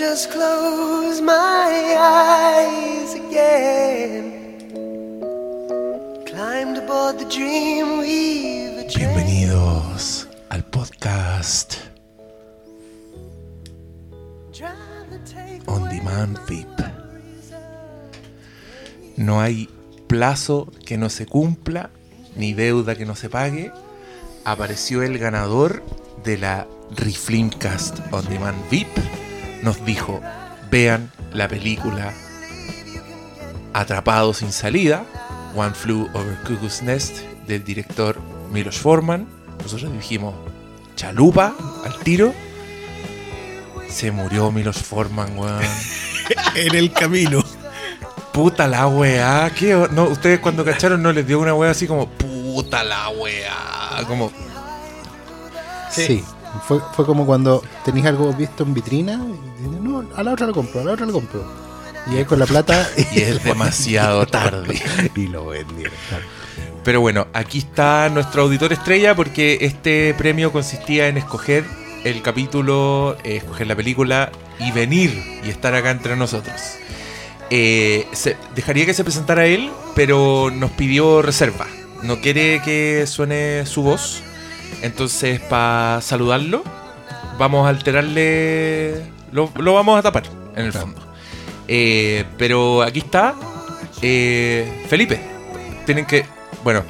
just close my eyes again. Climbed aboard the dream Bienvenidos al podcast On Demand VIP. No hay plazo que no se cumpla, ni deuda que no se pague. Apareció el ganador de la Reflimcast On Demand VIP. Nos dijo, vean la película Atrapado sin salida, One Flew Over Cuckoo's Nest, del director Milos Forman. Nosotros dijimos, chalupa, al tiro. Se murió Milos Forman, weón. en el camino. Puta la weá. ¿Qué no, ustedes cuando cacharon no les dio una weá así como puta la weá. Como, Sí. Fue, fue como cuando tenéis algo visto en vitrina y dices, no, a la otra lo compro, a la otra lo compro. Y ahí con la plata y es demasiado tarde. y lo vendieron. claro. Pero bueno, aquí está nuestro auditor estrella porque este premio consistía en escoger el capítulo, eh, escoger la película y venir y estar acá entre nosotros. Eh, se- dejaría que se presentara él, pero nos pidió reserva. No quiere que suene su voz. Entonces, para saludarlo, vamos a alterarle. Lo, lo vamos a tapar, en el fondo. Eh, pero aquí está eh, Felipe. Tienen que. Bueno,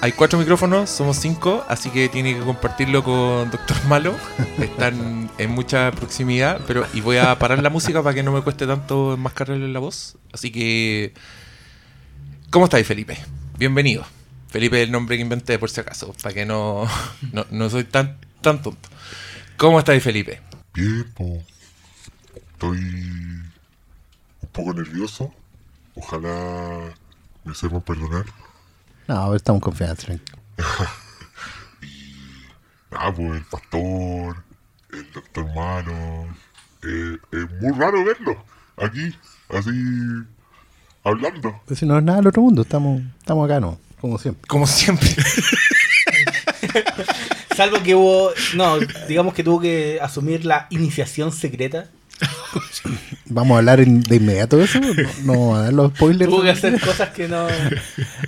hay cuatro micrófonos, somos cinco, así que tiene que compartirlo con Doctor Malo. Están en mucha proximidad, pero y voy a parar la música para que no me cueste tanto enmascararle la voz. Así que. ¿Cómo estáis, Felipe? Bienvenido. Felipe es el nombre que inventé, por si acaso, para que no, no, no soy tan, tan tonto. ¿Cómo estáis, Felipe? Bien, po. Estoy un poco nervioso. Ojalá me sepan perdonar. No, estamos confiados. tranquilo. Ah, pues el pastor, el doctor Mano. Eh, es muy raro verlo aquí, así, hablando. Pues si no es nada del otro mundo, estamos, estamos acá, ¿no? Como siempre. Como siempre. Salvo que hubo. No, digamos que tuvo que asumir la iniciación secreta. ¿Vamos a hablar de inmediato de eso? No, no a dar los spoilers. Tuvo que hacer cosas que no.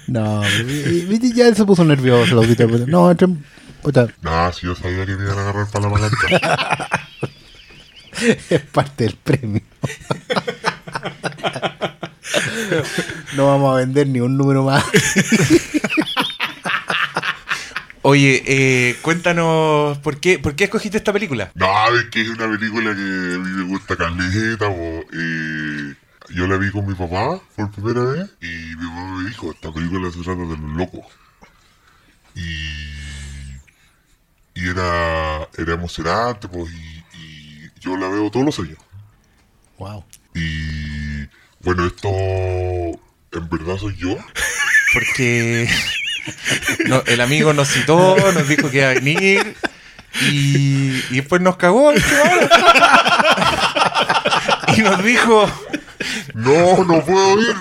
No, y- y ya se puso nervioso el auditor. No, entre, puta, Nah, si yo sabía que me iban a agarrar para la palanca. es parte del premio. No vamos a vender ni un número más. Oye, eh, cuéntanos, ¿por qué, ¿por qué escogiste esta película? No, es que es una película que a mí me gusta caleta. Eh, yo la vi con mi papá por primera vez y mi papá me dijo, esta película se trata de los locos. Y, y era, era emocionante, pues, y, y yo la veo todos los años. Wow. Bueno, esto en verdad soy yo. Porque no, el amigo nos citó, nos dijo que iba a venir y, y después nos cagó. Y nos dijo, No, no puedo ir.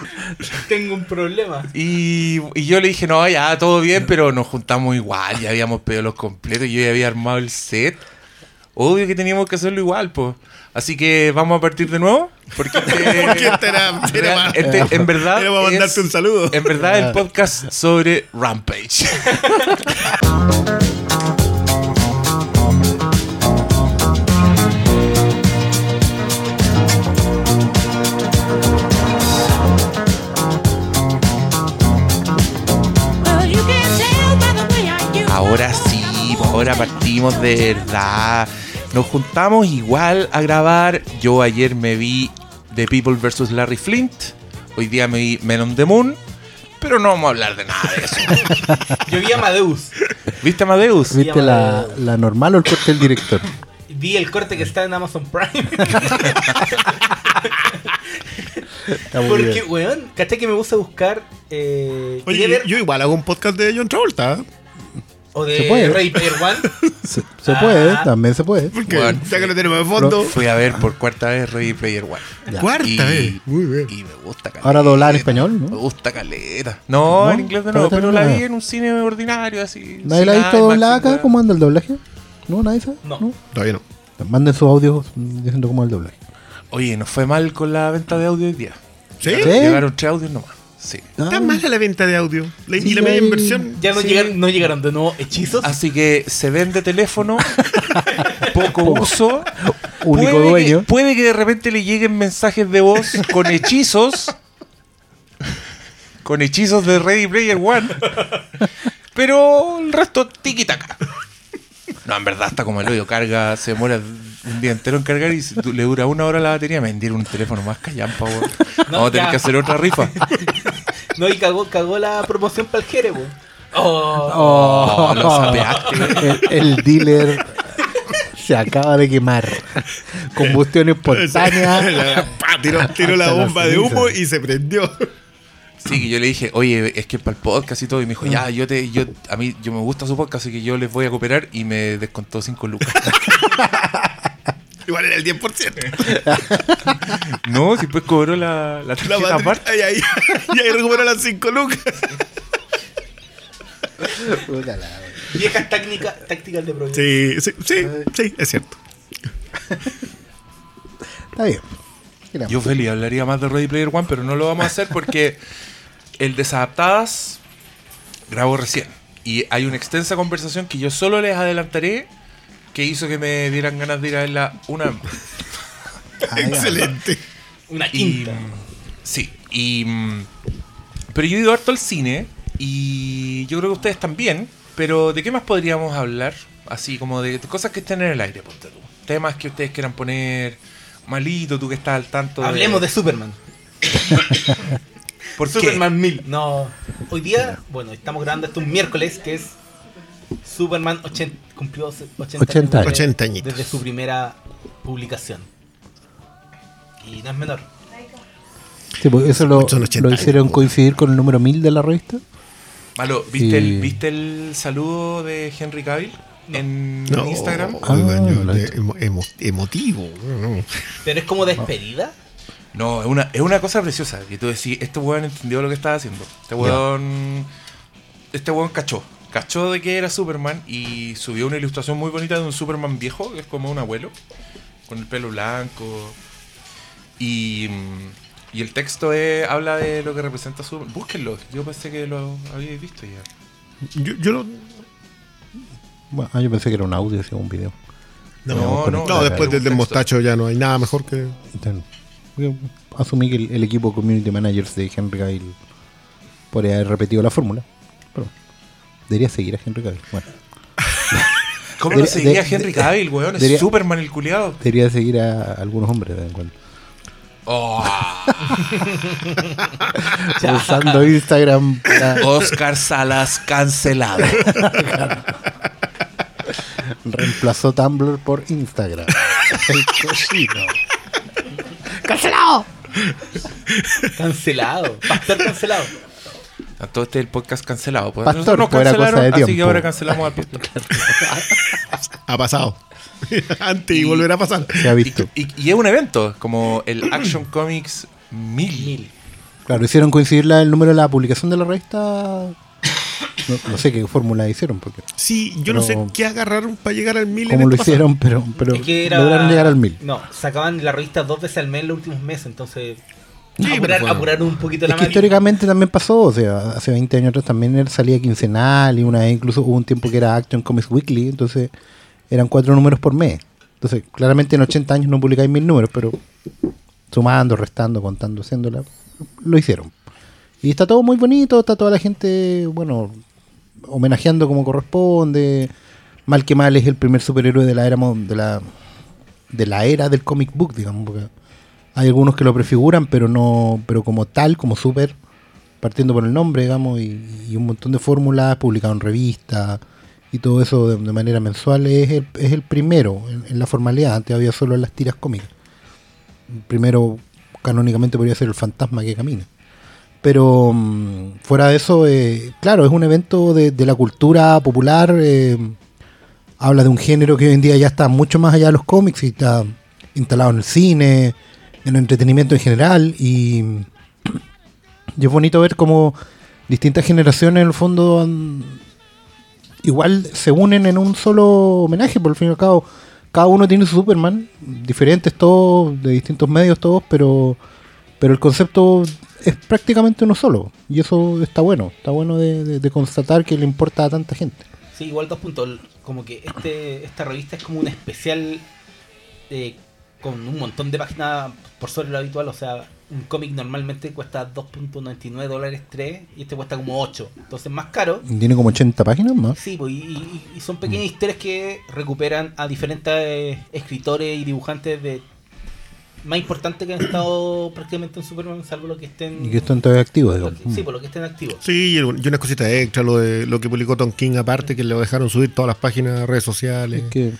Tengo un problema. y, y yo le dije, no, ya, todo bien, pero nos juntamos igual, ya habíamos pedido los completos, yo ya había armado el set. Obvio que teníamos que hacerlo igual, pues. Así que vamos a partir de nuevo. Porque este, Porque este era, era más- este, en verdad. Era para mandarte es- un saludo. En verdad, el podcast sobre Rampage. Ahora sí, ahora partimos de verdad. Nos juntamos igual a grabar. Yo ayer me vi The People vs. Larry Flint. Hoy día me vi Men on the Moon. Pero no vamos a hablar de nada de eso. Yo vi a Amadeus. ¿Viste Amadeus? ¿Viste la, la normal o el corte del director? Vi el corte que está en Amazon Prime. Está muy Porque, bien. weón, caché que me gusta buscar. Eh, Oye, ver- yo igual hago un podcast de John Travolta. O Se de puede. Ray Player One. Se, se puede, Ah. también se puede. Porque Bueno, ya que lo tenemos de fondo. Fui a ver por cuarta vez Ready Player One. Ya. Cuarta Y- vez. Muy bien. Y me gusta caleta. Ahora doblar en español, Me ¿no? gusta caleta. No, ¿No? en inglés de nuevo, Espérate, pero la no. vi en un cine ordinario así. ¿Nadie la ha visto doblada acá? ¿Cómo anda el doblaje? ¿No? ¿Nadie sabe? No. Todavía no. Manden sus audios diciendo cómo es el doblaje. Oye, nos fue mal con la venta de audio hoy día. ¿Sí? ¿Sí? Llegaron tres audios nomás. Sí. Está Ah, mala la venta de audio. La- y la media hay- inversión. Ya no, Sí. llegaron, no llegaron de nuevo hechizos. Así que se vende teléfono, poco uso. Único puede dueño. Que, puede que de repente le lleguen mensajes de voz con hechizos. con hechizos de Ready Player One. Pero el resto tiki taka. No, en verdad está como el hoyo. Carga, se demora un día entero en cargar y le dura una hora la batería. Me vendieron un teléfono más callampa, weón. No, Vamos a tener que hacer otra rifa. No, y cagó, cagó la promoción para el Jere, po. Oh, Oh, sapeaste. el, el dealer se acaba de quemar. Combustión espontánea. Tiró, tiró la bomba de humo y se prendió. Sí, que yo le dije, oye, es que para el podcast y todo, y me dijo, ya, yo te, yo, a mí, yo me gusta su podcast, así que yo les voy a cooperar, y me descontó 5 lucas. Igual era el 10%. no, si pues cobró la, la tarjeta aparte. Y ahí recuperó las 5 lucas. Viejas tácticas tácticas de provincia. Sí, sí, sí, sí, es cierto. Está bien. Yo feliz hablaría más de Ready Player One, pero no lo vamos a hacer porque el Desadaptadas grabó recién. Y hay una extensa conversación que yo solo les adelantaré que hizo que me dieran ganas de ir a verla una ah. Excelente. Una quinta. sí, y, pero yo he ido harto al cine y yo creo que ustedes también. Pero ¿de qué más podríamos hablar? Así como de cosas que estén en el aire, ponte tú. Temas que ustedes quieran poner. Malito, tú que estás al tanto. Hablemos de Superman. ¿Por qué? Superman 1000. No. Hoy día, bueno, estamos grabando esto un miércoles que es Superman 80, cumplió 80, 80 años. 80 añitos. Desde su primera publicación. Y no es menor. Sí, pues eso lo, Son 80 lo hicieron años. coincidir con el número 1000 de la revista. Malo, ¿viste, el, ¿viste el saludo de Henry Cavill en No, Instagram? Ah, emo- emo- emotivo. no. Pero es como despedida. No, es una, es una cosa preciosa. Que tú decís, este weón entendió lo que estaba haciendo. Este weón. Este weón cachó. Cachó de que era Superman y subió una ilustración muy bonita de un Superman viejo, que es como un abuelo, con el pelo blanco. Y, mm, y el texto es- habla de lo que representa Superman. Búsquenlo, yo pensé que lo habíais visto ya. Yo, yo no, Bueno, ah, yo pensé que era un audio, un video. no, No, no, no, después del, mostacho ya no hay nada mejor que. Yo asumí que el, el equipo Community Managers de Henry Cavill podría haber repetido la fórmula. Debería seguir a Henry Cavill. Bueno, ¿Cómo no De- seguía de- Henry de- Cavill, weón? Es debería- Superman el culiado. debería seguir a algunos hombres de vez en cuando. Oh, Usando Instagram para Oscar Salas cancelado. reemplazó Tumblr por Instagram. El cochino. Cancelado. Pastor cancelado. A todo este el podcast cancelado. Pues. Pastor, nos cancelaron, de así que ahora cancelamos al pastor. Ha pasado. Antes y volverá a pasar. Se ha visto. y- y es un evento, como el Action Comics 1000. Claro, hicieron coincidir la- el número de la publicación de la revista. No, no sé qué fórmula hicieron, porque Sí, yo no sé qué agarraron para llegar al mil. en cómo lo pasado. hicieron, pero, pero Es que era- lograron llegar al mil. No, sacaban la revista dos veces al mes en los últimos meses, entonces. Sí, apurar, apurar un poquito la Es que históricamente también pasó, o sea, hace 20 años atrás también salía quincenal y una vez incluso hubo un tiempo que era Action Comics Weekly, entonces eran cuatro números por mes. Entonces, claramente en 80 años no publicáis mil números, pero sumando, restando, contando, haciéndola, lo hicieron. Y está todo muy bonito, está toda la gente, bueno, homenajeando como corresponde. Mal que mal es el primer superhéroe de la era de la de la era del comic book, digamos, porque hay algunos que lo prefiguran, pero no, pero como tal, como super, partiendo por el nombre, digamos, y, y un montón de fórmulas publicado en revistas y todo eso de, manera mensual es el, es el primero en, la formalidad. Antes había solo las tiras cómicas. Primero canónicamente podría ser el fantasma que camina. Pero mm, fuera de eso, eh, claro, es un evento de, de la cultura popular. eh, habla de un género que hoy en día ya está mucho más allá de los cómics y está instalado en el cine, en el entretenimiento en general. Y, es bonito ver cómo distintas generaciones en el fondo igual se unen en un solo homenaje, por el fin y al cabo. cada uno tiene su Superman, diferentes todos, de distintos medios todos, pero, pero el concepto es prácticamente uno solo. Y eso está bueno, está bueno de constatar que le importa a tanta gente. Sí, igual dos puntos. Como que este esta revista es como un especial eh, con un montón de páginas por sobre lo habitual. O sea, un cómic normalmente cuesta 2.99 dólares 3 y este cuesta como 8. Entonces más caro. Tiene como 80 páginas más. Sí, pues, y, y- y son pequeñas historias que recuperan a diferentes eh, escritores y dibujantes de más importantes que han estado prácticamente en Superman, salvo los que estén. Y que están todavía activos, lo digamos. que- sí, por lo que estén activos. Sí, y unas cositas extra, lo de lo que publicó Tom King aparte, que le dejaron subir todas las páginas, redes sociales. Es que-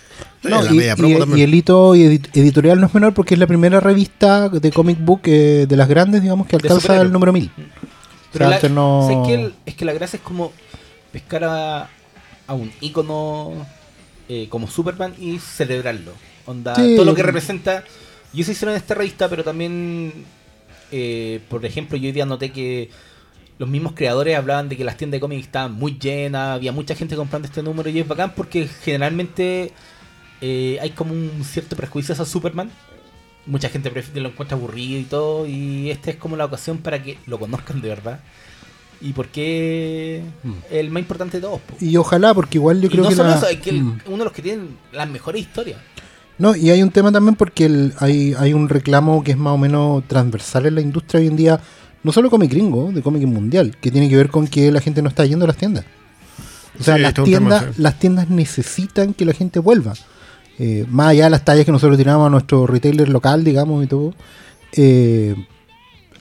no, la y, media y- el hito edi- editorial no es menor porque es la primera revista de comic book eh, de las grandes, digamos, que De alcanza el número 1000. Pero O sea, la- antes no- ¿sabes qué? El- es que la gracia es como pescar a, a un ícono eh, como Superman y celebrarlo. Onda, Sí. todo lo que representa. Y eso hicieron en esta revista, pero también, eh, por ejemplo, yo hoy día noté que los mismos creadores hablaban de que las tiendas de cómics estaban muy llenas, había mucha gente comprando este número y es bacán porque generalmente eh, hay como un cierto prejuicio hacia Superman. Mucha gente lo encuentra aburrido y todo, y esta es como la ocasión para que lo conozcan de verdad. Y porque el más importante de todos. po. Y ojalá, porque igual yo y creo no que, solo la- eso, es que el- Mm. uno de los que tienen las mejores historias. No, y hay un tema también porque el- hay, hay un reclamo que es más o menos transversal en la industria hoy en día, no solo cómic gringo, de cómic mundial, que tiene que ver con que la gente no está yendo a las tiendas. O sea, Sí, las, tema, tiendas, sí. las tiendas necesitan que la gente vuelva. Eh, más allá de las tallas que nosotros tiramos a nuestro retailer local, digamos, y todo. eh,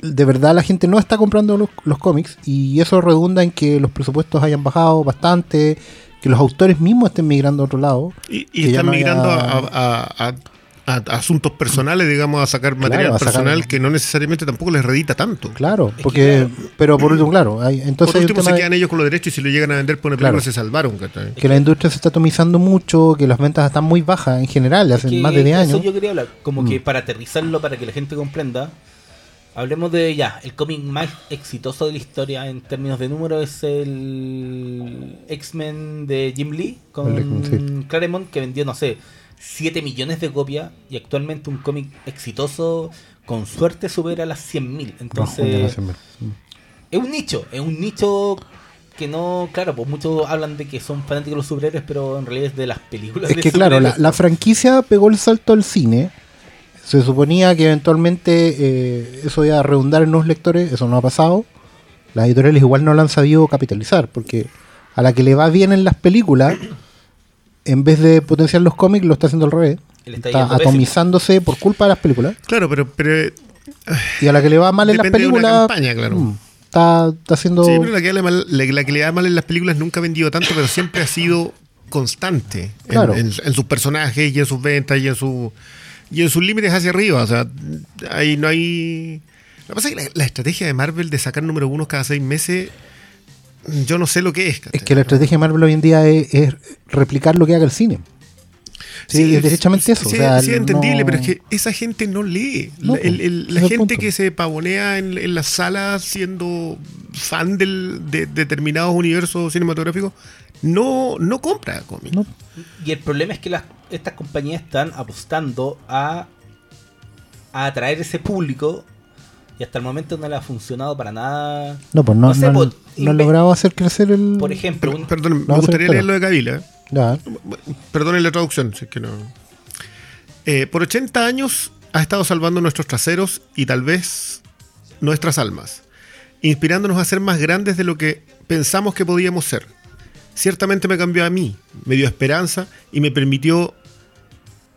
de verdad la gente no está comprando los, los cómics y eso redunda en que los presupuestos hayan bajado bastante, que los autores mismos estén migrando a otro lado. Y, están no migrando haya- a, a- a- a asuntos personales, digamos, a sacar material a sacar- personal que no necesariamente tampoco les redita tanto. Claro, que porque, pero por último, claro, hay, entonces Por último, se de quedan ellos con los derechos y si lo llegan a vender por una Claro. película se salvaron. que la industria se está atomizando mucho, que las ventas están muy bajas en general, hace más de 10 Eso años. yo quería hablar, como Mm. que para aterrizarlo, para que la gente comprenda. Hablemos de ya, el cómic más exitoso de la historia en términos de número es el X-Men de Jim Lee con Claremont que vendió, no sé, 7 millones de copias y actualmente un cómic exitoso con suerte supera las 100.000. No, ya no Entonces, es un nicho, es un nicho que no, claro, pues muchos hablan de que son fanáticos de los superhéroes, pero en realidad es de las películas Es de que claro, la franquicia pegó el salto al cine. Se suponía que eventualmente eh, eso iba a redundar en nuevos lectores, eso no ha pasado. Las editoriales igual no lo han sabido capitalizar, porque a la que le va bien en las películas, en vez de potenciar los cómics, lo está haciendo al revés. Está Está yendo pésimo. atomizándose por culpa de las películas. Claro, pero, pero Y a la que le va mal en las Depende de una películas. campaña, claro. mm, está, está haciendo. Sí, pero la que, le mal- la, la que le da mal en las películas nunca ha vendido tanto, pero siempre ha sido constante en- en, en sus personajes y en sus ventas y en su y en sus límites hacia arriba. O sea, ahí no hay. Lo que pasa es que la, la estrategia de Marvel de sacar número uno cada seis meses, yo no sé lo que es. Es que la estrategia de Marvel hoy en día es, es replicar lo que haga el cine. Sí, es derechamente eso. Sí, o sea, sí, es entendible, no- pero es que esa gente no lee. No, La- el- el- ese la es el gente que se pavonea en, en las salas siendo fan del, de determinados universos cinematográficos no, no compra cómics. no. Y el problema es que las, estas compañías están apostando a, a atraer ese público y hasta el momento no le ha funcionado para nada. No, pues no, No sé, no- pues, no han logrado hacer crecer el. Por ejemplo, un- Perdón, No, me gustaría sí, leer lo de Gavila. Perdonen la traducción, si es que no. Eh, por 80 años ha estado salvando nuestros traseros y tal vez nuestras almas, inspirándonos a ser más grandes de lo que pensamos que podíamos ser. Ciertamente me cambió a mí, me dio esperanza y me permitió,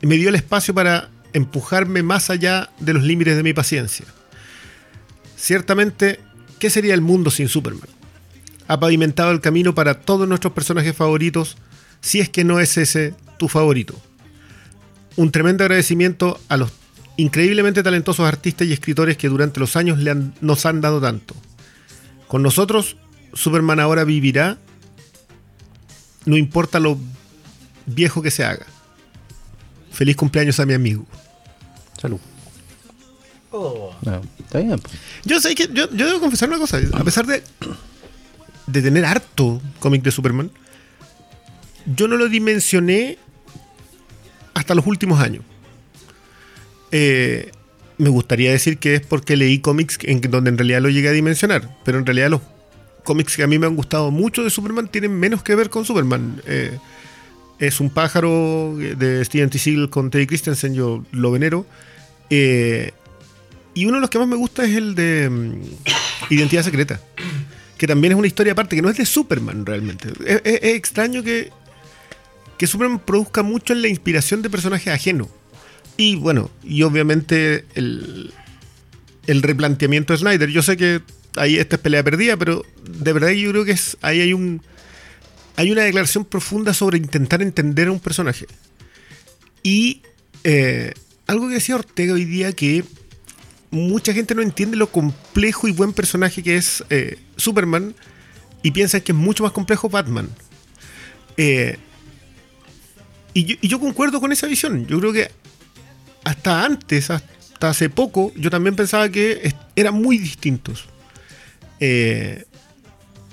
me dio el espacio para empujarme más allá de los límites de mi paciencia. Ciertamente, ¿qué sería el mundo sin Superman? Ha pavimentado el camino para todos nuestros personajes favoritos, si es que no es ese tu favorito. Un tremendo agradecimiento a los increíblemente talentosos artistas y escritores que durante los años le han- nos han dado tanto. Con nosotros, Superman ahora vivirá, no importa lo viejo que se haga. Feliz cumpleaños a mi amigo. salud. Oh, No, está bien. pues. Yo sé que yo, yo debo confesar una cosa. A pesar de, de tener harto cómic de Superman, yo no lo dimensioné hasta los últimos años. Eh, me gustaría decir que es porque leí cómics en donde en realidad lo llegué a dimensionar, pero en realidad los cómics que a mí me han gustado mucho de Superman tienen menos que ver con Superman. Eh, es un pájaro de Steven T. Seagal con Teddy Christensen, yo lo venero. Eh, y uno de los que más me gusta es el de mm, Identidad Secreta, que también es una historia aparte, que no es de Superman realmente. Es extraño que, que Superman produzca mucho en la inspiración de personajes ajenos. Y bueno, y obviamente el, el replanteamiento de Snyder. Yo sé que ahí esta es pelea perdida, pero de verdad yo creo que ahí hay un hay una declaración profunda sobre intentar entender a un personaje. Y eh, algo que decía Ortega hoy día que mucha gente no entiende lo complejo y buen personaje que es eh, Superman y piensa que es mucho más complejo Batman. Eh, y, yo, y yo concuerdo con esa visión. Yo creo que hasta antes, hasta hace poco, yo también pensaba que eran muy distintos. Eh,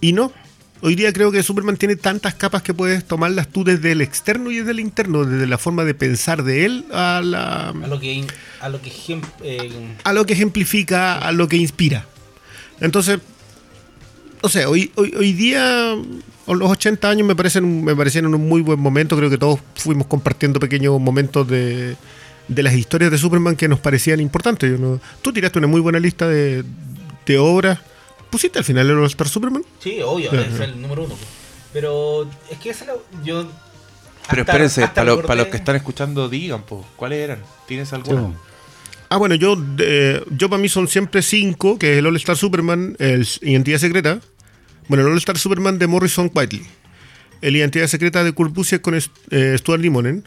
y no. Hoy día creo que Superman tiene tantas capas que puedes tomarlas tú desde el externo y desde el interno, desde la forma de pensar de él a la, A lo que, a lo que eh, a lo que ejemplifica, a lo que inspira. Entonces, o sea, hoy, hoy, hoy día, los 80 años me parecen me parecieron un muy buen momento. Creo que todos fuimos compartiendo pequeños momentos de, de las historias de Superman que nos parecían importantes. Yo no- tú tiraste una muy buena lista de, de obras. ¿Pusiste al final el All Star Superman? Sí, obvio, Ajá. es el número uno. Pero es que esa es la- yo. Pero hasta- espérense, hasta para, lo- para los que están escuchando, digan, pues, ¿cuáles eran? ¿Tienes alguna? Ah, bueno, yo, eh, yo para mí son siempre cinco, que es el All Star Superman, el Identidad Secreta. Bueno, el Star Superman de Morrison Whiteley. El Identidad Secreta de Kurt Busiek con eh, Stuart Limonen.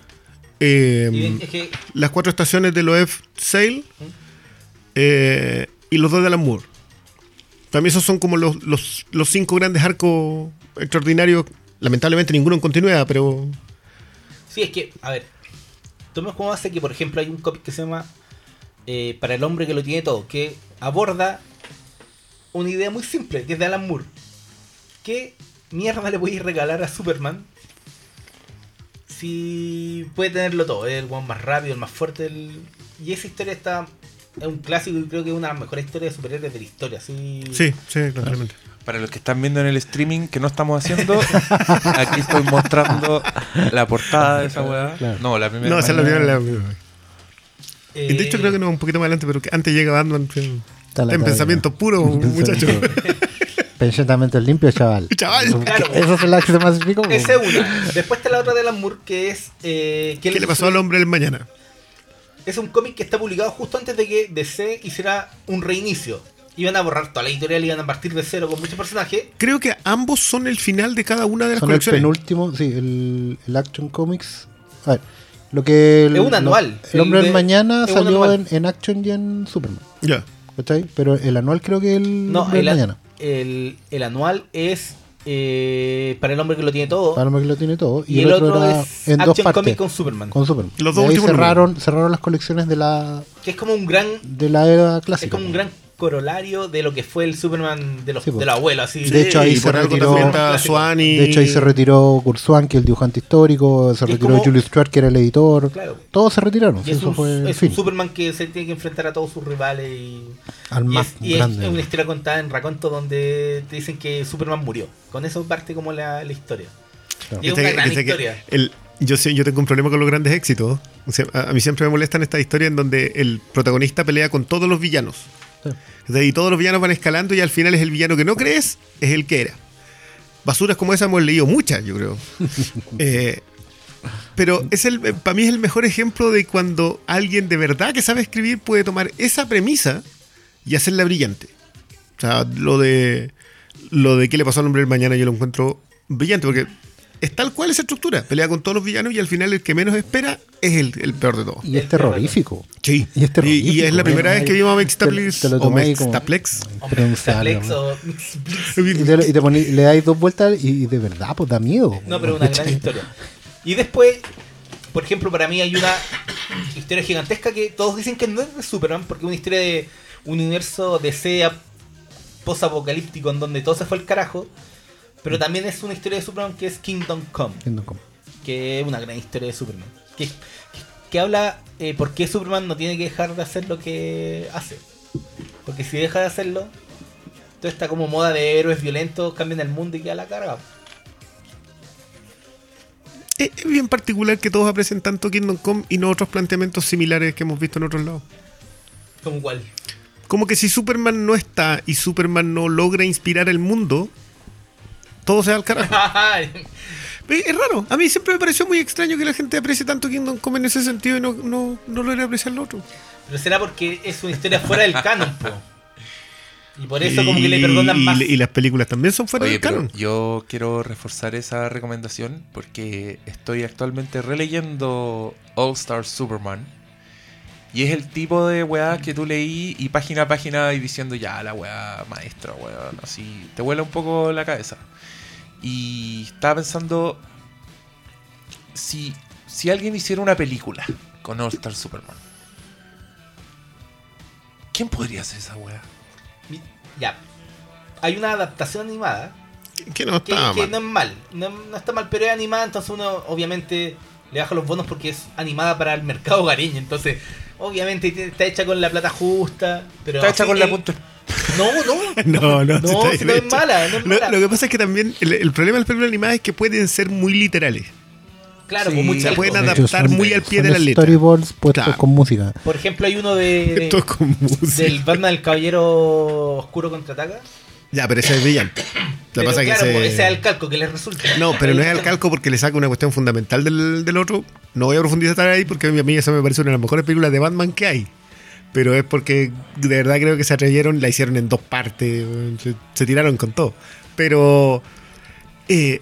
Eh, es que las cuatro estaciones de Loeb Sale. eh, y los dos de Alan Moore. También esos son como los, los, los cinco grandes arcos extraordinarios. Lamentablemente ninguno en continuidad, pero... Sí, es que, a ver, tomemos como base que, por ejemplo, hay un cómic que se llama eh, Para el hombre que lo tiene todo, que aborda una idea muy simple, que es de Alan Moore. ¿Qué mierda le podéis regalar a Superman si puede tenerlo todo? Es el one más rápido, el más fuerte. el- Y esa historia está. Es un clásico y creo que es una de las mejores historias de superhéroes de la historia. Sí, Sí, sí, totalmente. Para los que están viendo en el streaming que no estamos haciendo, aquí estoy mostrando la portada de esa weá. Claro. No, la primera. No, esa es la primera. la- Eh, Y de hecho creo que no, un poquito más adelante, pero que antes llega Batman. Está en pensamiento puro, muchacho. Pensamiento limpio, chaval. Chaval. Claro. Eso es la que se más explico. Esa es una. Después está la otra de Alan Moore que es. Eh, ¿Qué le pasó al hombre del mañana? Es un cómic que está publicado justo antes de que DC hiciera un reinicio. Iban a borrar toda la editorial, iban a partir de cero con muchos personajes. Creo que ambos son el final de cada una de las Son el colecciones. penúltimo, sí, el, el Action Comics. A ver, lo que. El, Es un lo- anual. el hombre El del de- mañana salió en, en Action y en Superman. Ya. ¿Cachai? Pero el anual creo que el No, hombre el, del mañana. El, el anual es eh, para el hombre que lo tiene todo. Para que lo tiene todo. Y, y, el otro, era es en dos Action partes. Comic con Superman. Con Superman. Los Y dos ahí últimos cerraron, cerraron las colecciones de la, Que es como un gran. de la era clásica. Es como un gran corolario de lo que fue el Superman de los, Sí, de los abuelos. Así. De hecho, ahí se retiró- y... De hecho, ahí se retiró Kurzwan, que es el dibujante histórico, se retiró como- Julius Stewart, que era el editor. Claro. Todos se retiraron. Y es, eso un, fue es un Superman que se tiene que enfrentar a todos sus rivales y, Al más es, y es- grande. es una historia contada en raconto donde te dicen que Superman murió. Con eso parte como la, la historia. Claro. Y es una gran historia. el- yo, yo tengo un problema con los grandes éxitos. O sea, a, a mí siempre me molestan estas historias en donde el protagonista pelea con todos los villanos. Sí. Y todos los villanos van escalando y al final es el villano que no crees, es el que era. Basuras como esa hemos leído muchas, yo creo. Eh, pero es el, para mí es el mejor ejemplo de cuando alguien de verdad que sabe escribir puede tomar esa premisa y hacerla brillante. O sea, lo de lo de qué le pasó al hombre del mañana yo lo encuentro brillante porque es tal cual esa estructura. Pelea con todos los villanos y al final el que menos espera es el, el peor de todos. Y es terrorífico. Sí. Y es terrorífico. Y, y es la primera vez que vimos a te- Mextaplex o Mextaplex. Y, te, y te poní- le dais dos vueltas y, y de verdad, pues da miedo. No, pero una gran historia. Y después, por ejemplo, para mí hay una historia gigantesca que todos dicen que no es de Superman, porque es una historia de un universo de SEA post-apocalíptico en donde todo se fue al carajo. Pero también es una historia de Superman que es Kingdom Come. Kingdom Come. que es una gran historia de Superman. Que, que, que habla eh, por qué Superman no tiene que dejar de hacer lo que hace. Porque si deja de hacerlo, toda esta como moda de héroes violentos cambian el mundo y queda la carga. Es, es bien particular que todos aprecian tanto Kingdom Come y no otros planteamientos similares que hemos visto en otros lados. Como cual. Como que si Superman no está y Superman no logra inspirar el mundo, todo se da al carajo. Es raro. A mí siempre me pareció muy extraño que la gente aprecie tanto Kingdom Come en ese sentido y no, no, no logre apreciar lo otro. Pero será porque es una historia fuera del canon, po. Y por eso como que le perdonan más. Y, las películas también son fuera Oye, del canon. yo quiero reforzar esa recomendación porque estoy actualmente releyendo All Star Superman. Y es el tipo de weá que tú leí y página a página y diciendo ya la weá maestra, weón. Así te vuela un poco la cabeza. Y estaba pensando si, si alguien hiciera una película con All Star Superman. ¿Quién podría hacer esa weá? Ya. Hay una adaptación animada Que no está que mal. no es mal. No, no está mal, pero es animada, entonces uno obviamente le baja los bonos porque es animada para el mercado hogareño. Entonces, obviamente está hecha con la plata justa. Pero Está hecha con la punta. No, no. No, no, No, si no es mala, no es Lo, mala. lo que pasa es que también el, el problema de las películas animadas es que pueden ser muy literales. Claro, Sí, muy se pueden De hecho, adaptar son- muy al pie son de la letra. Storyboards puestos Claro. con música. Por ejemplo, hay uno de, Esto es con música. del Batman del Caballero Oscuro contraataca. Ya, pero ese es brillante. Lo que Pero pasa es que claro, ese- pues, ese es el calco que les resulta. No, pero no es al calco porque le saca una cuestión fundamental del, del otro. No voy a profundizar ahí porque a mí esa me parece una de las mejores películas de Batman que hay. Pero es porque de verdad creo que se atrevieron, la hicieron en dos partes, se, se tiraron con todo. Pero eh,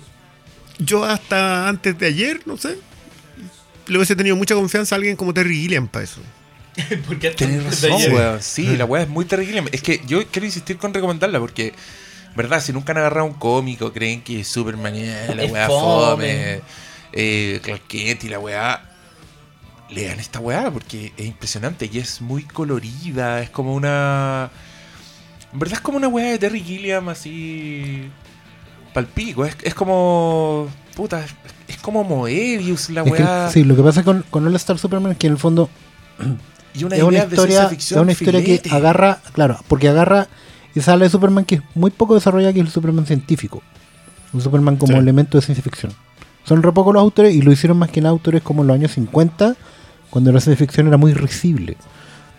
yo hasta antes de ayer, no sé, le hubiese tenido mucha confianza a alguien como Terry Gilliam para eso. Porque hasta Tienes razón, weón. Sí, la weá es muy terrible. Es que yo quiero insistir con recomendarla porque, ¿verdad? Si nunca han agarrado un cómico, creen que Superman es la weá fome. fome, eh, Clark Kent y la weá. Lean esta weá porque es impresionante y es muy colorida. Es como una. En verdad es como una weá de Terry Gilliam así. Palpico. Es, es como. Puta, es, es como Moebius la Es que, weá. sí, lo que pasa con, con All Star Superman es que en el fondo y una es una de historia, ciencia es ficción. una historia que agarra, claro, porque agarra esa ala de Superman que es muy poco desarrollada, que es el Superman científico. Un Superman como Sí. elemento de ciencia ficción. Son re pocos los autores y lo hicieron más que nada autores como en los años 50, cuando la ciencia ficción era muy risible.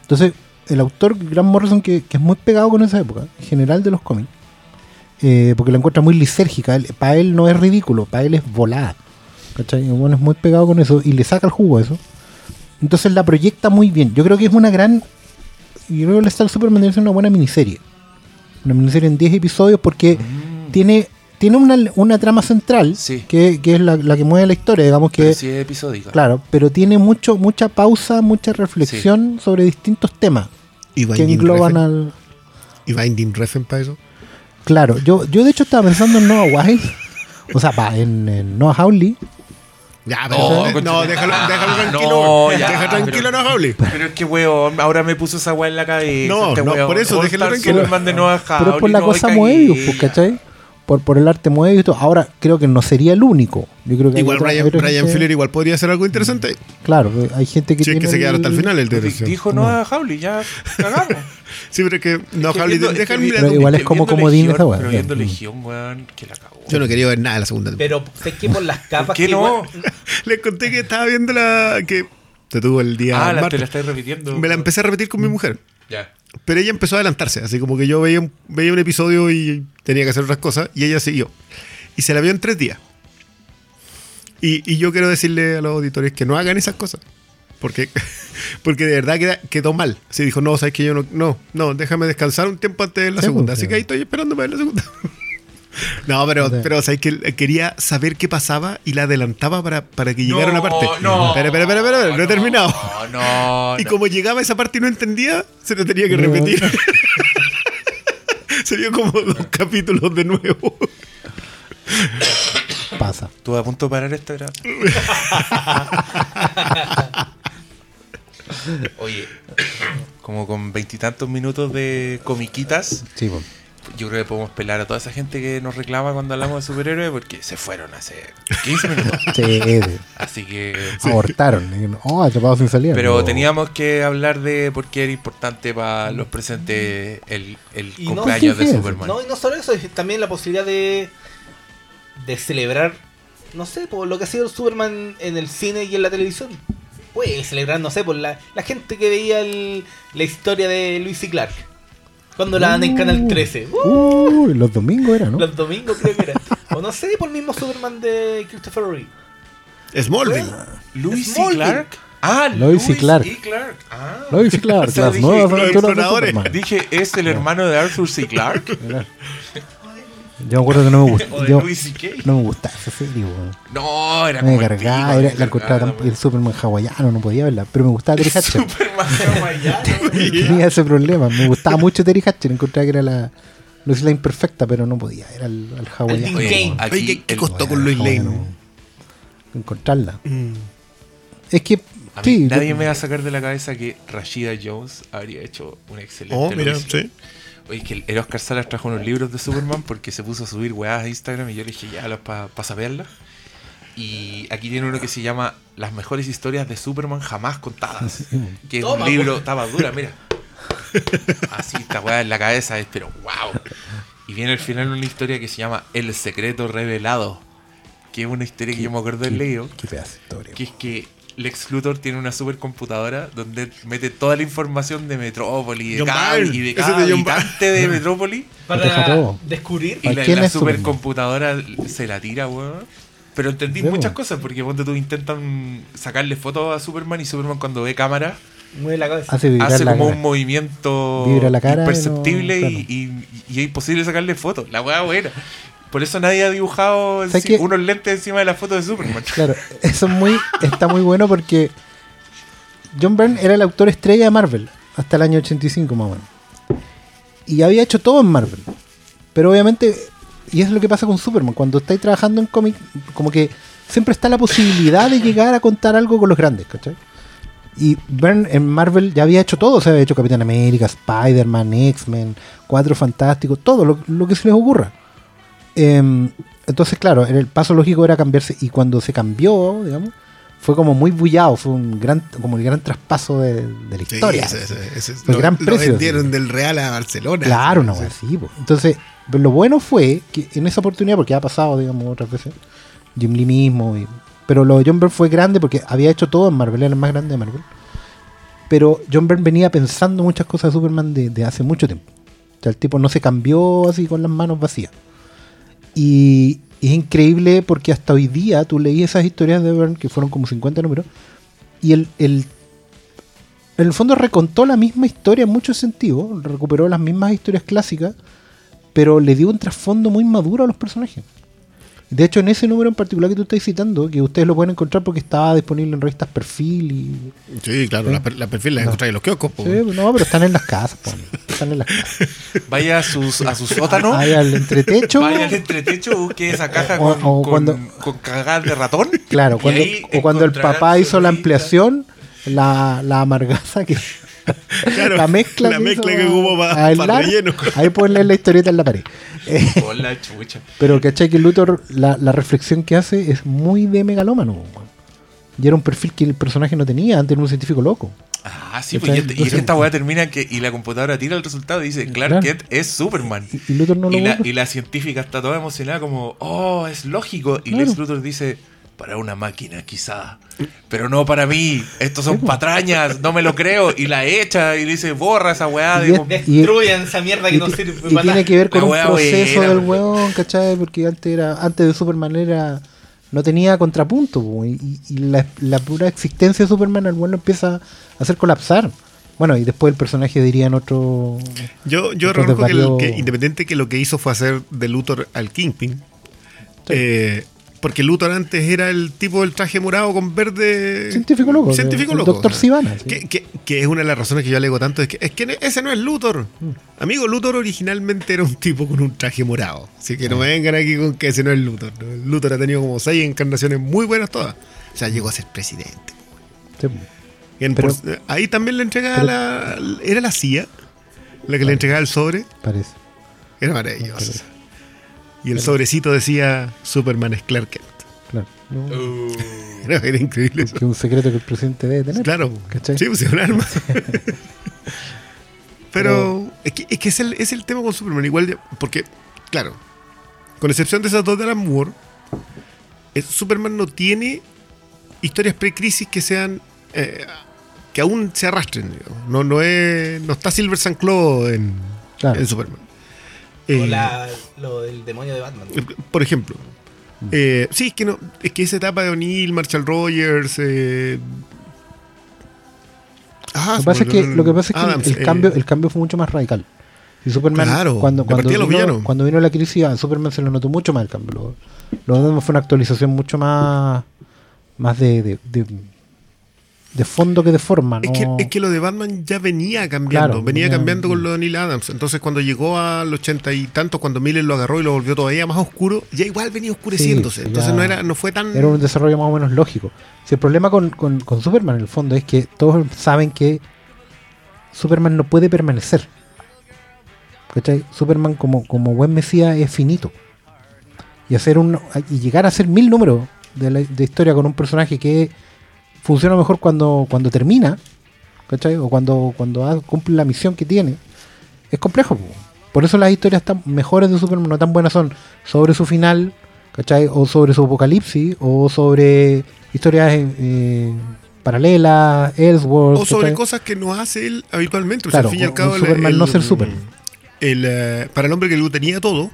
Entonces, el autor Grant Morrison, que, que es muy pegado con esa época, en general de los cómics, eh, porque la encuentra muy lisérgica. Para él no es ridículo, para él es volada. ¿Cachai? Bueno, es muy pegado con eso y le saca el jugo a eso. Entonces la proyecta muy bien. Yo creo que es una gran. Yo creo que el Star Superman debe ser una buena miniserie. Una miniserie en 10 episodios porque tiene, tiene una, una trama central Sí. que, que es la, la que mueve la historia, digamos que. Pero sí es episódica. Claro, pero tiene mucho mucha pausa, mucha reflexión sobre distintos temas Y que Binding engloban al. Y Binding Refn para eso. Claro, yo, yo de hecho estaba pensando en Noah Wild, o sea, pa, en, en Noah Hawley, Ya, No, pero no, déjalo, déjalo Ah, tranquilo. no, ya, Deja tranquilo pero- a Howley. Pero es que, weón, ahora me puso esa weá en la cabeza. No, este no, weón. por eso, Star tranquilo. Superman de Noah pero es por la no, cosa. Moebius, pues, ¿cachai? Por, por el arte Moebius y todo. Ahora, creo que no sería el único. Yo creo que hay Igual Brian, Brian Fuller igual podría hacer algo interesante. Claro, hay gente que Si es tiene que se quedara hasta el final el dirección. Dijo Noah Hawley, ya cagamos. Sí, pero es que no, Es que Howley, déjame mirar. Igual es como comodín esa weá. Pero viendo. Legión, weón, que la cagó. Yo no quería ver nada de la segunda temporada. Pero sé que por las capas ¿Por qué que no? Les conté que estaba viendo la. que te tuvo el día. Ah, la, te la estáis repitiendo. Me la empecé a repetir con mi mujer. Ya. Pero ella empezó a adelantarse, así como que yo veía un, veía un episodio y tenía que hacer otras cosas, y ella siguió. Y se la vio en tres días. Y, y yo quiero decirle a los auditores que no hagan esas cosas. Porque, porque de verdad queda- quedó mal. Se dijo, no, sabes que yo no, no, no, déjame descansar un tiempo antes de la segunda. pues, Así sí. que ahí estoy esperando para ver la segunda. no, pero, Sí. pero sabes que quería saber qué pasaba y la adelantaba para, para que llegara No, una parte. no. Espera, espera, espera, espera, no, he No, terminado. No, no. Y como llegaba esa parte y no entendía, se lo tenía que repetir. se vio como dos capítulos de nuevo. Pasa. Estuve a punto de parar esto. Era... Oye, como con veintitantos minutos de comiquitas. Sí, pues. Yo creo que podemos pelar a toda esa gente que nos reclama cuando hablamos de superhéroes porque se fueron hace 15 minutos. Sí, Así que. abortaron. Y, Oh, atrapados sin salida. Pero No. teníamos que hablar de por qué era importante para los presentes el, el Y no, cumpleaños sí, de sí, Superman. No, y no solo eso, es también la posibilidad de, de celebrar, no sé, por lo que ha sido Superman en el cine y en la televisión. Puede celebrar, no sé, por la, la gente que veía el- la historia de Luis y Clark. Cuando la dan en Canal 13. Uh, Uy, los domingos era, ¿no? Los domingos creo que era. O no sé, por el mismo Superman de Christopher Reeve. Smallville. Luis y Smallville. Clark. Ah, Lois y Clark. y Clark. Ah. Lois y Clark, O sea, las dije, nuevas aventuras de. Superman. Dije, es el hermano de Arthur C. Clarke Yo me acuerdo que no me o gustaba. no me gustaba esa serie, weón. No, era Me como el cargaba, era, me la encontraba tan, el Superman hawaiano, no podía verla. Pero me gustaba Terry Hatcher. Superman hawaiano. Tenía ese problema. Me gustaba mucho Terry Hatcher. Encontraba que era la Lois Lane perfecta, pero no podía. Era el, el hawaiano. Oye, Oye, aquí ¿qué, costó con Lois. Lane? Encontrarla. Mm. Es que, A mí sí, nadie yo- me va a sacar de la cabeza que Rashida Jones habría hecho un excelente Oh, mira, sí. Oye, es que el- Oscar Salas trajo unos libros de Superman porque se puso a subir weadas a Instagram y yo le dije, ya, para pa saberlas. Y aquí tiene uno que se llama Las mejores historias de Superman jamás contadas. Que es Toma, un libro, estaba dura, mira. Así, esta weá en la cabeza es, pero wow. Y viene al final una historia que se llama El secreto revelado. Que es una historia que yo me acuerdo de qué- leído. Qué pedazo de historia. Que es que Lex Luthor tiene una supercomputadora donde mete toda la información de Metrópoli, de y de cada habitante de Metrópoli. Para descubrir. Y ¿A la, la supercomputadora se la tira, weón. Pero entendí muchas cosas, porque ponte tú intentan sacarle fotos a Superman y Superman cuando ve cámara Mueve la cabeza. Hace vibrar hace la como cara. un movimiento Vibra la cara y imperceptible no- y, y- y es imposible sacarle fotos. La weá buena. Por eso nadie ha dibujado unos lentes encima de la foto de Superman. Claro, eso es muy, está muy bueno porque John Byrne era el autor estrella de Marvel hasta el año 85 más o menos. Y había hecho todo en Marvel. Pero obviamente, y es lo que pasa con Superman, cuando estáis trabajando en cómic, como que siempre está la posibilidad de llegar a contar algo con los grandes, ¿cachai? Y Byrne en Marvel ya había hecho todo, o sea, había hecho Capitán América, Spider-Man, X-Men, Cuatro Fantásticos, todo lo, lo que se les ocurra. Em, entonces, claro, el paso lógico era cambiarse. Y cuando se cambió, digamos, fue como muy bullado. Fue un gran, como el gran traspaso de, de la Sí, historia. ese- ese- ese- lo, gran lo precio, vendieron sí. del Real a Barcelona. Claro, Sí. así. po. Entonces, pero lo bueno fue que en esa oportunidad, porque ha pasado, digamos, otras veces, Jim Lee mismo, y- pero lo de John Byrne fue grande porque había hecho todo en Marvel, era el más grande de Marvel. Pero John Byrne venía pensando muchas cosas de Superman de, de hace mucho tiempo. O sea, el tipo no se cambió así con las manos vacías. Y, es increíble porque hasta hoy día tú leí esas historias de Byrne, que fueron como 50 números, y el, el en el fondo recontó la misma historia en muchos sentidos, recuperó las mismas historias clásicas, pero le dio un trasfondo muy maduro a los personajes. De hecho, en ese número en particular que tú estás citando, que ustedes lo pueden encontrar porque estaba disponible en revistas Perfil y... Sí, claro, la, per- la perfil la No. encontrás en los kioscos. po. Sí, no, pero están en las casas, po, están en las casas. Vaya a, sus, a su sótano. Ahí al entretecho. Vaya al entretecho, busque esa caja O- con, o con, cuando- con cagadas de ratón. Claro, cuando, o cuando el papá hizo la ampliación, la, la amargaza que... Claro, la mezcla, la que mezcla hizo que hubo pa- a pa relleno. Ahí pueden leer la historieta en la pared. Eh, Con la chucha. Pero ¿cachai? Que Luthor, la, la reflexión que hace es muy de megalómano. Y era un perfil que el personaje no tenía, antes era un científico loco. Ah, sí, pues, y, este- y esta weá termina que y la computadora tira el resultado y dice Clark Claro. Kent es Superman. Y, y Luthor no lo la, y la científica está toda emocionada como, oh, es lógico. Y Claro. Lex Luthor dice, para una máquina quizá, pero no para mí. Estos son patrañas, no me lo creo. Y la echa y dice, borra esa weá. Digo, es- Destruyan esa mierda que Y, no sirve y para tiene nada. que ver con un proceso buena, del weón. ¿cachai? Porque antes era antes de Superman era no tenía contrapunto, y, y la, la pura existencia de Superman al weón lo empieza a hacer colapsar. Bueno, y después el personaje diría en otro... Yo, yo reconozco que, que independiente que lo que hizo fue hacer de Luthor al Kingpin. eh, porque Luthor antes era el tipo del traje morado con verde. Científico loco, Científico loco. Dr. Sivana, sí. Que, que- que es una de las razones que yo alego tanto. Es que, es que ese no es Luthor. Mm. Amigo, Luthor originalmente era un tipo con un traje morado. Así que no me vengan aquí con que ese no es Luthor. ¿no? Luthor ha tenido como seis encarnaciones muy buenas todas. O sea, llegó a ser presidente. Sí. En Pero- por- ahí también le entregaba pero- la. Era la CIA la que le entregaba el sobre. Parece. Era maravilloso. Y el sobrecito decía Superman es Clark Kent. Claro. No, Uh, Era, era increíble eso. que es un secreto que el presidente debe tener. Claro, ¿Cachai? sí, pues es un arma. Pero es que, es, que es, el, es el tema con Superman, igual de- porque, claro, con excepción de esas dos de Alan Moore, es- Superman no tiene historias pre-crisis que sean eh, que aún se arrastren. digamos. No, no, es, no está Silver en, Claro. en Superman. O Eh, la- lo del demonio de Batman. por ejemplo. Eh, sí, es que no, es que esa etapa de O'Neill, Marshall Rogers, eh, ah, Lo que pasa es que, lo que, pasa es que el- Adams, el, eh, cambio, el cambio fue mucho más radical. Y Superman, Claro, cuando, cuando, vino, cuando vino la crisis, a Superman se lo notó mucho más el cambio. Lo, lo fue una actualización mucho más, más de, de, de, de fondo que de forma. Es, ¿no? que, es que lo de Batman ya venía cambiando, Claro, venía venía- cambiando con lo de Neil Adams. Entonces, cuando llegó al ochenta y tantos, cuando Miller lo agarró y lo volvió todavía más oscuro, ya igual venía oscureciéndose. Sí, Entonces, no era no fue tan. Era un desarrollo más o menos lógico. Si el problema con, con, con Superman en el fondo es que todos saben que Superman no puede permanecer. ¿Cachai? Superman como, como buen mesías es finito. Y hacer un y llegar a hacer mil números de, la, de historia con un personaje que funciona mejor cuando, cuando termina, ¿cachai? O cuando, cuando cumple la misión que tiene, es complejo. po. Por eso las historias tan mejores de Superman no tan buenas son sobre su final, ¿cachai? O sobre su apocalipsis, o sobre historias eh, paralelas, Ellsworth. o sobre ¿cachai? cosas que no hace él habitualmente. O sea, Claro, al fin y al un- cabo, un el- Superman el- no ser Superman. el, eh, para el hombre que lo tenía todo,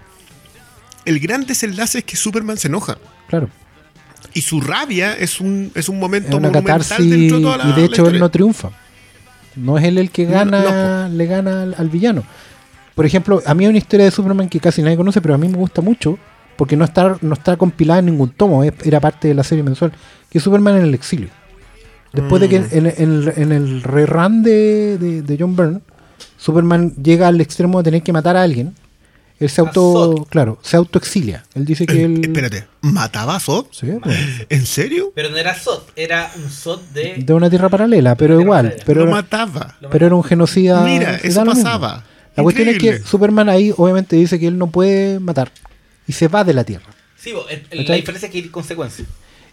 el gran desenlace es que Superman se enoja. Claro. Y su rabia es un, es un Es momento una monumental catarsis dentro de toda la y de la hecho él no triunfa. No es él el que No, gana, le gana al, al villano. Por ejemplo, a mí hay una historia de Superman que casi nadie conoce, pero a mí me gusta mucho porque no está, no está compilada en ningún tomo, es- era parte de la serie mensual, que es Superman en el exilio. Después de que Mm. en, en- en el rerun de, de, de John Byrne, Superman llega al extremo de tener que matar a alguien. Él se auto, claro, se autoexilia. Él dice que Eh, él... Espérate, ¿mataba a Zod? Sí, pues, ¿En serio? Pero no era Zod, era un Zod de. de una tierra paralela, pero Tierra igual. paralela. Pero lo era- mataba. Lo pero era un genocida. Mira, eso pasaba. La cuestión es que. Superman ahí obviamente dice que él no puede matar y se va de la Tierra. Sí, bo, el- el- la diferencia es que hay consecuencias.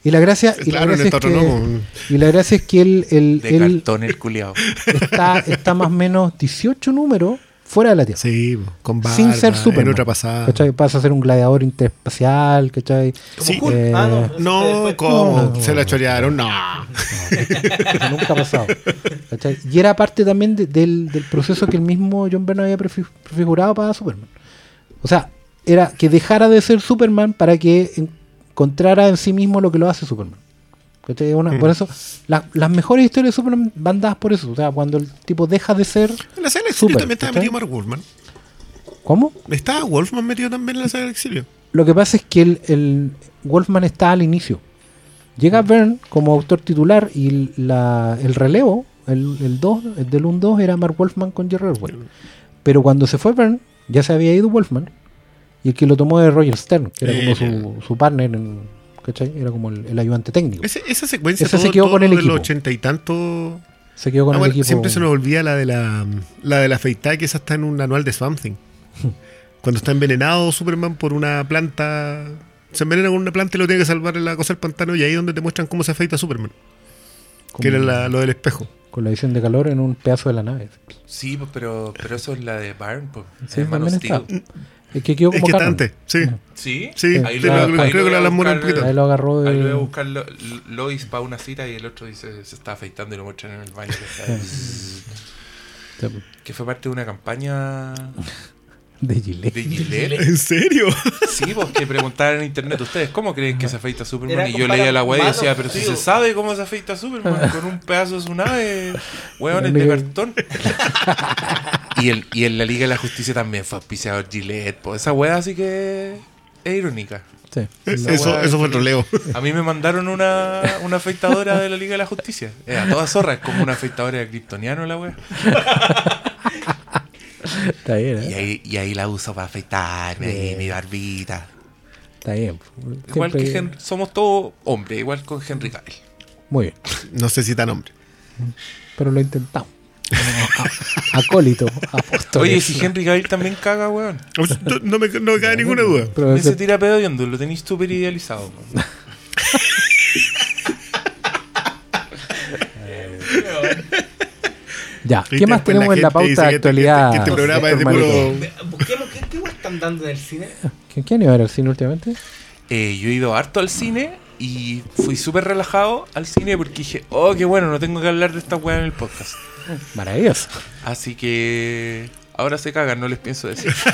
Y la gracia, y la Claro, en gracia, el es, que, y la gracia es que él, él- de él cartón el culiao. está, está más o menos 18 números fuera de la Tierra. Sí, con barba, sin ser Superman. En otra pasada. ¿cachai? Pasa a ser un gladiador interespacial, ¿cachai? Como Sí. Eh, Ah, no. No. No. Se la chorearon. No. nunca ha pasado. ¿cachai? Y era parte también de- del, del proceso que el mismo John Byrne había prefi- prefigurado para Superman. O sea, era que dejara de ser Superman para que encontrara en sí mismo lo que lo hace Superman. Mm. Por eso, la- las mejores historias de Superman van dadas por eso. O sea, cuando el tipo deja de ser. En la saga del exilio también estaba metido Mark Wolfman. ¿Cómo? Estaba Wolfman metido también en la saga del exilio. Lo que pasa es que el, el Wolfman está al inicio. Llega Byrne como autor titular y la- el relevo, el, el 2, el del 1-2 era Mark Wolfman con Jerry Orwell. Pero cuando se fue Byrne, ya se había ido Wolfman y el que lo tomó era Roger Stern, que era como Eh, su, su partner, en, ¿cachai? Era como el, el ayudante técnico. Ese- esa secuencia Ese se todo- quedó todo con el de equipo. los ochenta y tantos. Se quedó con Ah, el bueno, equipo. Siempre se nos olvida la de la, la de la afeitada, que esa está en un anual de Swamp Thing. Cuando está envenenado Superman por una planta. Se envenena con una planta y lo tiene que salvar en la cosa del pantano. Y ahí es donde te muestran cómo se afeita Superman. como- Que era la- lo del espejo. con la visión de calor en un pedazo de la nave. Sí, pues, pero, pero eso es la de Byrne, pues. Sí, es Man of Steel. Es que quedó Es como antes, sí. Sí, Sí, Ahí lo- lo- ahí creo lo que la a lamora un buscar, poquito. Ahí lo agarró de... Ahí lo voy a buscar Lo- Lois para una cita y el otro dice se está afeitando y lo muestran en el baño. que está- que fue parte de una campaña de Gillette. de Gillette. ¿En serio? Sí, pues que preguntaban en internet, ¿ustedes cómo creen que se afeita Superman? Era y yo leía la weá y decía, pero si tío. se sabe cómo se afeita Superman con un pedazo de su nave, hueones de cartón. y, el, y en la Liga de la Justicia también fue auspiciado Gillette, pues esa weá así que es irónica. Sí. Eso, eso fue troleo. A mí me mandaron una, una afeitadora de la Liga de la Justicia. Era toda zorra, es como una afeitadora de kryptoniano la weá. Está bien, Y ¿eh? ahí, y ahí la uso para afeitarme, ahí, Bien. mi barbita. Está bien. Igual Siempre- que Hen- somos todos hombres, igual con Henry Cavill. Muy bien. No sé si tan hombre. Pero lo intentamos. Acólito, apóstol. Oye, si Henry Cavill también caga, weón. No me, no me cabe ninguna duda. Pero Ese ese- tira pedo y lo tenéis súper idealizado. weón. Ya, ¿qué más la tenemos en la pauta de que este- actualidad? que este programa es de puro-? Busquemos qué, qué están dando en el cine. ¿Qui- ¿Quién iba a ver al cine últimamente? Eh, yo he ido harto al cine y fui súper relajado al cine porque dije, oh, qué bueno, no tengo que hablar de esta weá en el podcast. Maravilloso. Así que ahora se cagan, no les pienso decir.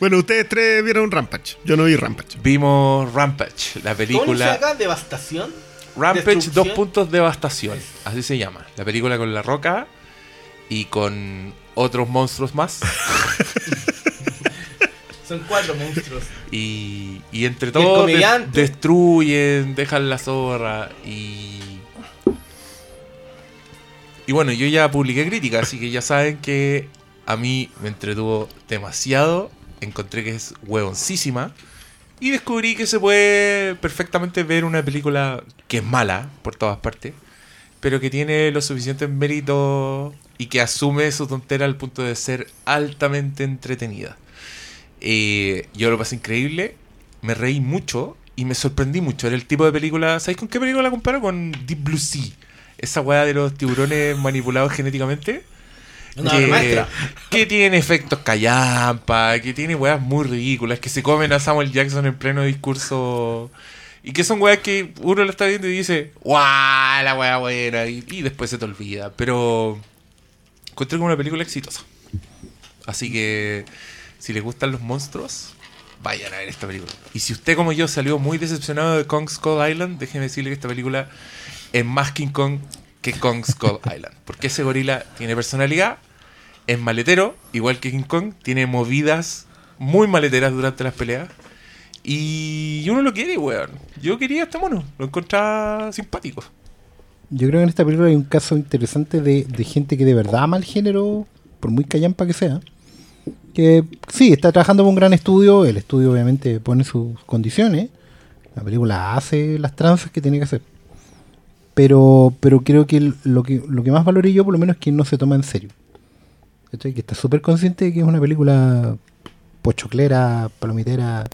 Bueno, ustedes tres vieron Rampage. Yo no vi Rampage. Vimos Rampage, la ¿Cómo se película acá? ¿Devastación? Rampage dos puntos devastación, así se llama. La película con La Roca y con otros monstruos más. Son cuatro monstruos. Y, y entre todos de- destruyen, dejan la zorra y... Y bueno, yo ya publiqué crítica, así que ya saben que a mí me entretuvo demasiado. Encontré que es huevoncísima. Y descubrí que se puede perfectamente ver una película que es mala por todas partes, pero que tiene los suficientes méritos y que asume su tontera al punto de ser altamente entretenida. Eh, yo lo pasé increíble, me reí mucho y me sorprendí mucho. Era el tipo de película. ¿Sabéis con qué película la comparo? Con Deep Blue Sea. Esa weá de los tiburones manipulados genéticamente. Una que, maestra. que tiene efectos callampa, que tiene weas muy ridículas, que se comen a Samuel Jackson en pleno discurso. Y que son weas que uno la está viendo y dice, ¡guau! La wea buena. Y, y después se te olvida. Pero encontré como una película exitosa. Así que si les gustan los monstruos, vayan a ver esta película. Y si usted como yo salió muy decepcionado de Kong Skull Island, déjeme decirle que esta película es más King Kong que Kong Skull Island. Porque ese gorila tiene personalidad, es maletero, igual que King Kong, tiene movidas muy maleteras durante las peleas. Y uno lo quiere, weón. Yo quería a este mono, lo encontraba simpático. Yo creo que en esta película hay un caso interesante de, gente que de verdad ama el género, por muy callampa que sea. Que sí, está trabajando con un gran estudio, el estudio obviamente pone sus condiciones, la película hace las tranzas que tiene que hacer. Pero, pero creo que lo que lo que más valoré yo por lo menos es que no se toma en serio. ¿Cachai? Que está súper consciente de que es una película pochoclera, palomitera,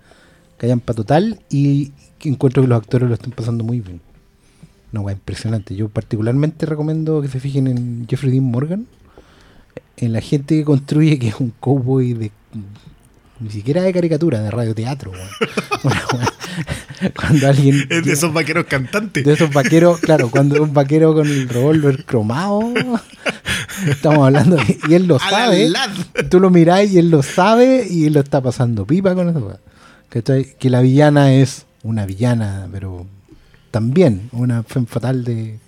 callampa total y que encuentro que los actores lo están pasando muy bien. Una weá impresionante. Yo particularmente recomiendo que se fijen en Jeffrey Dean Morgan. En la gente que construye que es un cowboy de. Ni siquiera de caricatura, de radioteatro. Cuando alguien. Es de esos vaqueros cantantes. de esos vaqueros, claro, cuando un vaquero con el revólver cromado. Estamos hablando. de- y él lo sabe. Tú lo mirás y él lo sabe y él lo está pasando pipa con eso. ¿Cachai? Que la villana es una villana, pero también una femme fatal de.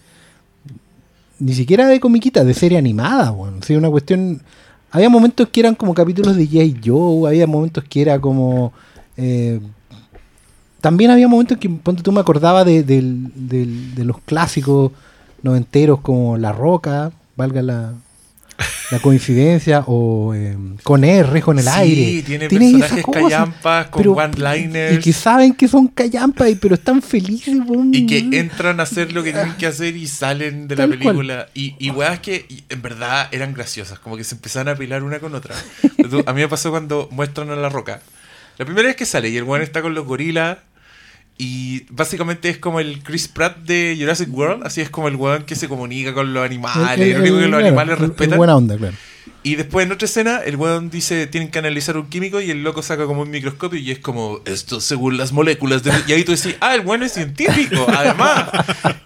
Ni siquiera de comiquita, de serie animada, bueno. Sí, una cuestión. Había momentos que eran como capítulos de J. Joe, había momentos que era como. eh, también había momentos que, ponte tú, me acordaba de, de los clásicos noventeros como La Roca, valga la, la coincidencia, o eh, con R, con el Sí, aire. tiene esas personajes cosas, callampas, con one-liners. Y que saben que son callampas, y- pero están felices. Y que entran a hacer lo que tienen que hacer y salen de la cual. película. Y, y weas que y en verdad eran graciosas, como que se empezaban a pilar una con otra. A mí me pasó cuando muestran a la roca. La primera vez que sale y el weón está con los gorilas. Y básicamente es como el Chris Pratt de Jurassic World. Así es como el weón que se comunica con los animales. El, único que los claro, animales respetan. buena onda, claro. Y después en otra escena, el weón dice, tienen que analizar un químico y el loco saca como un microscopio y es como, esto según las moléculas de... Y ahí tú decís, ah, el weón es científico, además.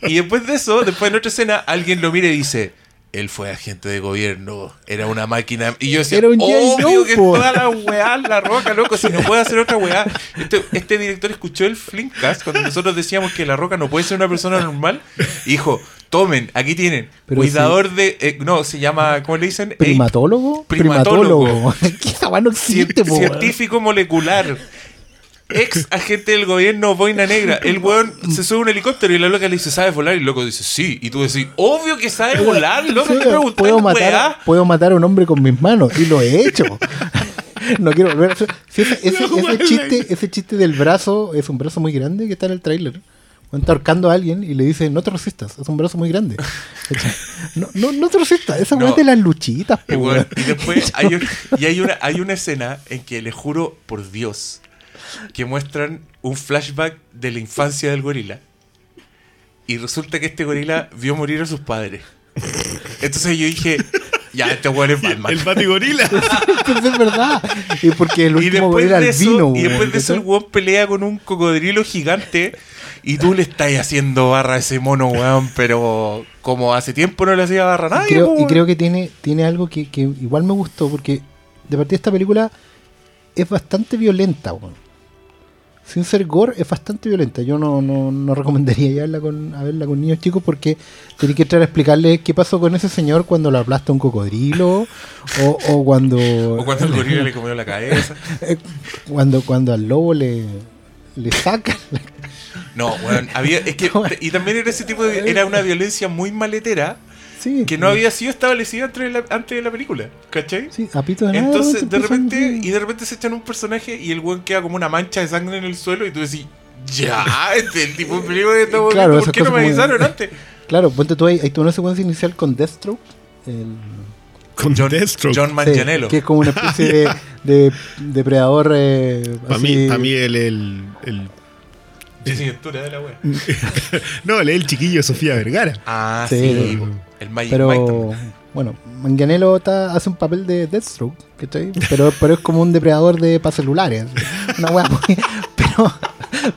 Y después de eso, después en otra escena, alguien lo mira y dice, él fue agente de gobierno, era una máquina... Y yo decía, Era un obvio que po". toda la weá, la roca, loco, si no puede hacer otra weá. Este, este director escuchó el Flinkcast cuando nosotros decíamos que la roca no puede ser una persona normal y dijo, tomen, aquí tienen, Pero cuidador de... eh, no, se llama, ¿cómo le dicen? ¿Primatólogo? primatólogo. ¿Qué esa weá no existe, científico molecular. Ex agente del gobierno, boina negra. El weón se sube a un helicóptero y la loca le dice, ¿sabes volar? Y el loco dice, sí. Y tú decís, obvio que sabe volar, loco. ¿Qué preguntas, puedo, matar, weá? puedo matar a un hombre con mis manos y lo he hecho. no quiero volver a hacer. Sí, ese, ese- No, ese chiste, ese chiste del brazo es un brazo muy grande que está en el tráiler. Está ahorcando a alguien y le dice, no te resistas, es un brazo muy grande. No, no, no te resistas, esa weá No. es de las luchitas, po, Y, bueno, y después hay, un- y hay, una, hay una escena en que le juro por Dios que muestran un flashback de la infancia del gorila. Y resulta que este gorila vio morir a sus padres. Entonces yo dije, ya, este weón es Batman. El batigorila. Entonces es verdad. Y porque el Y último después, era de eso, vino, y después de eso el weón pelea con un cocodrilo gigante y tú le estás haciendo barra a ese mono, weón, pero como hace tiempo no le hacía barra a Y nadie. creo, po, y creo que tiene, tiene algo que, que igual me gustó, porque de partida esta película es bastante violenta, weón. Sin ser gore, es bastante violenta. Yo no, no, no recomendaría ir a verla, con, a verla con niños chicos porque tenés que entrar a explicarle qué pasó con ese señor cuando lo aplasta un cocodrilo o, o cuando, O cuando el gorila le comió la cabeza. eh, cuando, cuando al lobo le, le sacan. No, weón, había, es que, y también era ese tipo de, era una violencia muy maletera Sí, que no había sido establecida antes de la, antes de la película, ¿cachai? Sí, a pito de nada, Entonces, de repente, y de repente se echan un personaje y el weón queda como una mancha de sangre en el suelo y tú decís, ya, este es el tipo de película que estamos Claro, viendo, ¿por qué no me como- avisaron antes? Claro, ponte tú ahí, hay toda una secuencia inicial con Deathstroke. El, Con John, Deathstroke. John Sí, Manganiello. que es como una especie de, de depredador. Eh, Para así- mí, pa' mí el, el, el- de la wea. No, él el chiquillo de Sofía Vergara. Ah, Sí, sí, el Magic Pero Mike también. bueno, Manganello está, hace un papel de Deathstroke, ¿cachai? Pero, pero es como un depredador de para celulares. Una wea muy- Pero,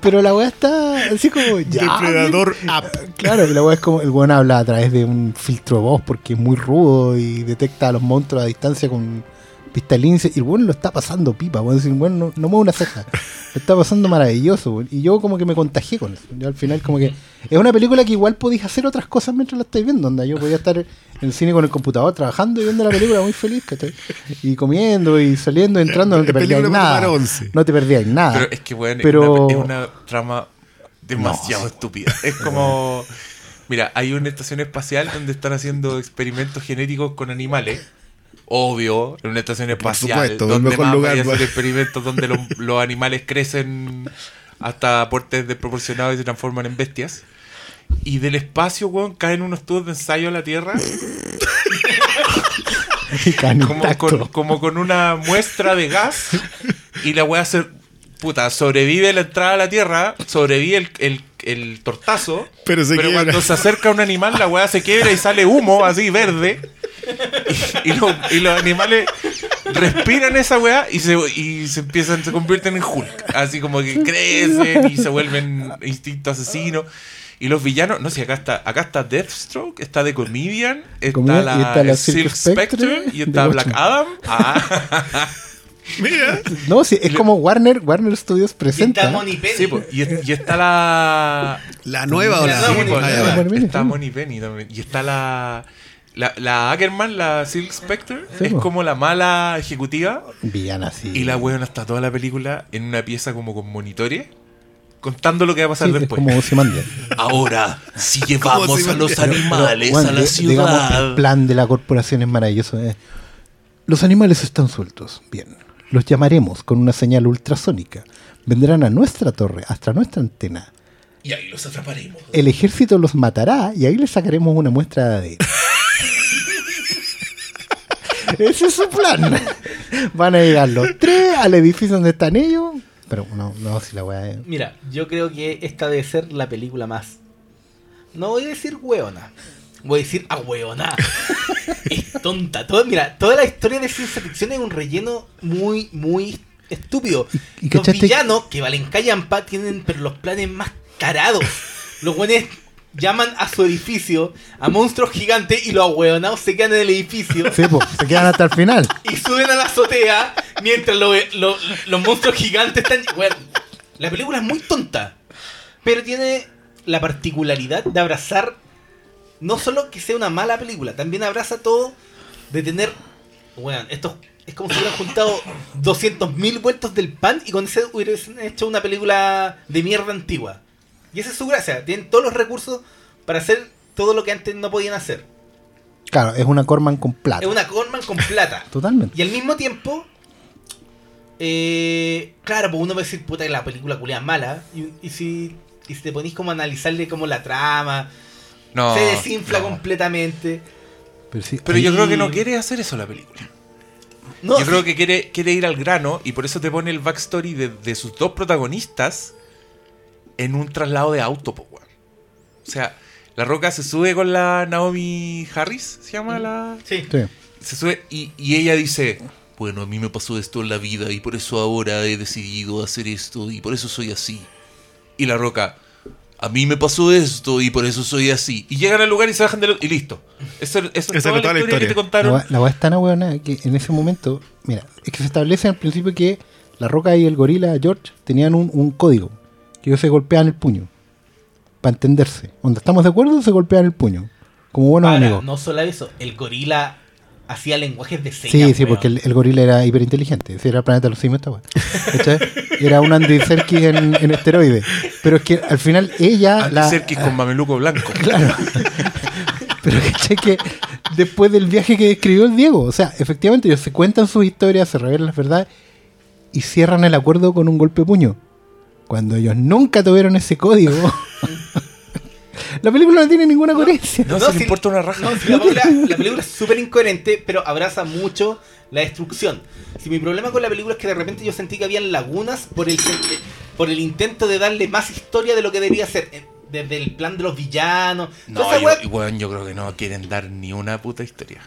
pero la wea está así como ya. Depredador App. Claro, la wea es como el weón habla a través de un filtro de voz porque es muy rudo y detecta a los monstruos a distancia con pista lince. Y el weón lo está pasando pipa, weón. Decir, weón, no, no mueve una ceja. Lo está pasando maravilloso, weón. Y yo como que me contagié con eso. Yo al final como que es una película que igual podéis hacer otras cosas mientras la estáis viendo. Onda. Yo podía estar en el cine con el computador trabajando y viendo la película muy feliz, ¿cachai? Y comiendo y saliendo, entrando, no te perdíais nada. No te perdíais nada. Pero es que, weón, es Pero- una- es una trama demasiado estúpida. Es como. Mira, hay una estación espacial donde están haciendo experimentos genéticos con animales. Obvio, en una estación espacial. supuesto, donde mejor más lugar, hacer experimentos donde los, los animales crecen hasta aportes desproporcionados y se transforman en bestias. Y del espacio, weón, caen unos tubos de ensayo a la Tierra. Como con, como con una muestra de gas y la weá se puta sobrevive la entrada a la tierra sobrevive el, el, el tortazo Pero se cuando se acerca un animal la weá se quiebra y sale humo así verde y, y lo- y los animales respiran esa weá y se, y se empiezan se convierten en Hulk así como que crecen y se vuelven instinto asesino y los villanos, no sé, acá está, acá está Deathstroke, está The Comedian, está Comedian, la, y está la Silk Spectre, Spectre y está Black Watchmen. Adam. Ah, Mira. No, sí, es como Warner, Warner Studios Y está presenta. Money Penny. sí, y, y está la. La nueva o La Sí, la- está. Money Penny también. Y está la. La, la Ackerman, la Silk Spectre, Sí, es como la mala ejecutiva. Villana, sí. Y la weona está toda la película en una pieza como con monitores, contando lo que va a pasar Sí, es después. como Ozymandias. Ahora, si llevamos Como a los animales Bueno, a la digamos, ciudad. el plan de la corporación es maravilloso. eh. Los animales están sueltos. Bien. Los llamaremos con una señal ultrasónica. Vendrán a nuestra torre, hasta nuestra antena. Y ahí los atraparemos. El ejército los matará y ahí les sacaremos una muestra de ADN. Ese es su plan. Van a llegar los tres al edificio donde están ellos. Pero no, no, si la weá es. Mira, yo creo que esta debe ser la película más. No voy a decir hueona. Voy a decir a hueona. es tonta. Todo, mira, toda la historia de ciencia ficción es un relleno muy, muy estúpido. y los villanos que valen callampa tienen pero los planes más tarados. Los buenos llaman a su edificio a monstruos gigantes y los ahueonados se quedan en el edificio. Sí, pues, se quedan hasta el final. y suben a la azotea mientras lo- lo- los monstruos gigantes están. Bueno, la película es muy tonta, pero tiene la particularidad de abrazar no solo que sea una mala película, también abraza todo de tener. Bueno, esto es como si hubieran juntado 200.000 vueltos del pan y con ese hubiesen hecho una película de mierda antigua. Y esa es su gracia, tienen todos los recursos para hacer todo lo que antes no podían hacer. Claro, es una Corman con plata. Es una Corman con plata. Totalmente. Y al mismo tiempo, eh, claro, pues uno va a decir, puta, que la película culia es mala. Y, y si y si te ponís como a analizarle como la trama, No, se desinfla no. completamente. Pero, sí, Pero yo creo que no quiere hacer eso la película. No, yo sí, creo que quiere, quiere ir al grano y por eso te pone el backstory de, de sus dos protagonistas en un traslado de auto, po, weón. O sea, la roca se sube con la Naomi Harris, ¿se llama la...? sí. Sí. Se sube y, y ella dice, bueno, a mí me pasó esto en la vida y por eso ahora he decidido hacer esto y por eso soy así. Y la roca, a mí me pasó esto y por eso soy así. Y llegan al lugar y se bajan del... Y listo. Eso, eso es toda era la historia, que te La contaron. la weá es tan ahueonada que en ese momento, mira, es que se establece al principio que la roca y el gorila George tenían un, un código, que ellos se golpeaban el puño, para entenderse. Cuando estamos de acuerdo, se golpean el puño, como buenos Ahora, amigos. no solo eso, el gorila hacía lenguajes de señas. Sí, sí, weón. porque el, el gorila era hiperinteligente. Ese era el planeta de los simios, esta. Era un Andy Serkis en, en esteroide. Pero es que al final ella. Andy la- Serkis con mameluco blanco. Claro. Pero ¿cachai? que después del viaje que describió el Diego, o sea, efectivamente ellos se cuentan sus historias, se revelan las verdades y cierran el acuerdo con un golpe de puño. Cuando ellos nunca tuvieron ese código. la película no tiene ninguna coherencia. No, se le importa una raja. no, si la, película, la película es súper incoherente, pero abraza mucho la destrucción. Si mi problema con la película es que de repente yo sentí que habían lagunas por el, por el intento de darle más historia de lo que debería ser. eh, Desde el plan de los villanos. No, yo, weón, yo creo que no quieren dar ni una puta historia.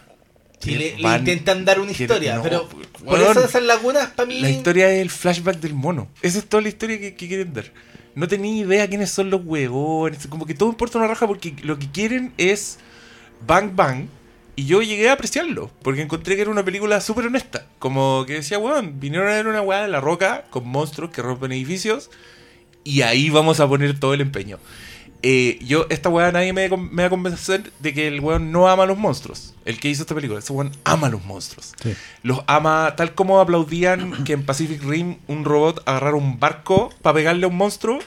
Sí, le, intentan dar una quieren- historia, no, pero por weón. eso esas lagunas para mí. La historia es el flashback del mono. Esa es toda la historia que, que quieren dar. No tenía idea quiénes son los huevones. Como que todo importa una raja porque lo que quieren es Bang Bang. Y yo llegué a apreciarlo. Porque encontré que era una película súper honesta. Como que decía, weón, vinieron a ver una weá de la roca con monstruos que rompen edificios. Y ahí vamos a poner todo el empeño. Eh, yo, esta weá, nadie me, me va a convencer de que el weón no ama a los monstruos. El que hizo esta película, ese weón ama a los monstruos. Sí. Los ama tal como aplaudían que en Pacific Rim un robot agarrara un barco para pegarle a un monstruo.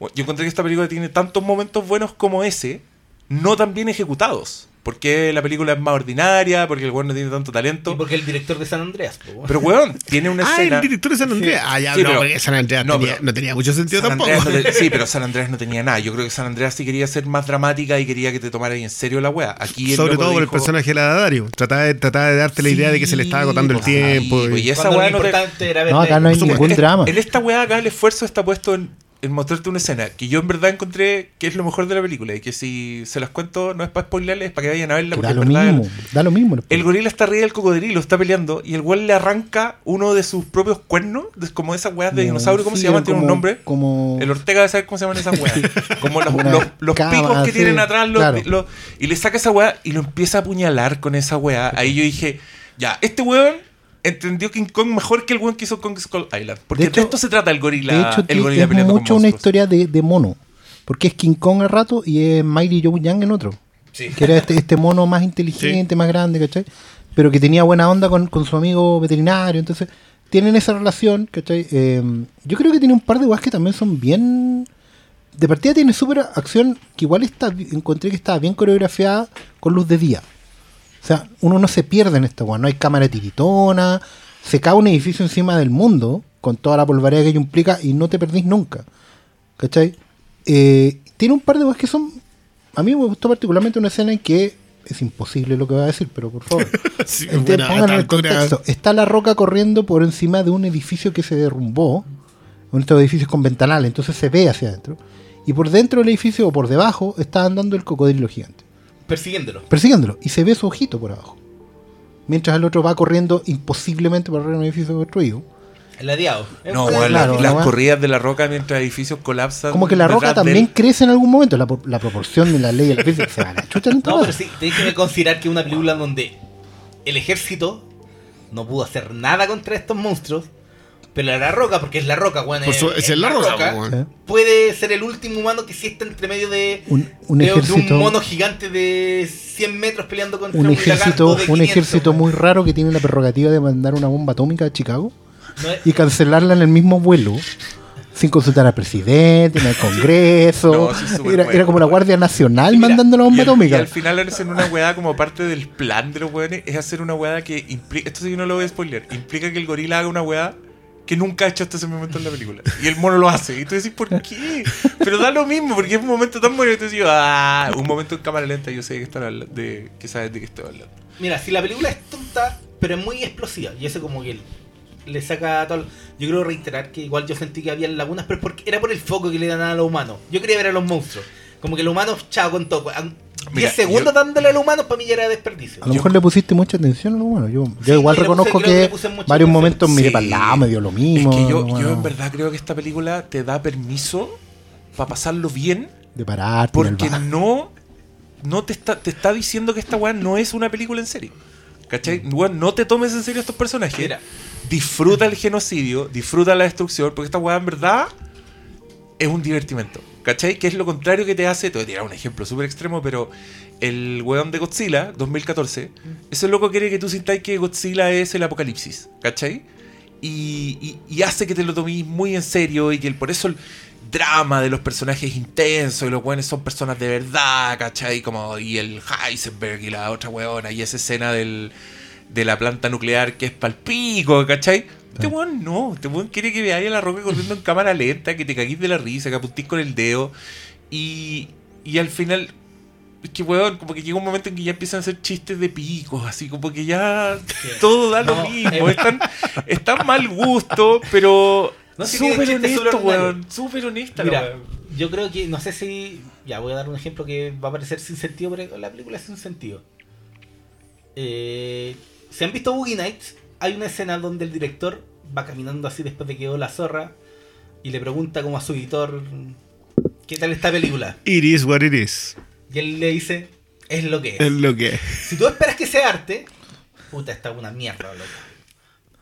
Yo encontré que esta película tiene tantos momentos buenos como ese, no tan bien ejecutados. Porque la película es más ordinaria, porque el weón no tiene tanto Y talento. porque el director de San Andreas. po. Pero weón, tiene una Ah, escena. el director de San Andreas. Ah, ya, Sí, no, pero- porque San Andreas no, tenía- pero- no tenía mucho sentido San tampoco. Andreas no te- sí, pero San Andreas no tenía nada. Yo creo que San Andreas sí quería ser más dramática y quería que te tomara en serio la wea. Aquí Sobre todo por el personaje de la Dario. Trataba de, trataba de darte la idea de que se le estaba agotando el Sí, tiempo. sí, y- y esa Cuando weá lo no te- importante era ver No, acá no hay Por ningún drama. En esta weá acá el esfuerzo está puesto en, en mostrarte una escena que yo en verdad encontré que es lo mejor de la película y que si se las cuento no es para spoilerles, es para que vayan a verla. Que porque da lo verdad mismo, da lo mismo. El gorila está arriba del cocodrilo, está peleando y el weón le arranca uno de sus propios cuernos, de- como esas weas de Como- dinosaurio, ¿cómo sí, se llaman? era Tiene un nombre. Como... El Ortega debe saber cómo se llaman esas weas. Como los, los- los cama, picos que sí, tienen atrás. Los, claro. los- y le saca esa wea y lo empieza a apuñalar con esa wea. Ahí yo dije, ya, este weón entendió King Kong mejor que el weón que hizo Kong Skull Island. Porque de, De hecho- esto se trata el gorila. de hecho, el gorila es con mucho una historia de, de mono. Porque es King Kong al rato y es Mighty Joe Young en otro. Sí. Que era este, este mono más inteligente, más grande, ¿cachai? Pero que tenía buena onda con, con su amigo veterinario. Entonces, tienen esa relación, ¿cachai? Eh, yo creo que tiene un par de guas que también son bien. De partida tiene súper acción que igual está, encontré que estaba bien coreografiada con luz de día. O sea, uno no se pierde en esta guay. No hay cámara tiritona. Se cae un edificio encima del mundo con toda la polvareda que ello implica y no te perdís nunca. ¿Cachai? Eh, tiene un par de cosas que son. A mí me gustó particularmente una escena en que es imposible lo que voy a decir, pero por favor. Sí, a pongan en el contexto. Está la roca corriendo por encima de un edificio que se derrumbó. Uno de estos edificios con ventanales, entonces se ve hacia adentro. Y por dentro del edificio o por debajo está andando el cocodrilo gigante Persiguiéndolo. persiguiéndolo y se ve su ojito por abajo. Mientras el otro va corriendo imposiblemente por arriba de un edificio destruido. El adiado. No, weón, Claro, las, la las wea- corridas de la roca mientras edificios colapsan. Como que la roca también él. crece en algún momento. La, la proporción de la ley de la física se va a la chucha No, pero sí, tenéis que considerar que una película donde el ejército no pudo hacer nada contra estos monstruos, pero la roca, porque es la roca, weón. Por su- es la roca. ¿Eh? puede ser el último humano que sí está entre medio de, Un, un de- de ejército, un mono gigante de 100 metros peleando contra un un, ejército, un 500, ejército muy raro que tiene la prerrogativa de mandar una bomba atómica a Chicago No es- y cancelarla en el mismo vuelo. Sin consultar al presidente, en el Congreso. No, sí, súper era, bueno. era como la Guardia Nacional mira, mandando la Y bomba al, y atómica. al final hacen una weá como parte del plan de los weones, es hacer una weá que implica, esto sí que no lo voy a spoiler, implica que el gorila haga una weá que nunca ha hecho hasta ese momento en la película. Y el mono lo hace. Y tú decís, ¿por qué? Pero da lo mismo, porque es un momento tan bueno. Y tú decís, ah, un momento en cámara lenta, yo sé que, están de, que sabes de qué estoy hablando. Mira, si la película es tonta, pero es muy explosiva, y eso como que le saca todo. Yo creo reiterar que igual yo sentí que había lagunas, pero porque era por el foco que le dan a los humanos. Yo quería ver a los monstruos. Como que los humanos, chao, con todo. An- 10 Mira, segundos yo- dándole a los humanos para mí ya era desperdicio. A lo mejor le pusiste mucha atención a lo bueno. Yo, yo Sí, igual puse- reconozco que varios momentos miré Sí. para el lado, me dio lo mismo. es que yo, bueno, yo en verdad creo que esta película te da permiso para pasarlo bien. De el Porque no, no te, está, te está diciendo que esta weá no es una película en serio. ¿Cachai? No te tomes en serio estos personajes. Mira. Disfruta el genocidio, disfruta la destrucción, porque esta weá en verdad es un divertimento. ¿Cachai? Que es lo contrario que te hace. Te voy a tirar un ejemplo súper extremo, pero el weón de Godzilla 2014, ese loco quiere que tú sintáis que Godzilla es el apocalipsis. ¿Cachai? Y, y- y hace que te lo tomes muy en serio y que el- por eso el drama de los personajes es intenso y los weones son personas de verdad, ¿cachai? Como, y el Heisenberg y la otra weona y esa escena del, de la planta nuclear que es palpico, ¿cachai? Este weón no, este weón quiere que veáis a la roca corriendo en cámara lenta, que te caguís de la risa, que apuntís con el dedo y, y al final... Es que, weón, como que llega un momento en que ya empiezan a hacer chistes de picos, así como que ya todo da lo No, mismo. eh. Es tan, es tan mal gusto, pero No, tiene súper honesto, weón. Súper honesta Mira, yo creo que, no sé si. Ya voy a dar un ejemplo que va a parecer sin sentido, pero la película es sin sentido. Eh, si han visto Boogie Nights, hay una escena donde el director va caminando así después de que quedó la zorra y le pregunta como a su editor: ¿Qué tal esta película? It is what it is. Y él le dice: Es lo que es. Es lo que es. Si tú esperas que sea arte, puta, está una mierda, loco.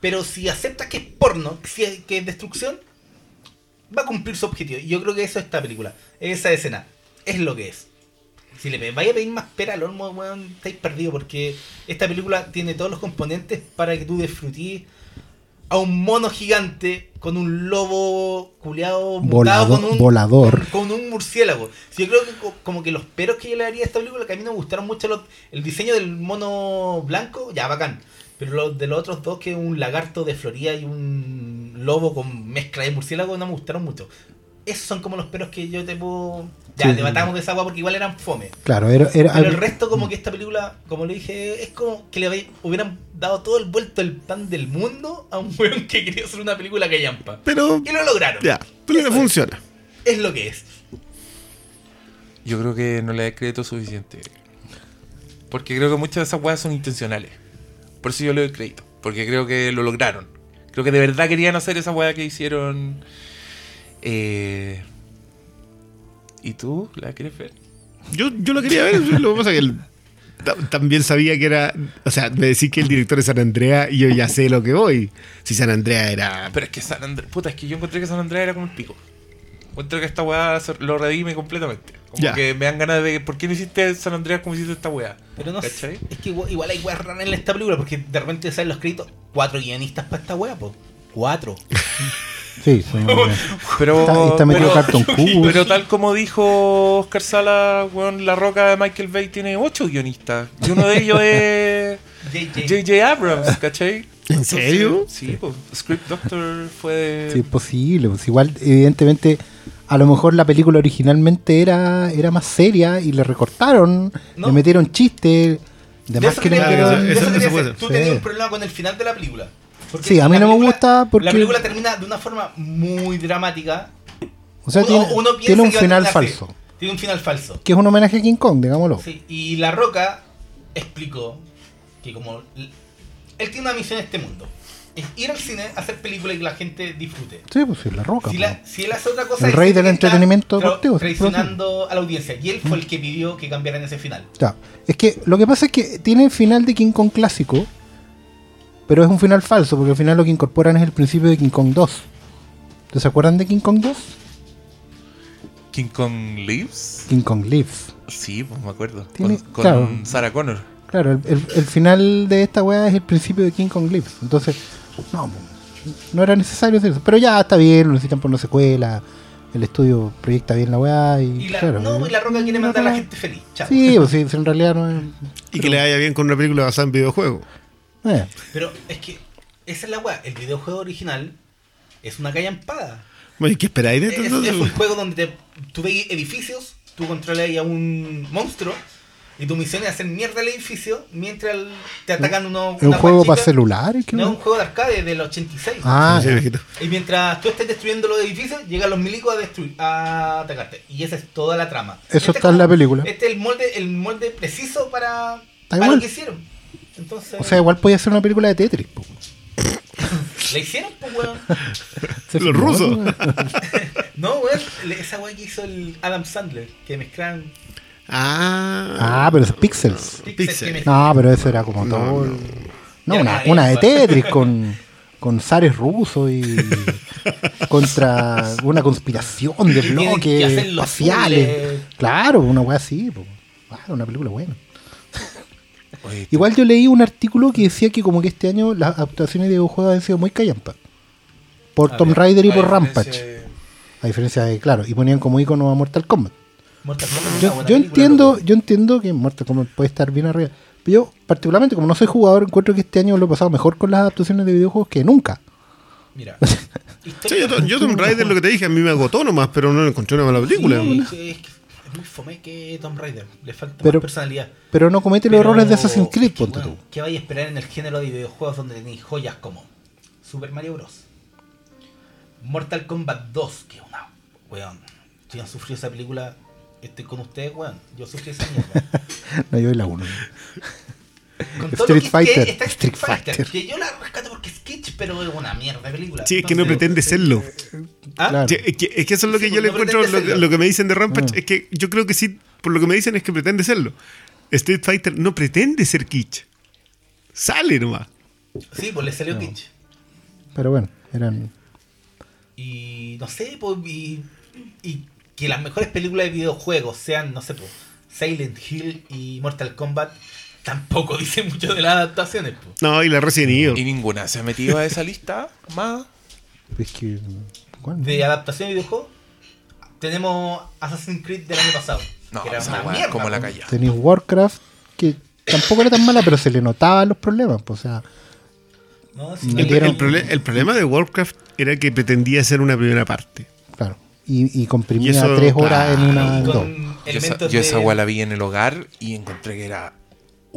Pero si aceptas que es porno, que es destrucción, va a cumplir su objetivo. Y yo creo que eso es esta película. Esa escena. Es lo que es. Si le vaya a pedir más pera al olmo, weón, estáis perdidos. Porque esta película tiene todos los componentes para que tú disfrutís a un mono gigante con un lobo culeado Volado- con un volador. con, un murciélago. Yo creo que co- como que los peros que yo le daría a esta película que a mí no me gustaron mucho los- el diseño del mono blanco, ya bacán. Pero los de los otros dos, que es un lagarto de Florida y un lobo con mezcla de murciélago, no me gustaron mucho. Esos son como los peros que yo te puedo. Ya, Sí. debatamos de esa agua porque igual eran fome. Claro, era, era- Pero el resto, como que esta película, como le dije, es como que le hubieran dado todo el vuelto el pan del mundo a un weón que quería hacer una película que llampa. Pero Y lo lograron. ya, pero no funciona. Es lo que es. Yo creo que no le da crédito suficiente. Porque creo que muchas de esas weas son intencionales. Por eso yo le doy crédito. Porque creo que lo lograron. Creo que de verdad querían hacer esa wea que hicieron. Eh... ¿Y tú? ¿La quieres ver? Yo, yo lo quería ver, lo que pasa es que también sabía que era. O sea, me decís que el director es San Andrea y yo ya sé lo que voy. Si San Andrea era. Pero es que San Andrés. Puta, es que yo encontré que San Andrés era como el pico. Encuentro que esta weá lo redime completamente. Como Ya. que me dan ganas de. ¿Por qué no hiciste San Andreas como hiciste esta weá? Pero no sé, ¿Cachai? es que igual, igual hay weas raras en esta película porque de repente salen los créditos cuatro guionistas para esta wea, po. Cuatro. Sí, Pero, Está- está metido pero- Carton Cus. pero tal como dijo Oscar Sala, la roca de Michael Bay tiene ocho guionistas. Y uno de ellos es JJ. Abrams, ¿cachai? ¿En serio? Sí, pues Script Doctor fue de... Sí, es posible. Pues igual, evidentemente, a lo mejor la película originalmente era, era más seria y le recortaron, No. le metieron chistes, de De más eso que hacer. ser. Tú tenías un problema con el final de la película. Porque Sí, a mí no me gusta porque- La película termina de una forma muy dramática. O sea, Uno- tiene, uno tiene un final falso. Tiene un final falso. Que es un homenaje a King Kong, digámoslo. Sí, y La Roca explicó que como él tiene una misión en este mundo. Es ir al cine, hacer películas y que la gente disfrute. Sí, pues sí, la roca. Si, pues. la- si él hace otra cosa... El rey del está entretenimiento deportivo, Traicionando a la audiencia. Y él fue el que pidió que cambiaran ese final. Ya. Es que lo que pasa es que tiene el final de King Kong clásico, pero es un final falso, porque al final lo que incorporan es el principio de King Kong 2. ¿Te se acuerdan de King Kong 2? King Kong Lives. King Kong Lives. Sí, pues me acuerdo. Tiene- con con claro. Sarah Connor. Claro, el, el- el final de esta weá es el principio de King Kong Lives. Entonces, no, no era necesario hacer eso. Pero ya está bien, lo necesitan por una secuela. El estudio proyecta bien la weá y, Y la, claro. no, y la Roca quiere mandar a la gente feliz. Chao. Sí, pues sí, en realidad no es. Y que le vaya bien con una película basada en videojuegos. Eh, Pero es que esa es la weá. El videojuego original es una callampada. Bueno, ¿y qué esperáis de Es, es un juego donde te- tú veis edificios, tú controlas a un monstruo y tu misión es hacer mierda el edificio mientras el- te atacan unos. ¿Es un juego para celulares? ¿Qué No, es un juego de arcade del 86. Ah, Sí, viejito. Y mientras tú estés destruyendo los edificios, llegan los milicos a destruir, a atacarte. Y esa es toda la trama. Eso Este está en la película. Este es el molde, el molde preciso para, para lo que hicieron. Entonces, o sea, igual podía ser una película de Tetris. po. ¿la hicieron, pues, weón? Los rusos. No, weón, esa weón que hizo el Adam Sandler, que mezclaban Ah. Ah, pero es Pixels. pixels. No, pero eso era como todo. el- No, una, una de. Tetris con, con zares rusos y contra una conspiración de bloques espaciales. Claro, una wea así. po. Claro, una película buena. Oye, Igual yo leí un artículo que decía que como que este año las adaptaciones de videojuegos han sido muy callampas. Por A Tomb Raider y a por Rampage. de- A diferencia de, claro, y ponían como icono a Mortal Kombat. Mortal Kombat Yo, entiendo, loco. yo entiendo que Mortal Kombat puede estar bien arriba. Pero yo, particularmente, como no soy jugador, encuentro que este año lo he pasado mejor con las adaptaciones de videojuegos que nunca. Mira. Sí, yo, yo Tomb Raider lo que te dije, a mí me agotó nomás, pero no encontré una mala película. Sí, es, que es muy fome que Tomb Raider. Le falta Pero- más personalidad. Pero no comete los Pero, errores de Assassin's Creed, que, ponte bueno, tú. ¿Qué vais a esperar en el género de videojuegos donde tenéis joyas como Super Mario Bros? Mortal Kombat 2, que una. Weón. Si han sufrido esa película, estoy con ustedes, weón. Yo sufrí esa mierda. No, yo la 1. Con todo Street lo que- Fighter, que está Street Street Fighter, Fighter. Que yo la rescato porque es kitsch, pero es una mierda de película. Sí, es que no pretende serlo. ¿Ah? Claro. Sí, Es que, es que eso es lo que Sí, yo le no encuentro, lo, que- serlo. lo que me dicen de Rampage, Mm. es que yo creo que sí, por lo que me dicen es que pretende serlo. Street Fighter no pretende ser kitsch. Sale nomás. Sí, pues le salió kitsch. Pero bueno, eran. Y no sé, pues, y, y que las mejores películas de videojuegos sean, no sé, pues, Silent Hill y Mortal Kombat, tampoco dice mucho de las adaptaciones, pues. No, y la Resident Y Evil. ninguna se ha metido a esa lista más. Es que. ¿cuál? De adaptación de videojuegos, tenemos Assassin's Creed del año pasado. No, que era esa una mierda, como la calla. Tenéis Warcraft, que tampoco era tan mala, pero se le notaban los problemas. o sea, No, sí, Me El, el- dieron- el prole- el problema de Warcraft era que pretendía ser una primera parte. claro. Y, y comprimía Y eso, tres horas en una. en dos. con Yo esa, yo esa de- weá la vi en el hogar y encontré que era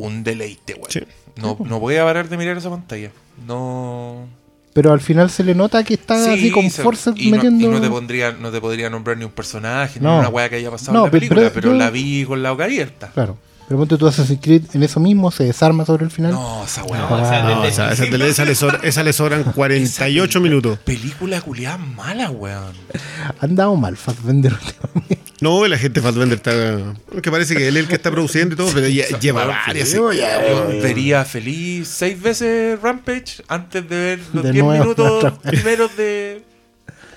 un deleite. Sí. No, no voy a parar de mirar esa pantalla. No. Pero al final se le nota que está Sí, así con fuerza y no, metiendo. y no te pondría, no te podría nombrar ni un personaje, No. ni una weá que haya pasado No, en la pe- película, pero pero, la vi con la boca abierta. Claro. Pero ponte tú Assassin's Creed en eso mismo, se desarma sobre el final. No, esa weá. No, sea, No, esa, esa, esa le sobra- esa le sobran 48 minutos. Película culiada mala, weón. Han dado mal Fassbender. No, la gente de Fassbender está. Que parece que él es el que está produciendo y todo, pero ya- lleva varias. Yo vería feliz seis veces Rampage antes de ver los De 10 nuevo, minutos primeros de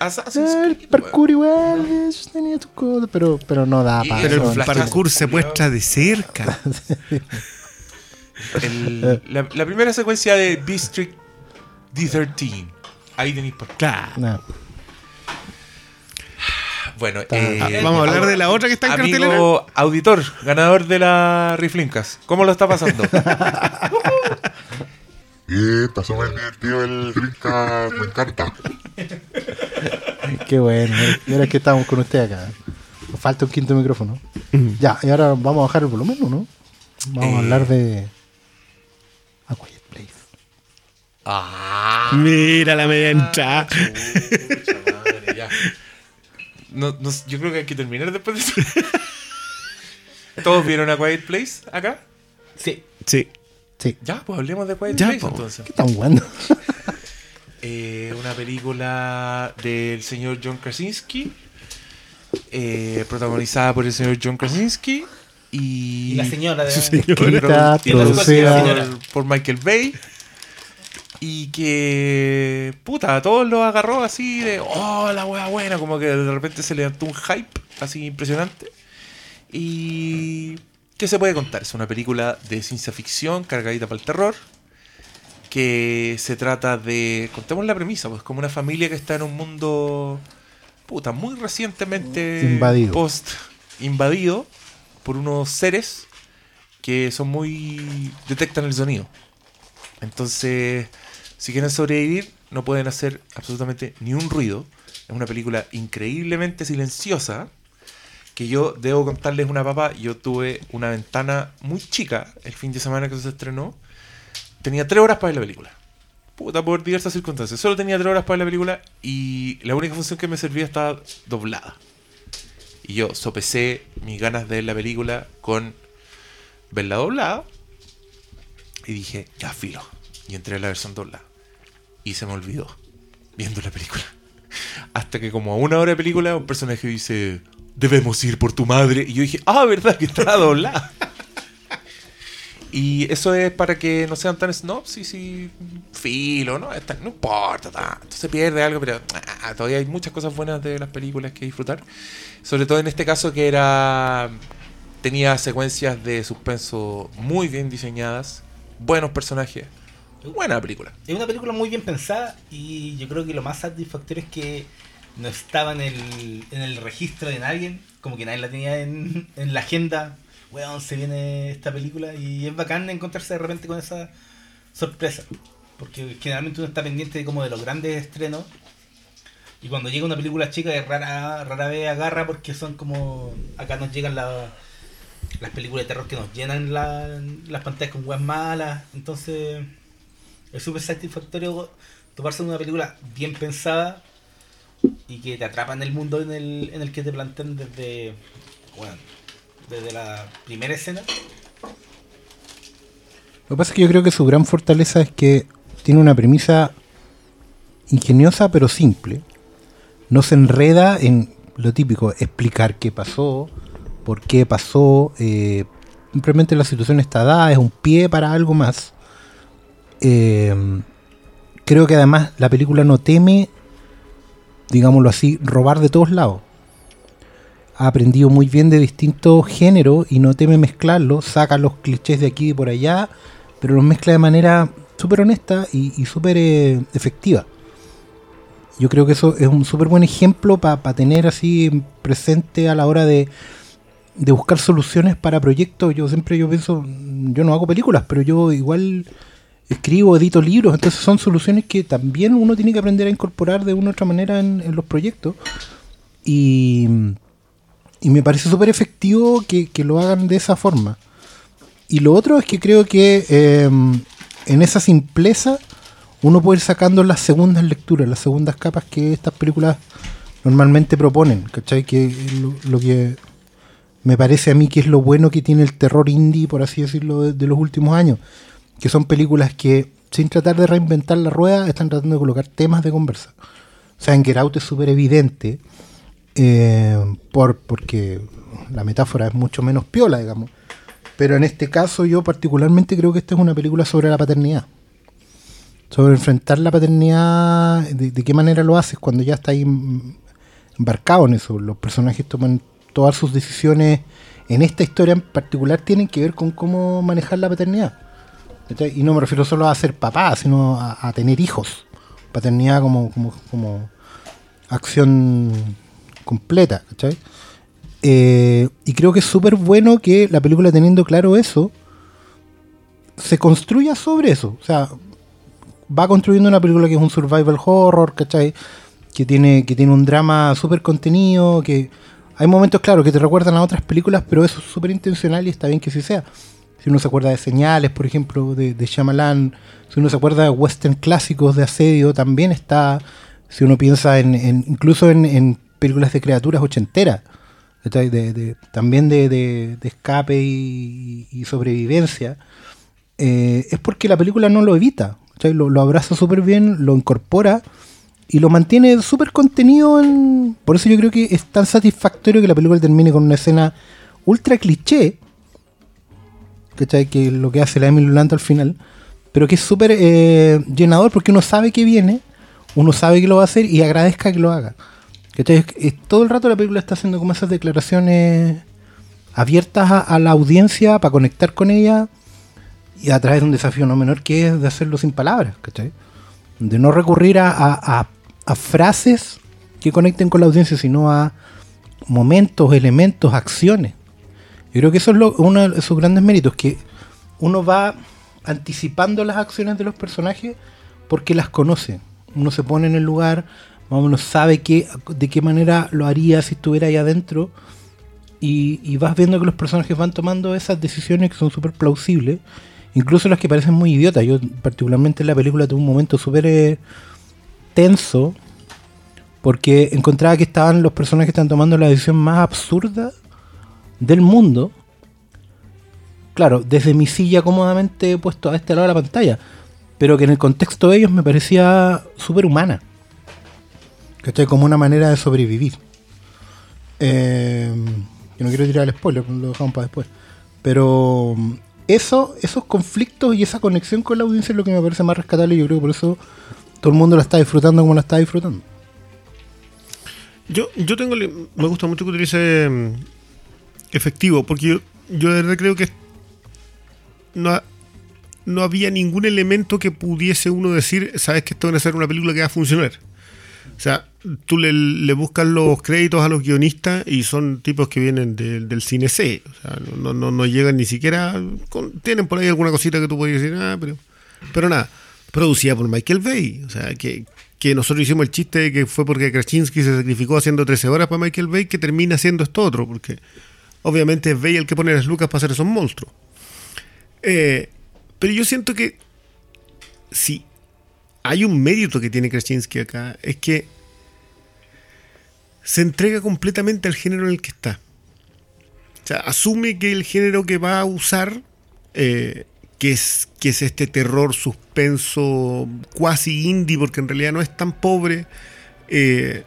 Assassin's Ah, El parkour igual es- tenía sus cosas, pero, pero no da para Pero Eso, el parkour se muestra de cerca. El- la, la primera secuencia de District D13. Ahí tenéis por Claro. No. Bueno, Ah, eh, Vamos a hablar de la otra que está en cartelera. Amigo auditor, ganador de la Riflincas, ¿cómo lo está pasando? Y está súper divertido el Dreamcast, me encanta. Qué bueno. Y ahora que estamos con usted acá. Nos falta un quinto micrófono. Ya, y ahora vamos a bajar el volumen, ¿o no? Vamos a Eh. hablar de. A Quiet Place. ah, Mira la media entrada. chucha madre, ya. No, no, yo creo que hay que terminar después de eso. ¿Todos vieron a Quiet Place acá? Sí. Sí. Sí. Ya, pues hablemos de Quiet Ya, Place po. entonces. ¿Qué están jugando? Eh, una película del señor John Krasinski, eh, protagonizada por el señor John Krasinski y, Y la señora de... Sí, señor. y por, por Michael Bay y que puta, a todos los agarró así de oh la wea buena, como que de repente se levantó un hype así impresionante y ¿qué se puede contar? Es una película de ciencia ficción cargadita para el terror que se trata de contemos la premisa, pues como una familia que está en un mundo puta muy recientemente Invadido. post invadido por unos seres que son muy detectan el sonido. Entonces, si quieren sobrevivir, no pueden hacer absolutamente ni un ruido. Es una película increíblemente silenciosa. Que yo debo contarles una papa. Yo tuve una ventana muy chica el fin de semana que se estrenó. Tenía tres horas para ver la película. Puta, por diversas circunstancias. Solo tenía tres horas para ver la película y la única función que me servía estaba doblada. Y yo sopesé mis ganas de ver la película con verla doblada. Y dije, ya filo. Y entré a la versión doblada. Y se me olvidó viendo la película. Hasta que como a una hora de película un personaje dice, debemos ir por tu madre. Y yo dije, ah, verdad que está doblada. Y eso es para que no sean tan snobs y si filo, ¿no? Está- no importa tanto, se pierde algo, pero ah, todavía hay muchas cosas buenas de las películas que disfrutar. Sobre todo en este caso que era tenía secuencias de suspenso muy bien diseñadas, buenos personajes, buena película. Es una película muy bien pensada y yo creo que lo más satisfactorio es que no estaba en el, en el registro de nadie, como que nadie la tenía en, en la agenda. Weón, se viene esta película y es bacán encontrarse de repente con esa sorpresa. Porque generalmente uno está pendiente de como de los grandes estrenos. Y cuando llega una película chica es rara, rara vez agarra porque son como... Acá nos llegan la- las películas de terror que nos llenan la- las pantallas con weas malas. Entonces es súper satisfactorio tomarse una película bien pensada y que te atrapa en el mundo en el, en el que te plantean desde, bueno, desde la primera escena. Lo que pasa es que yo creo que su gran fortaleza es que tiene una premisa ingeniosa pero simple. No se enreda en lo típico, explicar qué pasó, por qué pasó. eh, simplemente la situación está dada, es un pie para algo más. Eh, creo que además la película no teme, digámoslo así, robar de todos lados. Ha aprendido muy bien de distintos géneros y no teme mezclarlos, saca los clichés de aquí y por allá, pero los mezcla de manera súper honesta y, y súper eh, efectiva. Yo creo que eso es un súper buen ejemplo para tener así presente a la hora de, de buscar soluciones para proyectos. Yo siempre yo pienso, yo no hago películas, pero yo igual escribo, edito libros, entonces son soluciones que también uno tiene que aprender a incorporar de una u otra manera en, los proyectos. Y, y me parece súper efectivo que, que lo hagan de esa forma. Y lo otro es que creo que eh, en esa simpleza uno puede ir sacando las segundas lecturas, las segundas capas que estas películas normalmente proponen, ¿cachai? Que lo, lo que me parece a mí que es lo bueno que tiene el terror indie, por así decirlo, de, de los últimos años. Que son películas que, sin tratar de reinventar la rueda, están tratando de colocar temas de conversa. O sea, en Get Out es súper evidente, eh, por, porque la metáfora es mucho menos piola, digamos. Pero en este caso yo particularmente creo que esta es una película sobre la paternidad. Sobre enfrentar la paternidad, de, qué manera lo haces cuando ya está embarcado en eso. Los personajes toman todas sus decisiones en esta historia en particular tienen que ver con cómo manejar la paternidad. Y no me refiero solo a ser papá, sino a, tener hijos. Paternidad como, como, como acción completa. Eh, y creo que es súper bueno que la película teniendo claro eso, se construya sobre eso. O sea, va construyendo una película que es un survival horror, ¿cachai? Que tiene, que tiene un drama súper contenido, que hay momentos, claro, que te recuerdan a otras películas, pero eso es súper intencional y está bien que así sea. Si uno se acuerda de Señales, por ejemplo, de, de Shyamalan, si uno se acuerda de western clásicos de asedio, también está. Si uno piensa en, incluso en, películas de criaturas ochenteras, de, también de, escape y, sobrevivencia, eh, es porque la película no lo evita, lo abraza súper bien, lo incorpora y lo mantiene súper contenido. En... Por eso yo creo que es tan satisfactorio que la película termine con una escena ultra cliché, ¿cachai? Que lo que hace la Emily Blunt al final, pero que es súper eh, llenador porque uno sabe que viene, uno sabe que lo va a hacer y agradezca que lo haga. ¿Cachai? Todo el rato la película está haciendo como esas declaraciones abiertas a, la audiencia para conectar con ella y a través de un desafío no menor que es de hacerlo sin palabras, ¿cachai? De no recurrir a- a frases que conecten con la audiencia, sino a momentos, elementos, acciones. Yo creo que eso es lo- uno de sus grandes méritos, que uno va anticipando las acciones de los personajes porque las conoce. uno se pone en el lugar, más o menos sabe qué, de qué manera lo haría si estuviera ahí adentro. Y, y vas viendo que los personajes van tomando esas decisiones que son súper plausibles. Incluso las que parecen muy idiotas. Yo particularmente en la película tuve un momento súper eh, tenso. Porque encontraba que estaban los personajes que están tomando la decisión más absurda del mundo. Claro, desde mi silla cómodamente puesto a este lado de la pantalla. Pero que en el contexto de ellos me parecía súper humana. ¿Cachai? Como una manera de sobrevivir. Eh, yo no quiero tirar el spoiler, lo dejamos para después. Pero mm, eso, esos conflictos y esa conexión con la audiencia es lo que me parece más rescatable. y Yo creo que por eso todo el mundo la está disfrutando como la está disfrutando. Yo, yo tengo. Me gusta mucho que utilice mm, efectivo, porque yo, yo de verdad creo que no, no había ningún elemento que pudiese uno decir, sabes que esto va a ser una película que va a funcionar. O sea, tú le, buscas los créditos a los guionistas y son tipos que vienen del- cine C. O sea, no, no, no llegan ni siquiera. tienen por ahí alguna cosita que tú podrías decir, ah, pero. Pero nada, producida por Michael Bay. O sea, que, que nosotros hicimos el chiste de que fue porque Krasinski se sacrificó haciendo 13 horas para Michael Bay que termina haciendo esto otro, porque obviamente es Bay el que pone las lucas para hacer esos monstruos. Eh, pero yo siento que si hay un mérito que tiene Krasinski acá, es que se entrega completamente al género en el que está. O sea, asume que el género que va a usar, eh, que, es, que es este terror suspenso cuasi indie, porque en realidad no es tan pobre, eh,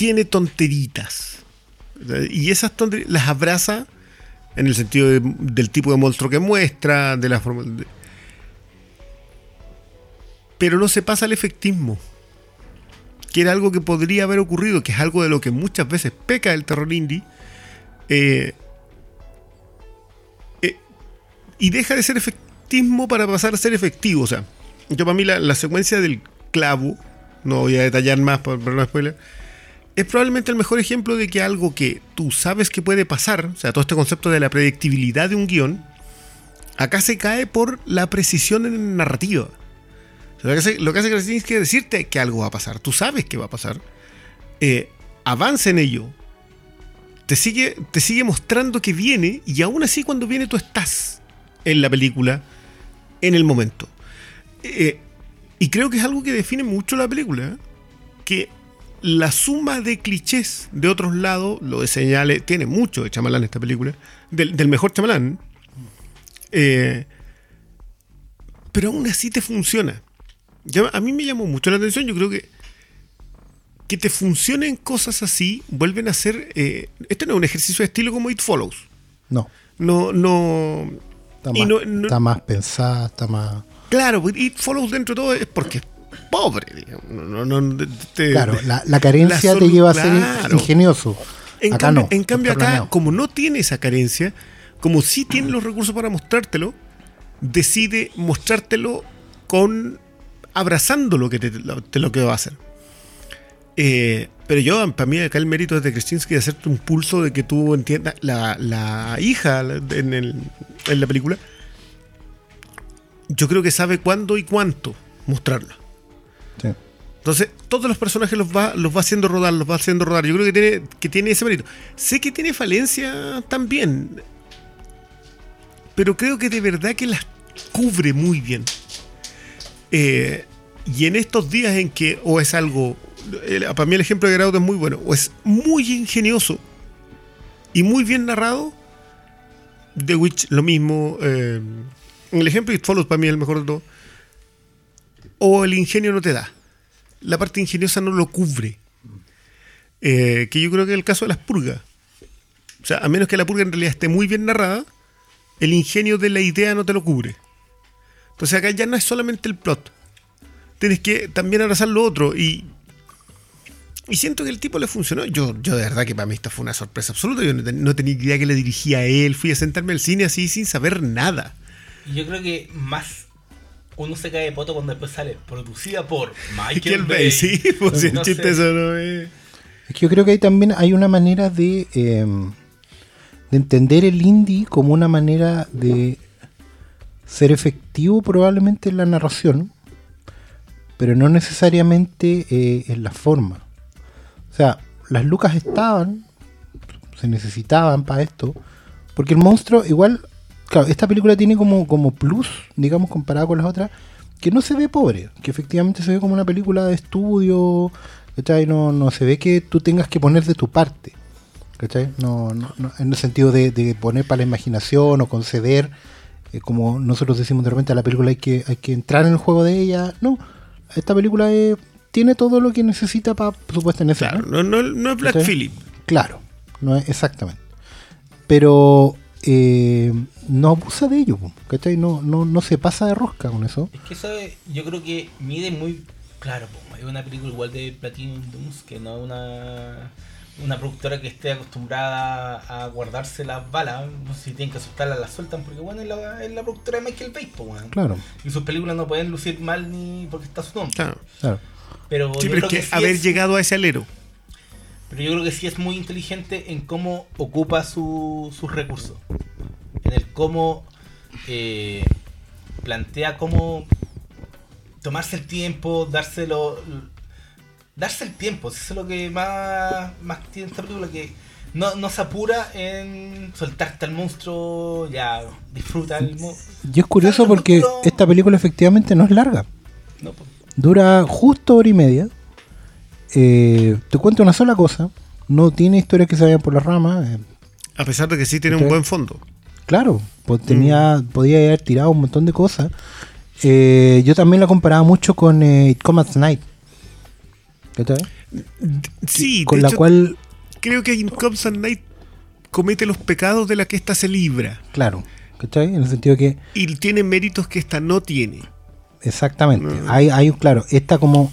tiene tonteritas. Y esas tonterías las abraza en el sentido de- del tipo de monstruo que muestra, de la forma... pero no se pasa al efectismo que era algo que podría haber ocurrido, que es algo de lo que muchas veces peca el terror indie, eh, eh, y deja de ser efectismo para pasar a ser efectivo. O sea, yo para mí la, la secuencia del clavo, no voy a detallar más para, para no spoiler, es probablemente el mejor ejemplo de que algo que tú sabes que puede pasar, o sea, todo este concepto de la predictibilidad de un guion, acá se cae por la precisión en narrativa. Lo que hace, lo que hace Krasinski es decirte que algo va a pasar. Tú sabes que va a pasar. Eh, avanza en ello. Te sigue, te sigue mostrando que viene y aún así cuando viene tú estás en la película en el momento. Eh, y creo que es algo que define mucho la película. Que la suma de clichés de otros lados, lo de señales, tiene mucho de chamalán esta película, del, del mejor chamalán. Eh, pero aún así te funciona. Ya- a mí me llamó mucho la atención. Yo creo que que te funcionen cosas así vuelven a ser. eh, este no es un ejercicio de estilo como It Follows. No, No, no. está más, no- no- está más pensada, está más... Claro, pues, It Follows dentro de todo es porque pobre. digamos. No, no, te- Claro, la, la carencia la te lleva a ser claro. ingenioso. En acá cambio, no. en cambio acá, planeado. como no tiene esa carencia, como sí tiene los recursos para mostrártelo, decide mostrártelo con abrazando lo que te, lo, te- lo que va a hacer. Eh, pero yo, para mí, acá el mérito es de Krasinski de hacerte un pulso de que tú entiendas. La, la hija en, el- en la película, yo creo que sabe cuándo y cuánto mostrarlo. Entonces, todos los personajes los va, los va haciendo rodar, los va haciendo rodar. Yo creo que tiene, que tiene ese mérito. Sé que tiene falencia también. Pero creo que de verdad que las cubre muy bien. Eh, y en estos días en que o es algo. para mí el ejemplo de Gerardo es muy bueno. O es muy ingenioso y muy bien narrado. The Witch, lo mismo. eh, el ejemplo de It Follows para mí es el mejor de todo. O el ingenio no te da la parte ingeniosa no lo cubre. Eh, que yo creo que es el caso de las purgas. O sea, a menos que la purga en realidad esté muy bien narrada, el ingenio de la idea no te lo cubre. Entonces acá ya no es solamente el plot. Tienes que también abrazar lo otro. Y, y siento que el tipo le funcionó. Yo, yo de verdad que para mí esta fue una sorpresa absoluta. Yo no, no tenía idea que le dirigía a él. Fui a sentarme al cine así sin saber nada. Yo creo que más uno se cae de poto cuando después sale producida por Michael Bay. Bay, sí, pues si el No chiste no es. Es que yo creo que ahí también hay una manera de, eh, de entender el indie como una manera de ser efectivo probablemente en la narración, pero no necesariamente eh, en la forma. O sea, las lucas estaban, se necesitaban para esto, porque el monstruo igual, claro, esta película tiene como, como plus, digamos, comparada con las otras, que no se ve pobre, que efectivamente se ve como una película de estudio, ¿cachai? No, no se ve que tú tengas que poner de tu parte, ¿cachai? No, no, no, en el sentido de, de poner para la imaginación o conceder, eh, como nosotros decimos de repente a la película hay que, hay que entrar en el juego de ella, no, esta película eh, tiene todo lo que necesita para, por supuesto, en ese Claro, no, no, no es Black ¿Cachai? Phillip. Claro, no es exactamente. Pero eh, no abusa de ello, ¿cachai? No, no, no se pasa de rosca con eso. Es que eso es- yo creo que mide muy claro. Es una película igual de Platinum Dunes que no una una productora que esté acostumbrada a guardarse las balas. No sé si tienen que soltarlas, las sueltan porque bueno es la, es la productora de Michael Bay. Claro, Y sus películas no pueden lucir mal ni porque está su nombre. Claro. claro. Pero, Sí, pero es que sí haber es- llegado a ese alero. Pero yo creo que sí es muy inteligente en cómo ocupa su- sus recursos. En el cómo eh, plantea cómo tomarse el tiempo, dárselo. Darse el tiempo, eso es lo que más, más tiene esta película, que no, no se apura en soltarte al monstruo, ya disfruta el monstruo. Y es curioso porque esta película efectivamente no es larga. No, pues, Dura justo hora y media. Eh, te cuenta una sola cosa. No tiene historias que se vayan por las ramas. eh, A pesar de que sí tiene un buen fondo. Claro, pues tenía, podía haber tirado un montón de cosas. Eh, yo también la comparaba mucho con It Comes at Night. ¿Cachai? Sí, con de la hecho, cual, creo que In Comes at Night comete los pecados de la que esta se libra. claro, ¿cachai? En el sentido que, Y tiene méritos que esta no tiene. exactamente, Mm. hay, hay, claro, esta como,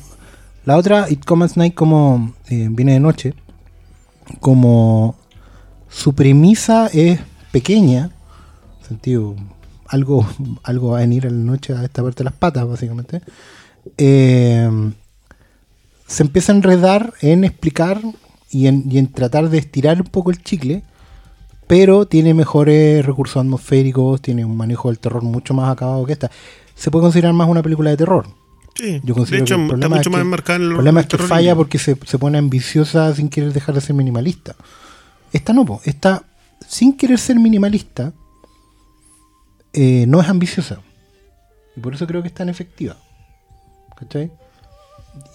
la otra, It Comes Night como eh, viene de noche, como su premisa es pequeña, sentido, algo, algo va a venir en la noche a esta parte de las patas, básicamente. Eh, se empieza a enredar en explicar y en, y en tratar de estirar un poco el chicle, pero tiene mejores recursos atmosféricos, tiene un manejo del terror mucho más acabado que esta. Se puede considerar más una película de terror. Sí, Yo de considero hecho, que el está problema mucho es más que- enmarcada en El problema es que falla porque se, se pone ambiciosa sin querer dejar de ser minimalista. Esta no, po. esta sin querer ser minimalista eh, no es ambiciosa. Y por eso creo que es tan efectiva. ¿Cachai?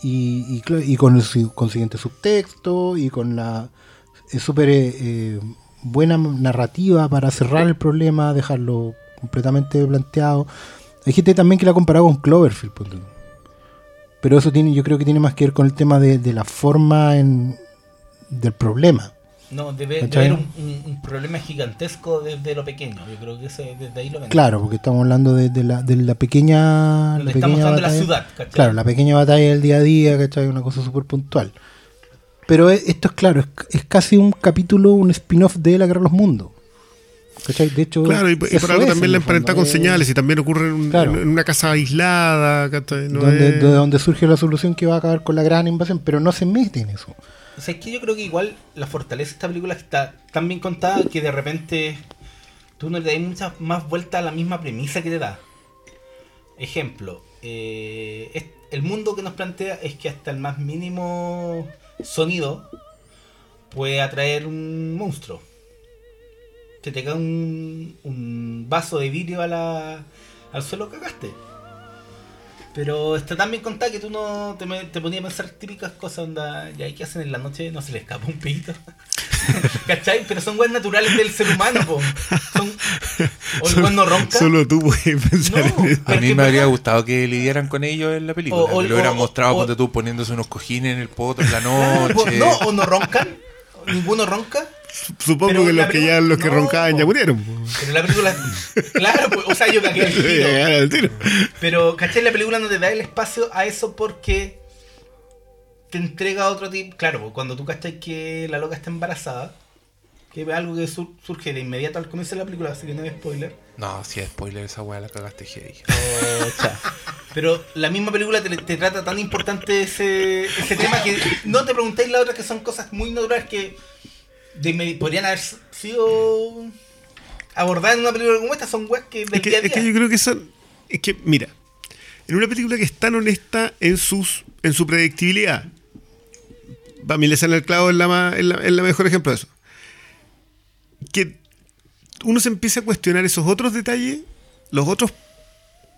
Y, y, cla- y con el consiguiente subtexto y con la eh, súper eh, buena narrativa para cerrar el problema, dejarlo completamente planteado. Hay gente también que la ha comparado con Cloverfield. ponte tú. Pero eso tiene, yo creo que tiene más que ver con el tema de, de la forma en, del problema. No, debe, debe haber un, un- un problema gigantesco desde lo pequeño. Yo creo que ese, desde ahí lo ven. Claro, porque estamos hablando de, de la, de la pequeña. La está pequeña mostrando la batalla. ciudad, ¿cachai? Claro, la pequeña batalla del día a día, ¿cachai? Una cosa súper puntual. Pero e- esto es claro, es, es casi un capítulo, un spin-off de La Guerra de los Mundos. ¿Cachai? De hecho, Claro, y, y por algo también la emparenta con es señales y también ocurre en, un- Claro. en una casa aislada. No donde, es- de donde surge la solución que va a acabar con la gran invasión, pero no se mete en eso. O sea, es que yo creo que igual la fortaleza de esta película está tan bien contada que de repente tú no le das muchas más vueltas a la misma premisa que te da. Ejemplo, eh, es- el mundo que nos plantea es que hasta el más mínimo sonido puede atraer un monstruo. Que te cae un, un vaso de vidrio a la, al suelo, cagaste. Pero está tan bien contada que tú no te, me- te ponías a pensar típicas cosas, onda, ya hay que hacen en la noche, no se le escapa un pedito. ¿Cachai? Pero son weas naturales del ser humano, po. Son. O el weón no ronca. Solo tú puedes pensar No. en eso. A mí me habría gustado que lidiaran con ellos en la película. O- o- que lo hubieran o- mostrado, o- ponte tú, poniéndose unos cojines en el poto en la noche. no, o no roncan. Ninguno ronca. Supongo Pero que los que ya los que no, roncaban ya murieron. po. Pero la película. Claro, pues, o sea, yo cagué el tiro. Pero, ¿cachai? La película no te da el espacio a eso porque te entrega otro tipo. Claro, pues, cuando tú cachai que la loca está embarazada, que es algo que sur- surge de inmediato al comienzo de la película, así que no es spoiler. No, si es spoiler, esa weá la cagaste heavy. Pero la misma película te, te trata tan importante ese, ese tema que no te preguntéis la otra que son cosas muy naturales que de podrían haber sido abordadas en una película como esta son weas que Es que, es que yo creo que son. Es que, mira, en una película que es tan honesta en sus en su predictibilidad, para mí le sale el clavo es la, más- es la, es la mejor ejemplo de eso. Que uno se empieza a cuestionar esos otros detalles, los otros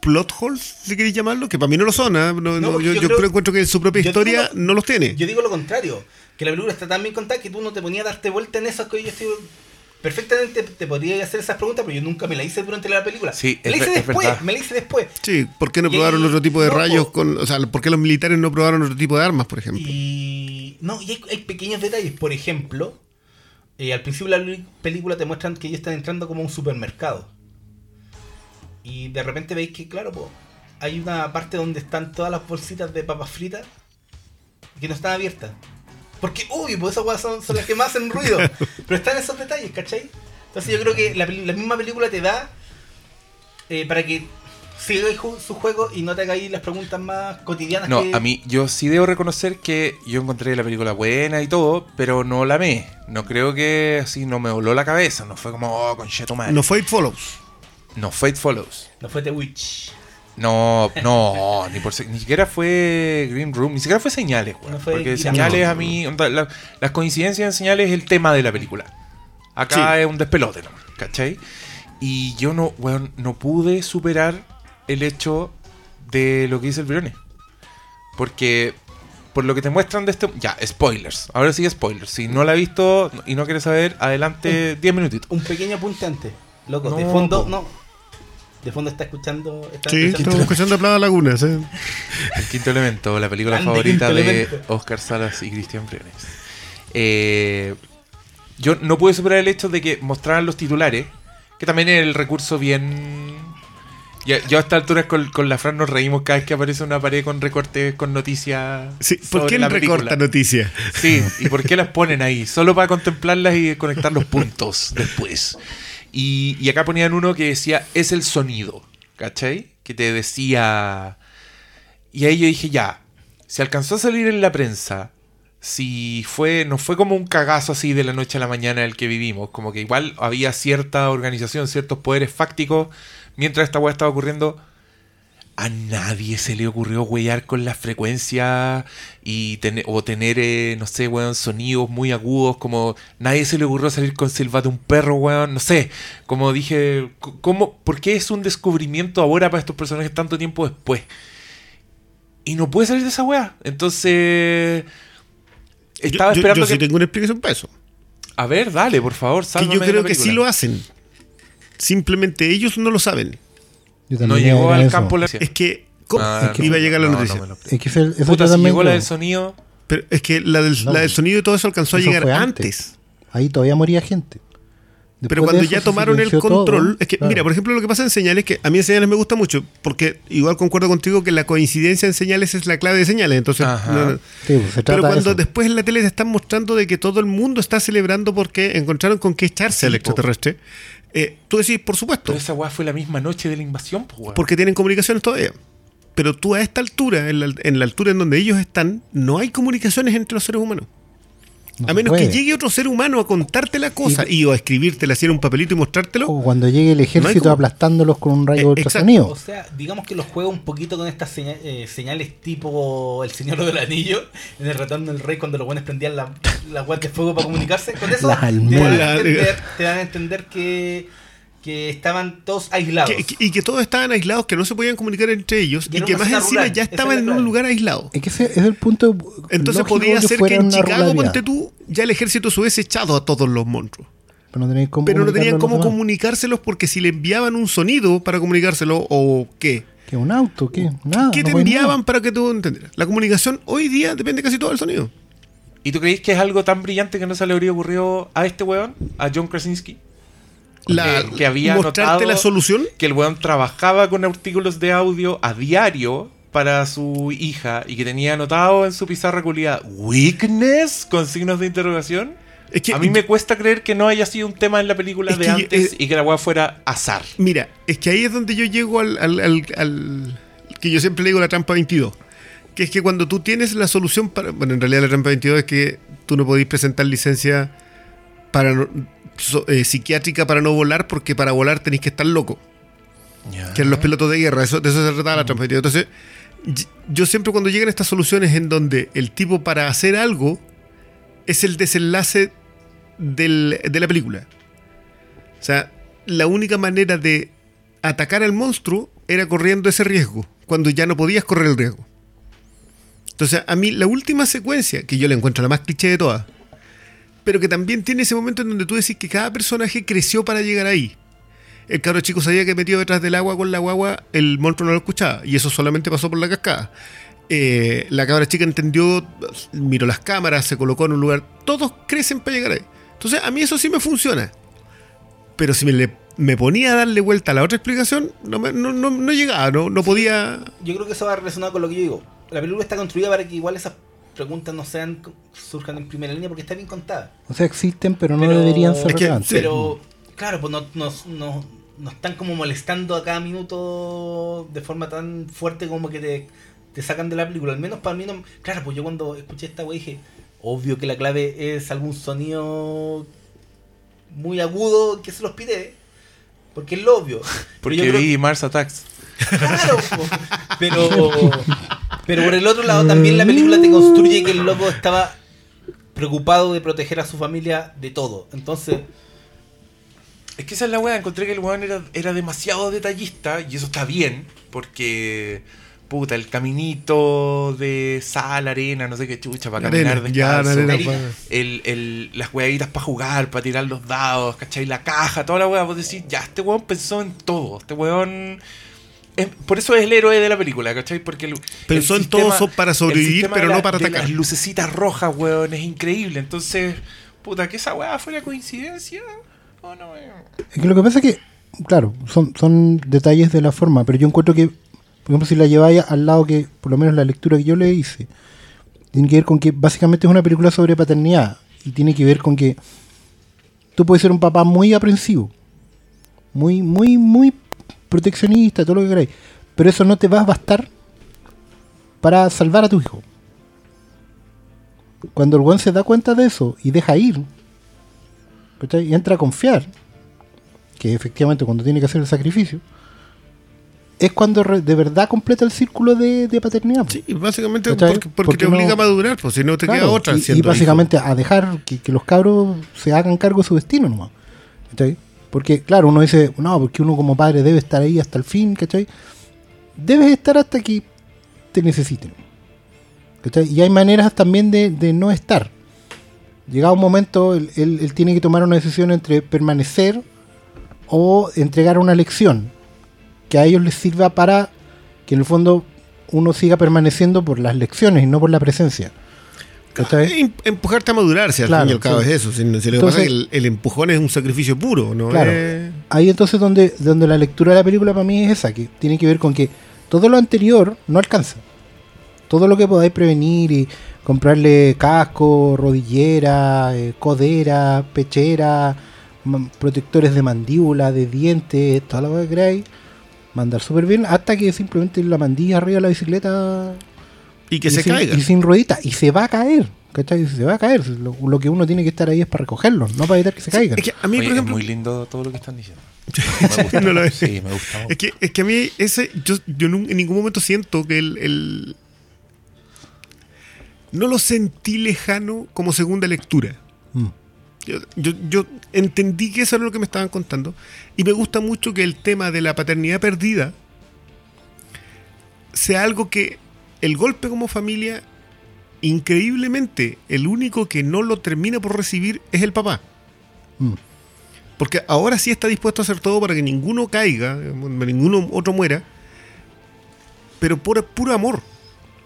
plot holes, si queréis llamarlo, que para mí no lo son. ¿ah? No, No, no, yo, yo creo- encuentro que en su propia historia no los tiene. Yo digo lo contrario, que la película está tan bien contada que tú no te ponías a darte vuelta en esas que yo estoy... Perfectamente te podría hacer esas preguntas, pero yo nunca me la hice durante la película. Sí, me la hice después, verdad. me la hice después. Sí, ¿por qué no Y- probaron otro tipo de no, rayos? con O sea, ¿por qué los militares no probaron otro tipo de armas, por ejemplo? Y no, y hay, hay pequeños detalles. Por ejemplo, eh, al principio de la película te muestran que ellos están entrando como a un supermercado. Y de repente veis que, claro, po, hay una parte donde están todas las bolsitas de papas fritas que no están abiertas. Porque, uy, pues esas weas son, son las que más hacen ruido. Pero están esos detalles, ¿cachai? Entonces yo creo que la, misma película te da eh, para que sigáis ju- su juego y no te hagáis las preguntas más cotidianas No, que... a mí, yo sí debo reconocer que yo encontré la película buena y todo, pero no la amé. No creo que así no me voló la cabeza. No fue como, oh, conchetumadre. No No, fue It Follows. no Fate Follows. No fue The Witch. No, no, ni, por, ni siquiera fue Green Room, ni siquiera fue Señales. No fue porque Señales a mí, onda, la- las coincidencias en Señales es el tema de la película. Acá Sí. es un despelote, ¿no? ¿Cachai? Y yo no, weón, no pude superar el hecho de lo que dice el Briones. Porque por lo que te muestran de este... Ya, spoilers. Ahora sí spoilers. Si no la has visto y no quieres saber, adelante 10 minutitos. Un pequeño apunte antes. Loco, de fondo, po. no. De fondo está escuchando. Está Sí, escuchando- estamos escuchando Plaga Laguna. ¿sí? El quinto elemento, la película Grande favorita de Elemento. Oscar Salas y Cristian Briones. Eh, yo no pude superar el hecho de que mostraran los titulares, que también es el recurso bien... Ya, ya a esta altura con, con la Fran nos reímos cada vez que aparece una pared con recortes con noticias. Sí, ¿por sobre qué la recorta noticias? Sí, ¿y por qué las ponen ahí? Solo para contemplarlas y conectar los puntos después. Y, acá ponían uno que decía, es el sonido, ¿cachai? Que te decía... Y ahí yo dije, ya, se alcanzó a salir en la prensa, si fue, no fue como un cagazo así de la noche a la mañana el que vivimos, como que igual había cierta organización, ciertos poderes fácticos, mientras esta weá estaba ocurriendo, a nadie se le ocurrió huellar con la frecuencia y tener, o tener, eh, no sé, weón, sonidos muy agudos, como nadie se le ocurrió salir con silbato un perro, weón, no sé, como dije, ¿cómo, ¿por qué es un descubrimiento ahora para estos personajes tanto tiempo después? Y no puede salir de esa weá. Entonces, estaba yo, esperando yo que... tengo una explicación para eso. A ver, dale, por favor, Que yo creo que sí lo hacen. Simplemente ellos no lo saben. Yo No llegó al eso. campo la... Es que ¿cómo Ah, Es que iba a llegar la no, noticia. no Es que eso, eso Puta, yo si también llegó la del sonido... Pero es que la del, No. la del sonido y todo eso alcanzó a llegar antes. Ahí todavía moría gente. Después Pero cuando ya se tomaron el todo, control, es que, claro. mira, por ejemplo, lo que pasa en señales, que a mí en señales me gusta mucho, porque igual concuerdo contigo que la coincidencia en señales es la clave de señales. Entonces, Ajá. no, no. Sí, pues, se pero de cuando eso. después en la tele te están mostrando de que todo el mundo está celebrando porque encontraron con qué echarse al Sí, po. extraterrestre, eh, tú decís, por supuesto, Pero esa weá fue la misma noche de la invasión, pues, weón. porque tienen comunicaciones todavía. Pero tú a esta altura, en la, en la altura en donde ellos están, no hay comunicaciones entre los seres humanos. No a menos puede. que llegue otro ser humano a contarte la cosa y, o a escribírtela, hacer un papelito y mostrártelo. O cuando llegue el ejército aplastándolos con un rayo Eh, ultrasonido. O sea, digamos que los juega un poquito con estas eh, señales tipo El Señor del Anillo, en el retorno del rey, cuando los buenos prendían la, la de fuego para comunicarse. Con eso te dan, entender, te dan a entender que, que estaban todos aislados. Que- que- y que todos estaban aislados, que no se podían comunicar entre ellos Y que más encima rural, ya estaban en un lugar aislado. Es que ese es el punto. Entonces podía ser que en Chicago, ruralidad. ponte tú, ya el ejército se hubiese echado a todos los monstruos. Pero no tenían cómo, Pero no tenían cómo comunicárselos porque si le enviaban un sonido para comunicárselo o qué. ¿Qué? ¿Un auto? ¿Qué? Nada. ¿Qué no te enviaban nada. para que tú entendieras? La comunicación hoy día depende casi todo del sonido. ¿Y tú creéis que es algo tan brillante que no se le habría ocurrido a este weón? A John Krasinski. La, Que- que había mostrarte notado- la solución. Que el weón trabajaba con artículos de audio a diario para su hija y que tenía anotado en su pizarra culiada weakness con signos de interrogación. Es que, a mí me cuesta creer que no haya sido un tema en la película de antes eh, y que la weá fuera azar. Mira, es que ahí es donde yo llego al, al- al- al- que yo siempre le digo la trampa 22. Que es que cuando tú tienes la solución para. Bueno, en realidad la trampa 22 es que tú no podís presentar licencia para, so- eh, psiquiátrica para no volar, porque para volar tenéis que estar loco. que eran los pilotos de guerra, eso, de eso se trataba la trampa. Entonces, y- yo siempre cuando llegan estas soluciones en donde el tipo para hacer algo es el desenlace del- de la película. O sea, la única manera de atacar al monstruo era corriendo ese riesgo, cuando ya no podías correr el riesgo. Entonces, a mí la última secuencia, que yo la encuentro la más cliché de todas, pero que también tiene ese momento en donde tú decís que cada personaje creció para llegar ahí. El cabro chico sabía que metido detrás del agua con la guagua, el monstruo no lo escuchaba. Y eso solamente pasó por la cascada. Eh, la cabra chica entendió, miró las cámaras, se colocó en un lugar. Todos crecen para llegar ahí. Entonces, a mí eso sí me funciona. Pero si me, le- me ponía a darle vuelta a la otra explicación, no, me- no, no- no llegaba, no, no podía. Yo creo que eso va relacionado con lo que yo digo. La película está construida para que igual esas preguntas no sean surjan en primera línea porque está bien contada. O sea, existen, pero no Pero- deberían ser Es que- relevantes. Pero, claro, pues no, nos, no, no están como molestando a cada minuto de forma tan fuerte como que te, te sacan de la película. Al menos para mí no. Claro, pues yo cuando escuché esta wey dije, obvio que la clave es algún sonido muy agudo que se los pide. Porque es lo obvio. Porque yo creo- vi Mars Attacks. Claro, pero pero por el otro lado también la película te construye que el loco estaba preocupado de proteger a su familia de todo. Entonces, Es que esa es la weá, encontré que el weón era, era demasiado detallista y eso está bien, porque puta, el caminito de sal, arena, no sé qué chucha, para caminar Arena, ya, descalzo. arena, pa- el, el, las weaditas para jugar, para tirar los dados, ¿cachai? La caja, toda la weá. Vos decís, ya, este weón pensó en todo. Este weón. Es- por eso es el héroe de la película, ¿cachai? Porque el, Pensó el en todo so- para sobrevivir, sistema pero de no la- para de atacar. Las lucecitas rojas, weón, es increíble. Entonces, puta, que esa weá fuera coincidencia. Oh, no, weón. Es que lo que pasa es que, claro, son, son detalles de la forma, pero yo encuentro que, por ejemplo, si la lleváis al lado que, por lo menos la lectura que yo le hice, tiene que ver con que básicamente es una película sobre paternidad y tiene que ver con que tú puedes ser un papá muy aprensivo, muy, muy, muy proteccionista, todo lo que queráis, pero eso no te va a bastar para salvar a tu hijo. Cuando el buen se da cuenta de eso y deja ir, ¿cachai? y entra a confiar, que efectivamente cuando tiene que hacer el sacrificio, es cuando de verdad completa el círculo de, de paternidad. Sí, básicamente porque, porque Porque te obliga no- a madurar, pues si no te queda otra. y- y, básicamente a dejar que, que los cabros se hagan cargo de su destino nomás. ¿cachai? Porque, claro, uno dice, no, porque uno como padre debe estar ahí hasta el fin, ¿cachai? Debes estar hasta que te necesiten. ¿cachai? Y hay maneras también de, no estar. Llegado un momento, él tiene que tomar una decisión entre permanecer o entregar una lección que a ellos les sirva para que en el fondo uno siga permaneciendo por las lecciones y no por la presencia. Em- Empujarte a madurar, si al Claro, fin y al cabo sí. es eso. Si, si lo que Entonces- pasa el, el empujón es un sacrificio puro, ¿no? Claro. Es- Ahí entonces donde, donde la lectura de la película para mí es esa, que tiene que ver con que todo lo anterior no alcanza. Todo lo que podáis prevenir y comprarle casco, rodillera, eh, codera, pechera, protectores de mandíbula, de dientes, toda la cosa que queráis, mandar súper bien hasta que simplemente la mandilla arriba de la bicicleta y que y se sin, caiga. y sin ruedita y se va a caer. ¿cachai? Se va a caer. Lo, lo que uno tiene que estar ahí es para recogerlo, no para evitar que se caigan. Es que a mí, Oye, por ejemplo, es muy lindo todo lo que están diciendo. Me gusta. No lo es. Sí, me gusta. Es que, es que a mí ese, yo, yo en ningún momento siento que el, el- No lo sentí lejano como segunda lectura. Mm. Yo, yo, yo entendí que eso era lo que me estaban contando. Y me gusta mucho que el tema de la paternidad perdida sea algo que el golpe como familia, increíblemente, el único que no lo termina por recibir es el papá. Mm. Porque ahora sí está dispuesto a hacer todo para que ninguno caiga, ninguno otro muera. Pero por puro amor.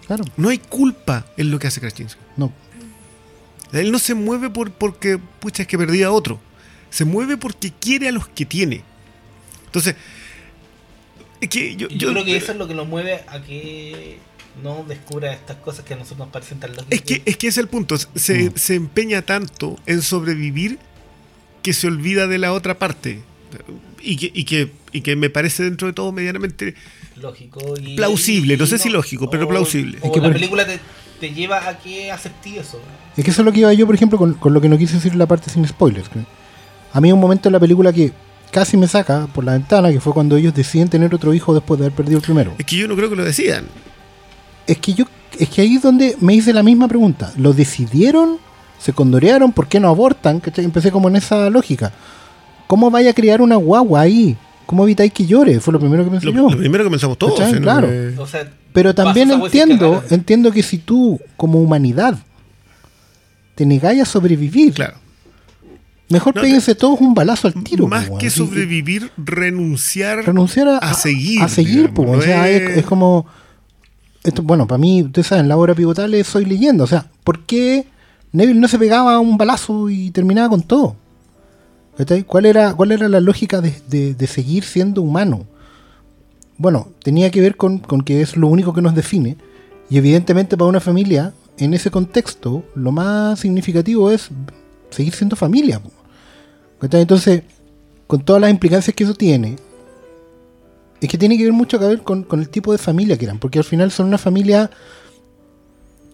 Claro, No hay culpa en lo que hace Krasinski. no. Él no se mueve por, porque, pucha, es que perdí a otro. Se mueve porque quiere a los que tiene. Entonces, es que yo, yo, creo que eso es lo que lo mueve a que no descubra estas cosas que a nosotros nos parecen tan lógicas. es que, es que ese es el punto. Se, Mm. se empeña tanto en sobrevivir que se olvida de la otra parte. Y que, y que, y que me parece dentro de todo medianamente lógico y Plausible, no sé si lógico, pero plausible. o Es que la por- película te, te lleva a que aceptes eso. Es que eso es lo que iba yo, por ejemplo, con, con lo que no quise decir la parte sin spoilers. A mí hay un momento en la película que casi me saca por la ventana, que fue cuando ellos deciden tener otro hijo después de haber perdido el primero. Es que yo no creo que lo decidan. Es que yo, es que ahí es donde me hice la misma pregunta. ¿Lo decidieron? ¿Se condorearon? ¿Por qué no abortan? ¿Cachai? Empecé como en esa lógica. ¿Cómo vaya a criar una guagua ahí? ¿Cómo evitáis que llore? Fue lo primero que pensé Lo, yo. lo primero que pensamos todos. Claro. O sea, Pero también entiendo, entiendo que si tú, como humanidad, te negáis a sobrevivir, claro. mejor No, péguense todos un balazo al tiro. Más po, que sobrevivir, renunciar. renunciar a, a seguir, A seguir, digamos, po, no o sea, es como. Esto, bueno, para mí, ustedes saben, la obra pivotal es Soy leyenda. O sea, ¿por qué Neville no se pegaba un balazo y terminaba con todo? ¿Cuál era, cuál era la lógica de, de- seguir siendo humano? Bueno, tenía que ver con, con que es lo único que nos define. Y evidentemente para una familia, en ese contexto, lo más significativo es seguir siendo familia. ¿Cachai? Entonces, con todas las implicancias que eso tiene, es que tiene que ver mucho que ver con, con el tipo de familia que eran, porque al final son una familia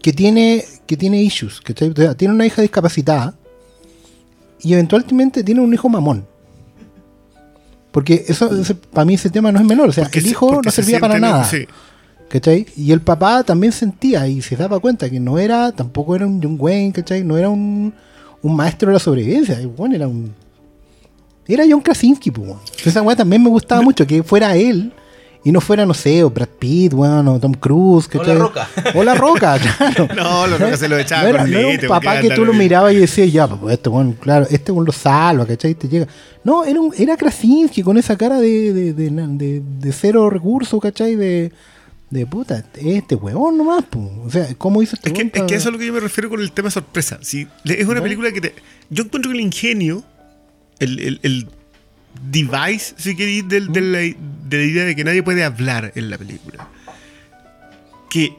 que tiene, que tiene issues, ¿cachai? O sea, tiene una hija discapacitada y eventualmente tiene un hijo mamón. Porque eso, para mí ese tema no es menor, o sea, porque el hijo no se servía para nada. sí. ¿Cachai? Y el papá también sentía y se daba cuenta que no era, tampoco era un John Wayne, ¿cachai? No era un, un maestro de la sobrevivencia. weón era un. Era John Krasinski, pues, weón. Esa weá también me gustaba mucho, que fuera él y no fuera, no sé, o Brad Pitt, weón, o Tom Cruise, O ¿cachai? La Roca. O La Roca, claro. No, la roca se lo echaba No era, con no era un papá que tú lo mirabas y decías, ya, pues este weón, claro, este weón lo salva, ¿cachai? Te llega. No, era, un, era Krasinski con esa cara de, de, de, de- de cero recursos, ¿cachai? De, de puta, este weón nomás, pues. O sea, ¿cómo hizo este Es que, es que eso es lo que yo me refiero con el tema sorpresa. Si es una película que te. Yo encuentro que el ingenio, el, el, el device, si queréis, del- de, la, de la idea de que nadie puede hablar en la película. Que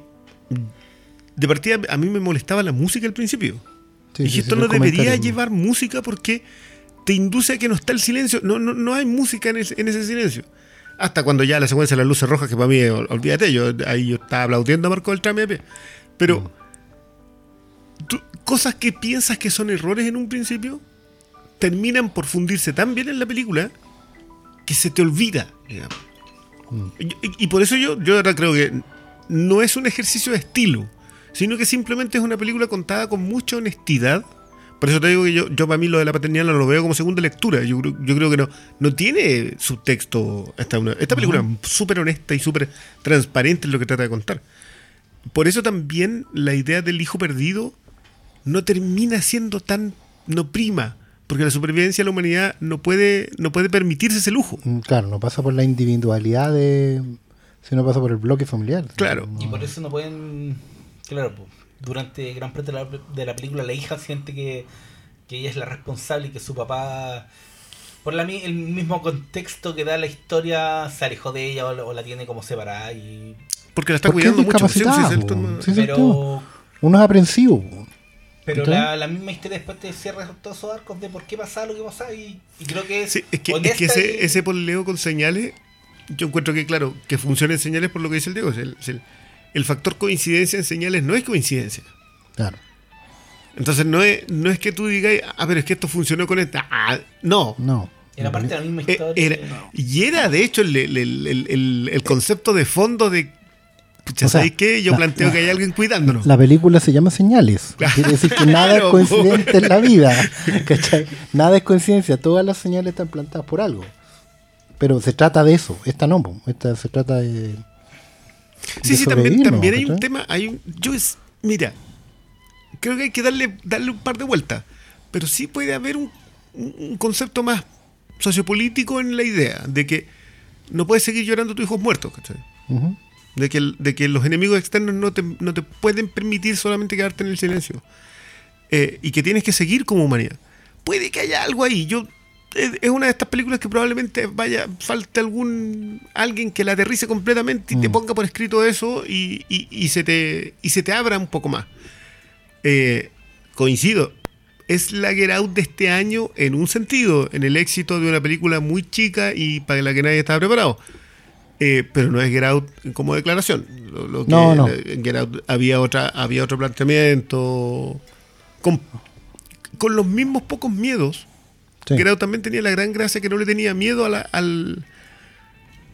de partida a mí me molestaba la música al principio. Sí, y sí, esto sí, no debería llevar música porque te induce a que no está el silencio. No, no, no hay música en ese, en ese silencio. Hasta cuando ya la secuencia de las luces rojas, que para mí, ol- olvídate, yo ahí yo estaba aplaudiendo a Marco del Trame. Pero tú- cosas que piensas que son errores en un principio terminan por fundirse tan bien en la película que se te olvida, digamos. Y, y- y por eso yo, yo ahora creo que no es un ejercicio de estilo, sino que simplemente es una película contada con mucha honestidad. Por eso te digo que yo, yo para mí lo de la paternidad no lo veo como segunda lectura. Yo, creo- yo creo que no, no tiene subtexto esta, una- esta película es súper honesta y súper transparente en lo que trata de contar. Por eso también la idea del hijo perdido no termina siendo tan no prima, porque la supervivencia de la humanidad no puede no puede permitirse ese lujo. Mm, Claro, no pasa por la individualidad de. sino pasa por el bloque familiar. Claro. Y por eso no pueden. Claro, pues, durante gran parte de la, de la película, la hija siente que, que ella es la responsable y que su papá. Por la, mi- el mismo contexto que da la historia, se alejó de ella o, la- o la tiene como separada. Y, Porque la está cuidando mucho. Sí, sí, pero. Uno es aprensivo. Pero la, la misma historia después te cierra todos esos arcos de por qué pasaba lo que pasaba. Y, y creo que es. Sí, es que, es honesta que ese, y- ese poleo con señales, yo encuentro que, claro, que funciona en señales por lo que dice el Diego. es el, es el- el factor coincidencia en señales no es coincidencia. Claro. Entonces no es, no es que tú digas, ah, pero es que esto funcionó con esta. Ah, no. No. Era parte de la misma Eh, historia. era- y era, de hecho, el- el- el- el concepto de fondo de. Pucha, O sea, ¿sabéis qué? Yo la- planteo la- que hay alguien cuidándonos. La película se llama Señales. Quiere decir que nada es Claro, coincidente en la vida. ¿cachai? Nada es coincidencia. Todas las señales están plantadas por algo. Pero se trata de eso. Esta no. Esta se trata de. Sí, de sí, también, hay un tema, hay un, yo es, mira, creo que hay que darle, darle un par de vueltas, pero sí puede haber un, un- concepto más sociopolítico en la idea de que no puedes seguir llorando tus hijos muertos, ¿cachai? De que, de que los enemigos externos no te, no te pueden permitir solamente quedarte en el silencio. Eh, y que tienes que seguir como humanidad. Puede que haya algo ahí. Yo es, una de estas películas que probablemente vaya falte algún alguien que la aterrice completamente y te Mm. ponga por escrito eso y, y- y se te y se te abra un poco más. Eh, coincido. Es la Get Out de este año en un sentido, en el éxito de una película muy chica y para la que nadie estaba preparado. Eh, pero no es Get Out como declaración. Lo, lo que No, no. Get Out había otra, había otro planteamiento. Con, con los mismos pocos miedos. Sí. Get Out también tenía la gran gracia que no le tenía miedo a, la- al,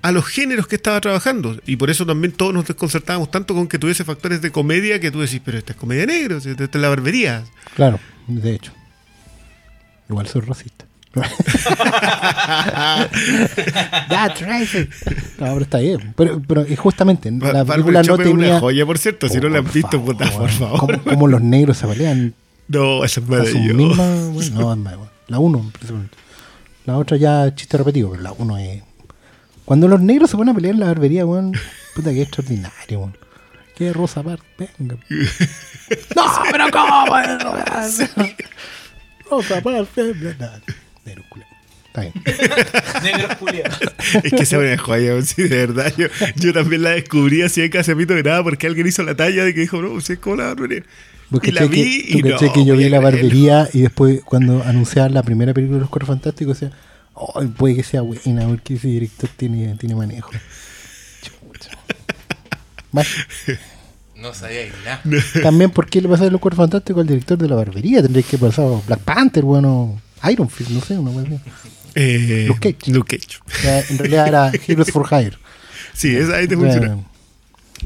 a los géneros que estaba trabajando. Y por eso también todos nos desconcertábamos tanto con que tuviese factores de comedia que tú decís, pero esta es comedia negra, esta es la barbería. Claro, de hecho. Igual soy racista. That's racist. No, pero está bien. Pero, pero justamente, Ba- la película no tenía... una joya, por cierto. Si no la han Por visto, puta, por favor. Como, como los negros se pelean No, eso es a su maravilloso. misma... bueno, no, es más, bueno. La 1, principalmente. La otra ya chiste repetido, pero la 1 es... Cuando los negros se ponen a pelear en la barbería, weón, puta que extraordinario, weón. Qué rosa par, venga. no, pero ¿cómo? rosa par, venga. Negro. Está bien. Culiados. Es que esa es una joya, sí, de verdad. Yo, yo también la descubrí así en Casemito de nada porque alguien hizo la talla de que dijo, no, sí, ¿cómo la barbería? Vos Y la vi que, y no, que yo vi a la barbería y después cuando anunciaban la primera película de los Cuatro Fantásticos decía, oh, puede que sea buena porque ese director tiene, tiene manejo. No sabía nada. también por qué le pasa de los Cuatro Fantásticos al director de la barbería, tendréis que pasar Black Panther, bueno, Iron Fist, no sé, una así. Eh, Luke Cage. Luke Cage. En realidad era Heroes for Hire. Sí, esa ahí te funciona.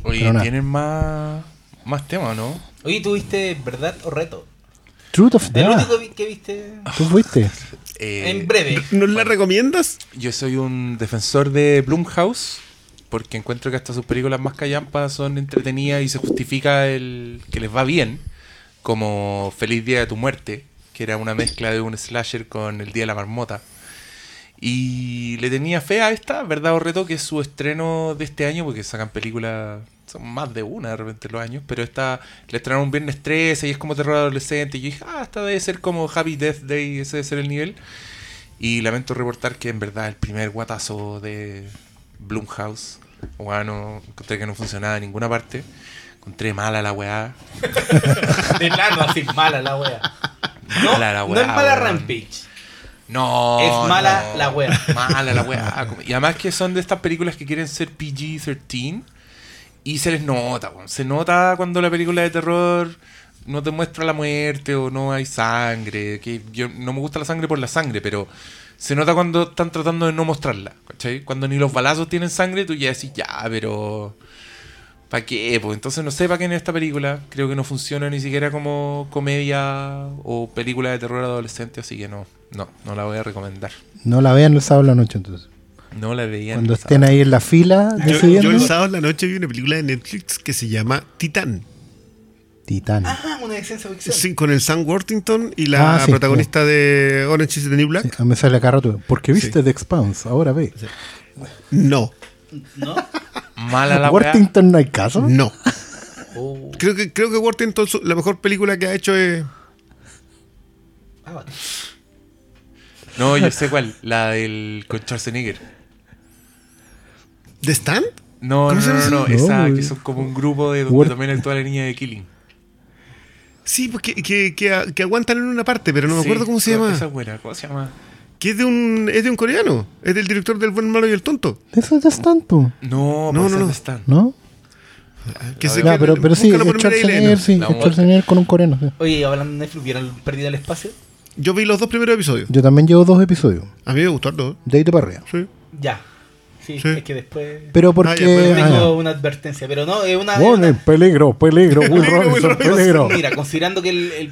Oye. ¿tienen más, más temas, no? Oye, ¿tuviste verdad o reto? Truth of El Death. único que viste ¿Tú fuiste? Eh, en breve. ¿Nos la recomiendas? Yo soy un defensor de Blumhouse porque encuentro que hasta sus películas más callampas son entretenidas y se justifica el que les va bien, como Feliz Día de tu Muerte, que era una mezcla de un slasher con El Día de la Marmota. Y le tenía fe a esta, verdad o reto, que es su estreno de este año, porque sacan películas, son más de una de repente los años, pero esta le estrenaron un viernes 13 y es como terror adolescente. Y yo dije, ah, esta debe ser como Happy Death Day, ese debe ser el nivel. Y lamento reportar que en verdad el primer guatazo de Blumhouse, bueno, encontré que no funcionaba en ninguna parte. Encontré mala la weá. De plano, así mala la wea. No, Mala la no wea, es mala. Rampage. No. Es mala no, la wea. Mala la wea. Y además que son de estas películas que quieren ser PG-13 y se les nota, weón. Se nota cuando la película de terror no te muestra la muerte o no hay sangre. Que yo no me gusta la sangre por la sangre, pero se nota cuando están tratando de no mostrarla. ¿cachai? Cuando ni los balazos tienen sangre, tú ya decís, ya, pero. ¿Para qué? Pues entonces no sé para qué en esta película. Creo que no funciona ni siquiera como comedia o película de terror adolescente, así que no, no, no la voy a recomendar. No la vean el sábado en la noche entonces. No la veía. Cuando estén ahí en la fila Yo, yo el sábado en la noche vi una película de Netflix que se llama Titán. Titán. Ah, una de ciencia ficción. Sí, con el Sam Worthington y la Ah, sí, protagonista de Orange is the New Black. Sí, a mí me sale acá rato. Porque viste Sí. The Expanse, ahora ve. No, ¿No? Mala la. Worthington no hay caso. no. Oh, Creo que, creo que Worthington, la mejor película que ha hecho es. No, yo sé cuál. La del con Schwarzenegger. ¿The Stand? No, ¿Cómo no, no, no, esa? que güey. son como un grupo de donde también actúa la niña de Killing. Sí, pues que, que, que- que aguantan en una parte, pero no me Sí, acuerdo cómo se llama. Esa es buena, ¿cómo se llama? Que es de un es de un coreano. Es del director del buen malo y el tonto. Eso es tanto, No, No, pues no, no. está. ¿no? Que se- Ya, que- pero, pero sí, Schwarzenegger, sí. Schwarzenegger con un coreano. sí. Oye, hablando de Netflix, ¿vieron Perdida el Espacio? Yo vi los dos primeros episodios. Yo también llevo dos episodios, A mí me gustaron dos. de ahí de para arriba. Sí. Ya. Sí, Sí. es que después... Pero Ah, porque... ah, Tengo una advertencia, pero no, es una... peligro, peligro, Will Robinson, peligro. Mira, considerando que el, el-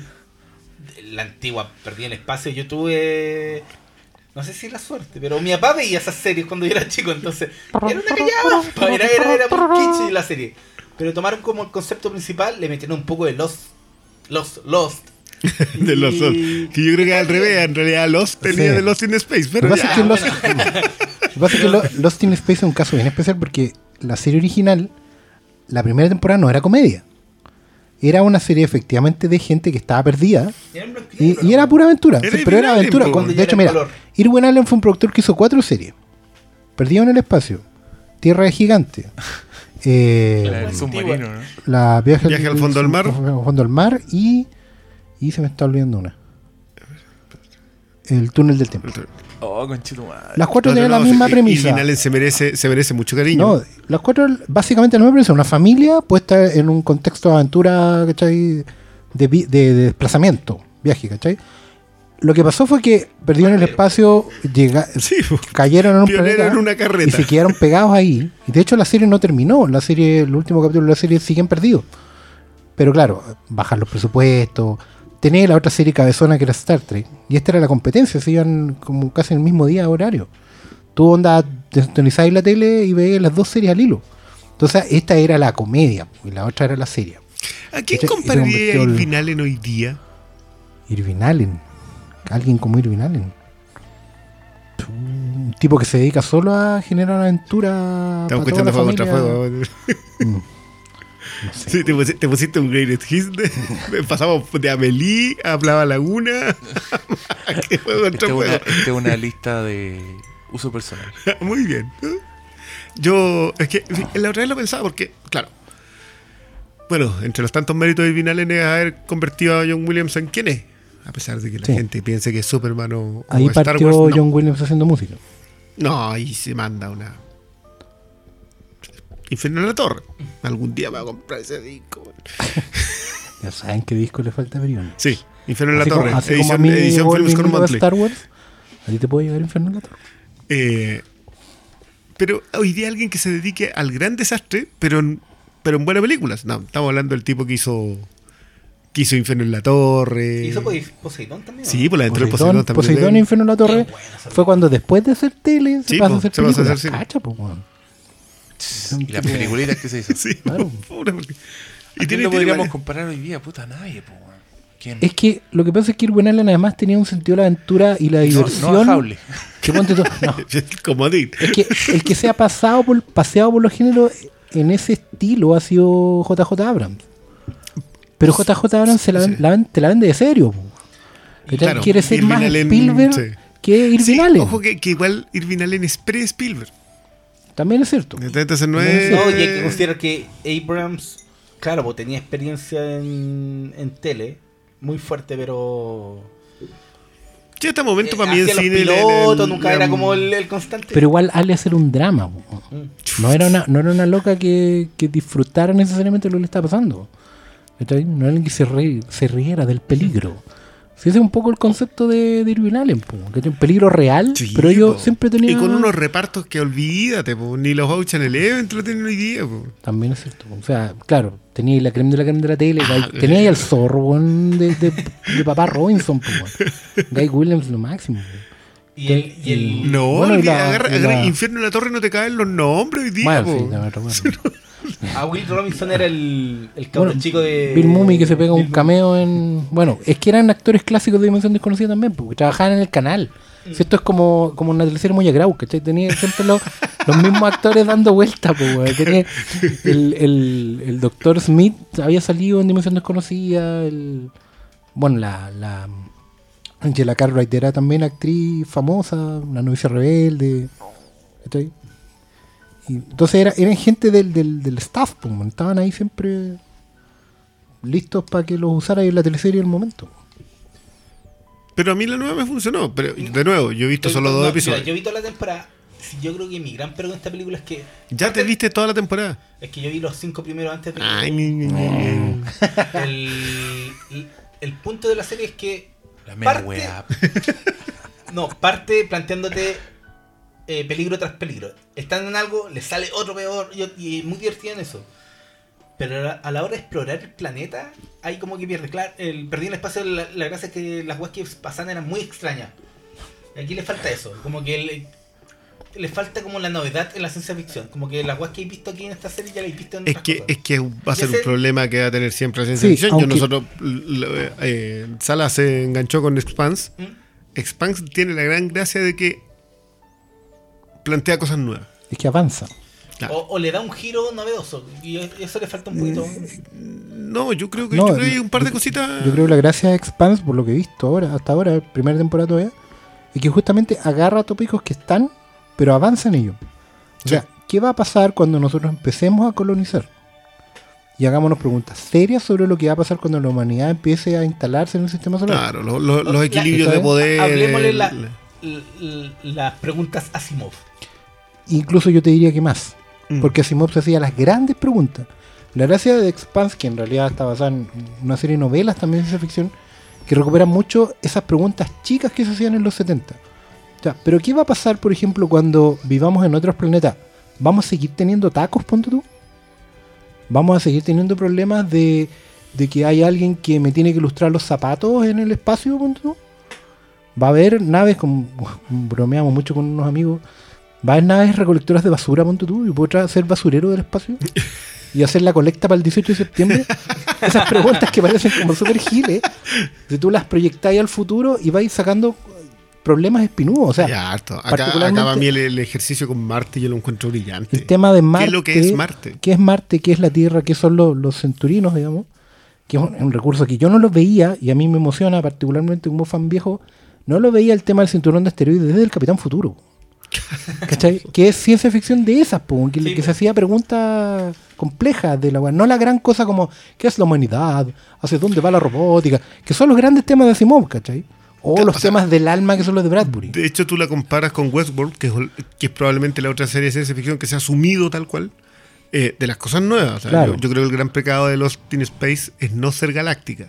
la antigua Perdida el Espacio, yo tuve... No sé si la suerte, pero mi papá veía esas series cuando yo era chico, entonces... Era una callada, era, era, era muy la serie. Pero tomaron como el concepto principal, le metieron un poco de Lost. Lost, Lost. De los dos. Y- Que yo creo que al revés, en realidad Lost tenía Sí. de Lost in Space. Lo Pero que pasa ya. es que Lost, lo que pasa es que Lo- Lost in Space es un caso bien especial porque la serie original, la primera temporada no era comedia. Era una serie efectivamente de gente que estaba perdida y era pura aventura. Era sí, pero era aventura. Con- de hecho, mira. Irwin Allen fue un productor que hizo cuatro series. Perdido en el espacio, Tierra de Gigante, eh, La del submarino, ¿no? la viaje, Viaje al fondo del mar. al fondo del mar y, y se me está olvidando una. El túnel del tiempo. Oh. Las cuatro No, no, tienen la misma premisa. Y se merece, se merece mucho cariño. No, las cuatro, básicamente la misma premisa. Una familia puesta en un contexto de aventura, ¿cachai? De, vi- de- de desplazamiento, viaje, ¿cachai? Lo que pasó fue que perdieron el espacio, llega, Sí, cayeron en un planeta en una carreta. y se quedaron pegados ahí. Y de hecho la serie no terminó. La serie, el último capítulo de la serie siguen perdidos. Pero claro, bajan los presupuestos. Tenía la otra serie cabezona que era Star Trek. Y esta era la competencia. Se iban como casi en el mismo día horario. Tú onda desintonizáis la tele y veías las dos series al hilo. Entonces esta era la comedia y la otra era la serie. ¿A quién Ese- ese compararía a Irvin Allen hoy día? Irvin Allen. Alguien como Irvin Allen. Un tipo que se dedica solo a generar aventura. Estamos escuchando fuego contra fuego. Sé. Sí, te, pusi- te pusiste un greatest hits. de- pasamos de Amelie a Plava Laguna contra es una, fuego. esta es una lista de uso personal. Muy bien. Yo, es que la otra vez lo pensaba porque, claro. Bueno, entre los tantos méritos de Irvin Allen es haber convertido a John Williams en quien es. A pesar de que la Sí. gente piense que es Superman o, o Ahí Star partió Wars. No. John Williams haciendo música. No, ahí se manda una. Infierno en la Torre. Algún día me voy a comprar ese disco. Ya saben qué disco le falta a Brion. Sí, Infierno en la Torre. como, así como a edición mí edición Films con Monthly. Star Wars, a ti te puede llegar Inferno en la Torre. Eh, pero hoy día alguien que se dedique al gran desastre, pero en, pero en buenas películas. No, estamos hablando del tipo que hizo que hizo Infierno en la Torre. ¿Hizo Pos- Poseidón también? Sí, por la dentro de Poseidón, Poseidón también. Poseidón e Inferno en la Torre buena fue cuando después de hacer tele se Sí, pasa po, a hacer se películas. hacer cine. Cacha, po, weón. Y las peliculitas que se hizo. Sí, Claro. pura porque- ¿A Y quién lo podríamos varias- comparar hoy día? Puta, nadie, po, weón. ¿Quién? Es que lo que pasa es que Irwin Allen además tenía un sentido de la aventura y la No, diversión. no Howley. que ponte no, Comodín. es que el que se ha pasado por, paseado por los géneros en ese estilo ha sido JJ Abrams. Pero JJ Abrams se la, ven- la te la vende de serio. Claro, Quiere ser Irvin más Allen, Spielberg sí. que Irvin Sí, Allen. Ojo que, que igual Irvin Allen es pre-Spielberg. También es cierto. Entonces no También es. No, y hay que considerar que Abrams, claro, pues tenía experiencia en, en tele, muy fuerte, pero. Sí, este momento eh, para mí los cine. nunca era como el, el constante. Pero igual Ale hacer un drama. Mm. No era una, no era una loca que, que disfrutara necesariamente lo que le estaba pasando. No era alguien que se, re- se riera del peligro. Sí, ese es un poco el concepto de, de Irvin Allen, po, que tiene un peligro real, Sí, pero ellos po. siempre tenían... Y con unos repartos que olvídate, po, ni los Ocean Eleven te lo tienen hoy día. Po. También es cierto. O sea, claro, tenía la crema de la crema de la tele, Ah, tenía ahí al zorro de, de, de papá Robinson. Guy Williams lo máximo. po. y el, y el- No, Bueno, y olvida, la- agarra, y agarra la- Infierno en la Torre no te caen los nombres hoy día. Bueno, po. sí. a Will Robinson era el, el cabrón Bueno, chico de. Bill Mummy que se pega Bill un cameo en. Bueno, es que eran actores clásicos de Dimensión Desconocida también, porque trabajaban en el canal. Si esto es como, como una teleserie muy Grau, ¿cachai? Tenía siempre los, los mismos actores dando vueltas, pues. Tenía el, el, el Doctor Smith había salido en Dimensión Desconocida. El, bueno, la, la Angela Cartwright era también actriz famosa, una novicia rebelde. ¿cachai? Y entonces era, eran gente del, del, del staff, pues, estaban ahí siempre listos para que los usara en la teleserie en el momento. Pero a mí la nueva me funcionó. Pero de nuevo, yo he visto solo no, dos mira, episodios. yo vi toda la temporada. Yo creo que mi gran pero con esta película es que. Ya te viste toda la temporada. Es que yo vi los cinco primeros antes de. Ay, ni, ni. el, el- el punto de la serie es que. La mera parte- weá. No, parte planteándote eh, peligro tras peligro. Están en algo, les sale otro peor y, y es muy divertido en eso. Pero a la, hora de explorar el planeta, ahí como que pierde. Claro, el, perdí el espacio, la, la gracia es que las weas que pasaban eran muy extrañas. Y aquí le falta eso, como que le, le falta como la novedad en la ciencia ficción. Como que las weas que he visto aquí en esta serie ya las he visto en Es otras que, cosas. es que va a ser un problema que va a tener siempre la ciencia Sí, ficción. Yo aunque- nosotros, l- l- eh, Sala se enganchó con Expanse. ¿Mm? Expanse tiene la gran gracia de que plantea cosas nuevas. Es que avanza. Claro. O, o le da un giro novedoso. Y eso le falta un poquito. No, yo creo que, No, yo creo que hay un par de yo- cositas. Yo creo que la gracia de Expanse, por lo que he visto ahora, hasta ahora, primera temporada todavía, es que justamente agarra tópicos que están, pero avanza en ellos. O Sí. sea, ¿qué va a pasar cuando nosotros empecemos a colonizar? y hagámonos preguntas serias sobre lo que va a pasar cuando la humanidad empiece a instalarse en el sistema solar. Claro, lo- lo- los La- equilibrios de poder. Hablemosle la- el- l- l- las preguntas Asimov. Incluso yo te diría que más. Mm. Porque Asimov se hacía las grandes preguntas. La gracia de Expanse, que en realidad está basada en una serie de novelas también de ciencia ficción, que recuperan mucho esas preguntas chicas que se hacían en los 70. O sea, pero ¿qué va a pasar, por ejemplo, cuando vivamos en otros planetas? ¿Vamos a seguir teniendo tacos, ponte tú? ¿Vamos a seguir teniendo problemas de, de que hay alguien que me tiene que ilustrar los zapatos en el espacio, ponte tú? Va a haber naves, como bromeamos mucho con unos amigos, va a haber naves recolectoras de basura, ponte tú, y puedo ser basurero del espacio y hacer la colecta para el 18 de septiembre. Esas preguntas que parecen como súper giles, si tú las proyectáis al futuro y vais sacando problemas espinudos. O sea, Ya, harto. Acá, para mí el, el ejercicio con Marte yo lo encuentro brillante. el tema de Marte. ¿Qué es lo que es Marte? ¿Qué es Marte? ¿Qué es la Tierra? ¿Qué son los, los centurinos, digamos? Que es un, un recurso que yo no lo veía y a mí me emociona, particularmente como fan viejo, no lo veía el tema del cinturón de asteroides desde el Capitán Futuro. ¿Cachai? que es ciencia ficción de esas, po, que, Sí, que po. se hacía preguntas complejas de la weá. No la gran cosa como ¿qué es la humanidad? ¿Hacia dónde va la robótica? Que son los grandes temas de Asimov, ¿cachai? O Claro, los o sea, temas del alma que son los de Bradbury. De hecho, tú la comparas con Westworld, que es, que es probablemente la otra serie de ciencia ficción que se ha asumido tal cual, eh, de las cosas nuevas. O sea, Claro. yo, yo creo que el gran pecado de los Teen Space es no ser galáctica.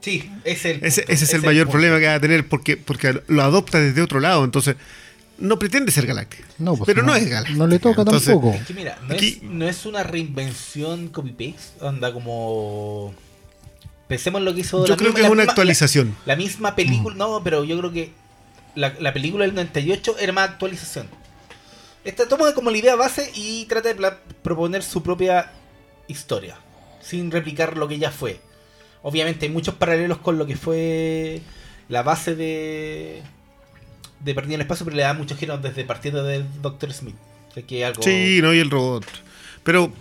Sí, ese es el, Ese, punto, ese es el ese mayor problema que va a tener porque, porque lo adopta desde otro lado. Entonces, no pretende ser galáctica. No, pues pero no, no, es galáctica. no le toca Entonces, tampoco. Es que mira, no, Aquí- es, no es una reinvención copy-paste, anda como... Pensemos en lo que hizo... Yo la creo misma- que es una misma- actualización. La, la misma película, no, pero yo creo que la, la película del 98 era más actualización. Esta toma como la idea base y trata de pla- proponer su propia historia, sin replicar lo que ya fue. Obviamente hay muchos paralelos con lo que fue la base de de Perdido en el Espacio, pero le da muchos giros desde partiendo del Dr. Smith. O sea, que algo... Sí, no, y el robot. Pero,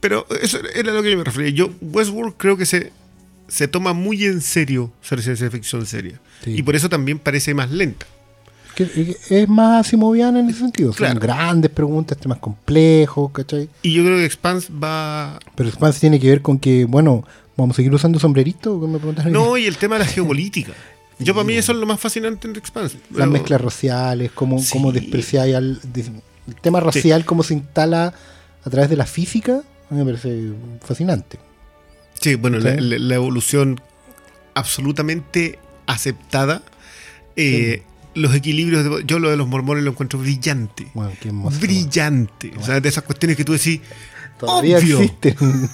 pero eso era lo que yo me refería. Yo, Westworld creo que se, se toma muy en serio ser ciencia ficción seria. Sí. Y por eso también parece más lenta. Es más asimoviana en ese sentido. Son grandes preguntas, temas complejos, ¿cachai? Y yo creo que Expanse va... Pero Expanse tiene que ver con que, bueno, vamos a seguir usando sombrerito, ¿Qué me preguntas hoy No, y el tema de la geopolítica. Yo para mí eso es lo más fascinante en Expanse. las mezclas raciales, cómo, Sí. cómo despreciáis al. el tema racial, cómo se instala a través de la física, a mí me parece fascinante. Sí, bueno, la, Sí. la- la evolución absolutamente aceptada. Eh, Los equilibrios, de- yo lo de los mormones lo encuentro brillante. Bueno, qué hermoso. brillante. O sea, de esas cuestiones que tú decís, Todavía obvio. existen.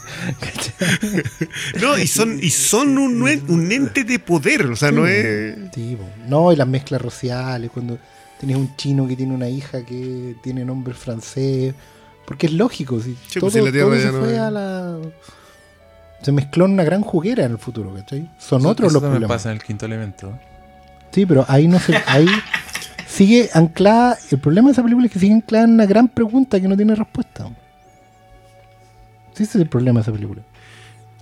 No, y son, y son un, ente de poder. O sea, no es. Sí, po. no, y las mezclas raciales, cuando tienes un chino que tiene una hija que tiene nombre francés. Porque es lógico, si Sí, todo, pues, la todo ya se no fue es- a la. Se mezcló en una gran juguera en el futuro, ¿cachai? Son otros Eso los problemas. pasa en el quinto elemento. Sí, pero ahí no se. Ahí sigue anclada. El problema de esa película es que sigue anclada en una gran pregunta que no tiene respuesta. Sí, ese es el problema de esa película.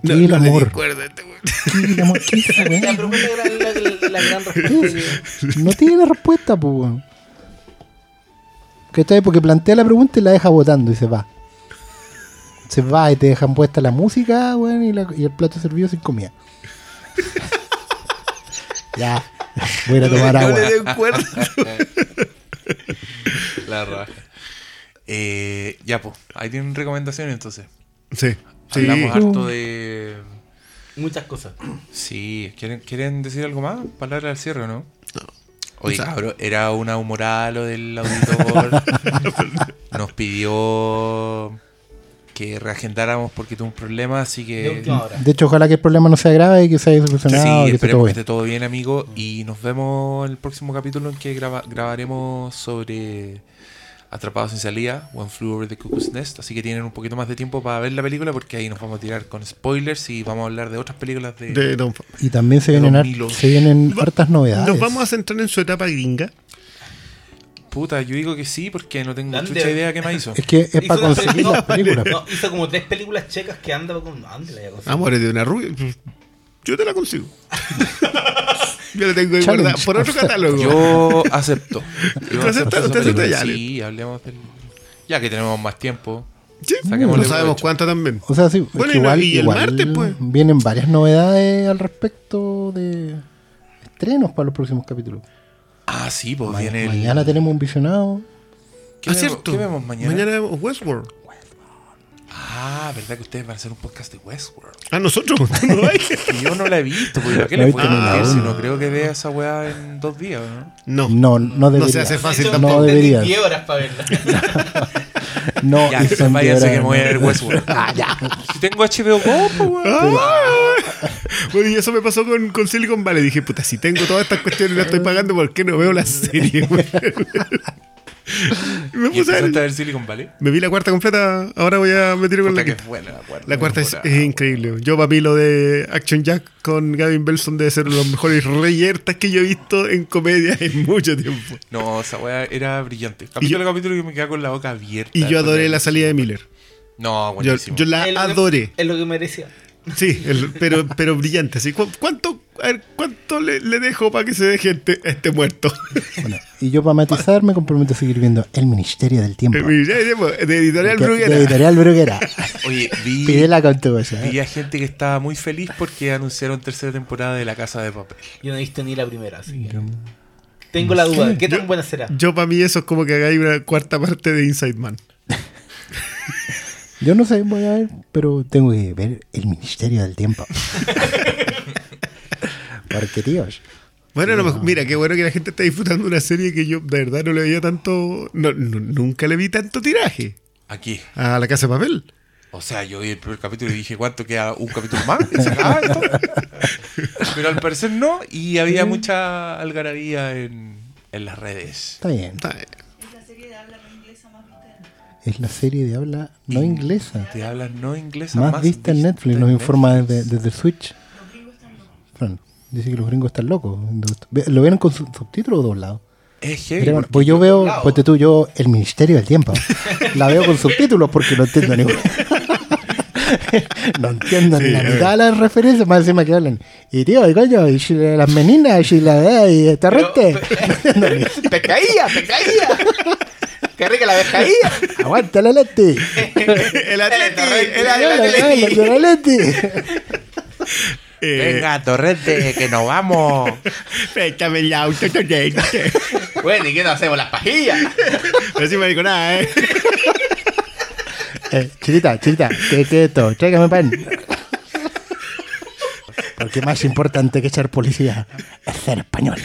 ¿Qué No, es el no amor? este. ¿Qué es el amor? ¿Qué es esa La weá? pregunta era la, la- la gran respuesta. No tiene respuesta, pues, weón. ¿Cachai? Porque plantea la pregunta y la deja votando y se va. Se va y te dejan puesta la música, weón, y, la- y el plato servido sin comida. ya, voy a tomar No agua. le den cuerda. La raja. Eh, ya, pues, ahí tienen recomendaciones entonces. Sí. sí. Hablamos harto de. Muchas cosas. Sí, ¿quieren, ¿quieren decir algo más? Palabra al cierre, o ¿no? Oye, O sea- cabrón, era una humorada lo del auditor. Nos pidió que reagendáramos porque tuvo un problema, así De que. De hecho, ojalá que el problema no sea grave y que se haya solucionado Sí, y que esté todo esperemos que bien. esté todo bien, amigo. Y nos vemos en el próximo capítulo en que graba- grabaremos sobre Atrapados en Salida, One Flew Over the Cuckoo's Nest. Así que tienen un poquito más de tiempo para ver la película porque ahí nos vamos a tirar con spoilers y vamos a hablar de otras películas de. De Don Y también se de vienen, se vienen Va- hartas novedades. Nos vamos a centrar en su etapa gringa. Puta, yo digo que sí porque no tengo mucha idea qué más hizo. Es que es Hizo para conseguir las películas. No, hizo como tres películas checas que anda con. Amores de una rubia. Yo te la consigo. Yo la tengo ahí Challenge. por otro catálogo. Yo acepto. Yo ¿Usted acepta- esa usted acepta película. ya, Sí, hablemos del. Ya que tenemos más tiempo. Sí, Saquémosle no sabemos provecho. cuánto también. O sea, sí, es Bueno, que y la- igual, y el igual martes, pues. vienen varias novedades al respecto de estrenos para los próximos capítulos. Ah, sí, pues Ma- viene el... Mañana tenemos un visionado. ¿Qué, Ah, vemos, cierto. ¿Qué vemos mañana? Mañana vemos Westworld. Ah, ¿verdad que ustedes van a hacer un podcast de Westworld? Ah, nosotros. no hay. Y yo no la he visto, porque ¿para qué No le la mentir si no creo que vea esa weá en dos días, ¿no? No. No, no debería. se hace fácil tampoco. No debería. 10 horas para verla. No, Ya, y son váyanse que me voy a ver. Westworld. Ah, ya. Si tengo HBO Go, pues weón. Ah. Bueno, y eso me pasó con, con Silicon Valley. Dije, puta, si tengo todas estas cuestiones y las estoy pagando, ¿por qué no veo la serie? me ¿Y puse a ver- Silicon Valley? Me vi la cuarta completa, ahora voy a meter con la que quinta. es buena la cuarta. La cuarta es, increíble. Yo, para mí, lo de Action Jack con Gavin Belson debe ser uno de los mejores reyertas que yo he visto en comedia en mucho tiempo. No, esa weá era brillante. Capítulo a capítulo que me quedaba con la boca abierta. Y yo adoré la salida de Miller. No, Yo, buenísimo. yo la Es que- adoré. Es lo que merecía. Sí, el- pero, pero brillante. Así. ¿Cu- ¿Cuánto, a ver, cuánto le, le dejo para que se deje este, este muerto? Bueno, y yo para matizar me comprometo a seguir viendo El Ministerio del Tiempo. de Editorial de, Bruguera. de Editorial Bruguera. Oye, vi, Pídela con tu cosa. ¿eh? vi a gente que estaba muy feliz porque anunciaron tercera temporada de La Casa de Papel. Yo no he visto ni la primera, así que Tengo la duda. ¿Qué tan buena será? Yo para mí eso es como que hagáis una cuarta parte de Inside Man. Yo no sé, voy a ver, pero tengo que ver El Ministerio del Tiempo. Porque, tíos, Bueno, mejor- mira, qué bueno que la gente está disfrutando una serie que yo de verdad no le veía tanto, no- no- nunca le vi tanto tiraje Aquí. a la casa de papel. O sea, yo vi el primer capítulo y dije, ¿cuánto queda? ¿Un capítulo más? ¿Y se acaba esto? Pero al parecer no, y había mucha algarabía en, en las redes. está bien. Está bien. Es la serie de habla no inglesa. Te hablan no inglesa Más vista en Netflix, nos informa desde, desde Switch. Fran, dice que los gringos están locos. ¿Lo vieron con su- subtítulo o doblado? Es heavy. Mira, pues yo veo, doblado. pues tú, yo, El Ministerio del Tiempo. La veo con subtítulos porque no entiendo ni No entiendo ni Sí, la a ver. mitad de las referencias, más encima que hablan. Y tío, y coño, y las meninas, y la y esta rete. No entiendo ni- ¡Pescadilla! ¡Pescadilla! ¡Qué rica la pescadilla! Aguanta el Atleti, el Atleti. hola, la lete. Eh, Venga, Torrente, que nos vamos. Préstame el auto, Torrente. Bueno, ¿y qué nos hacemos? ¡Las pajillas! Pero sí me dijo nada, ¿eh? Eh, chiquita, chiquita, ¿qué qué esto? Tráigame pan. Porque más importante que ser policía es ser español.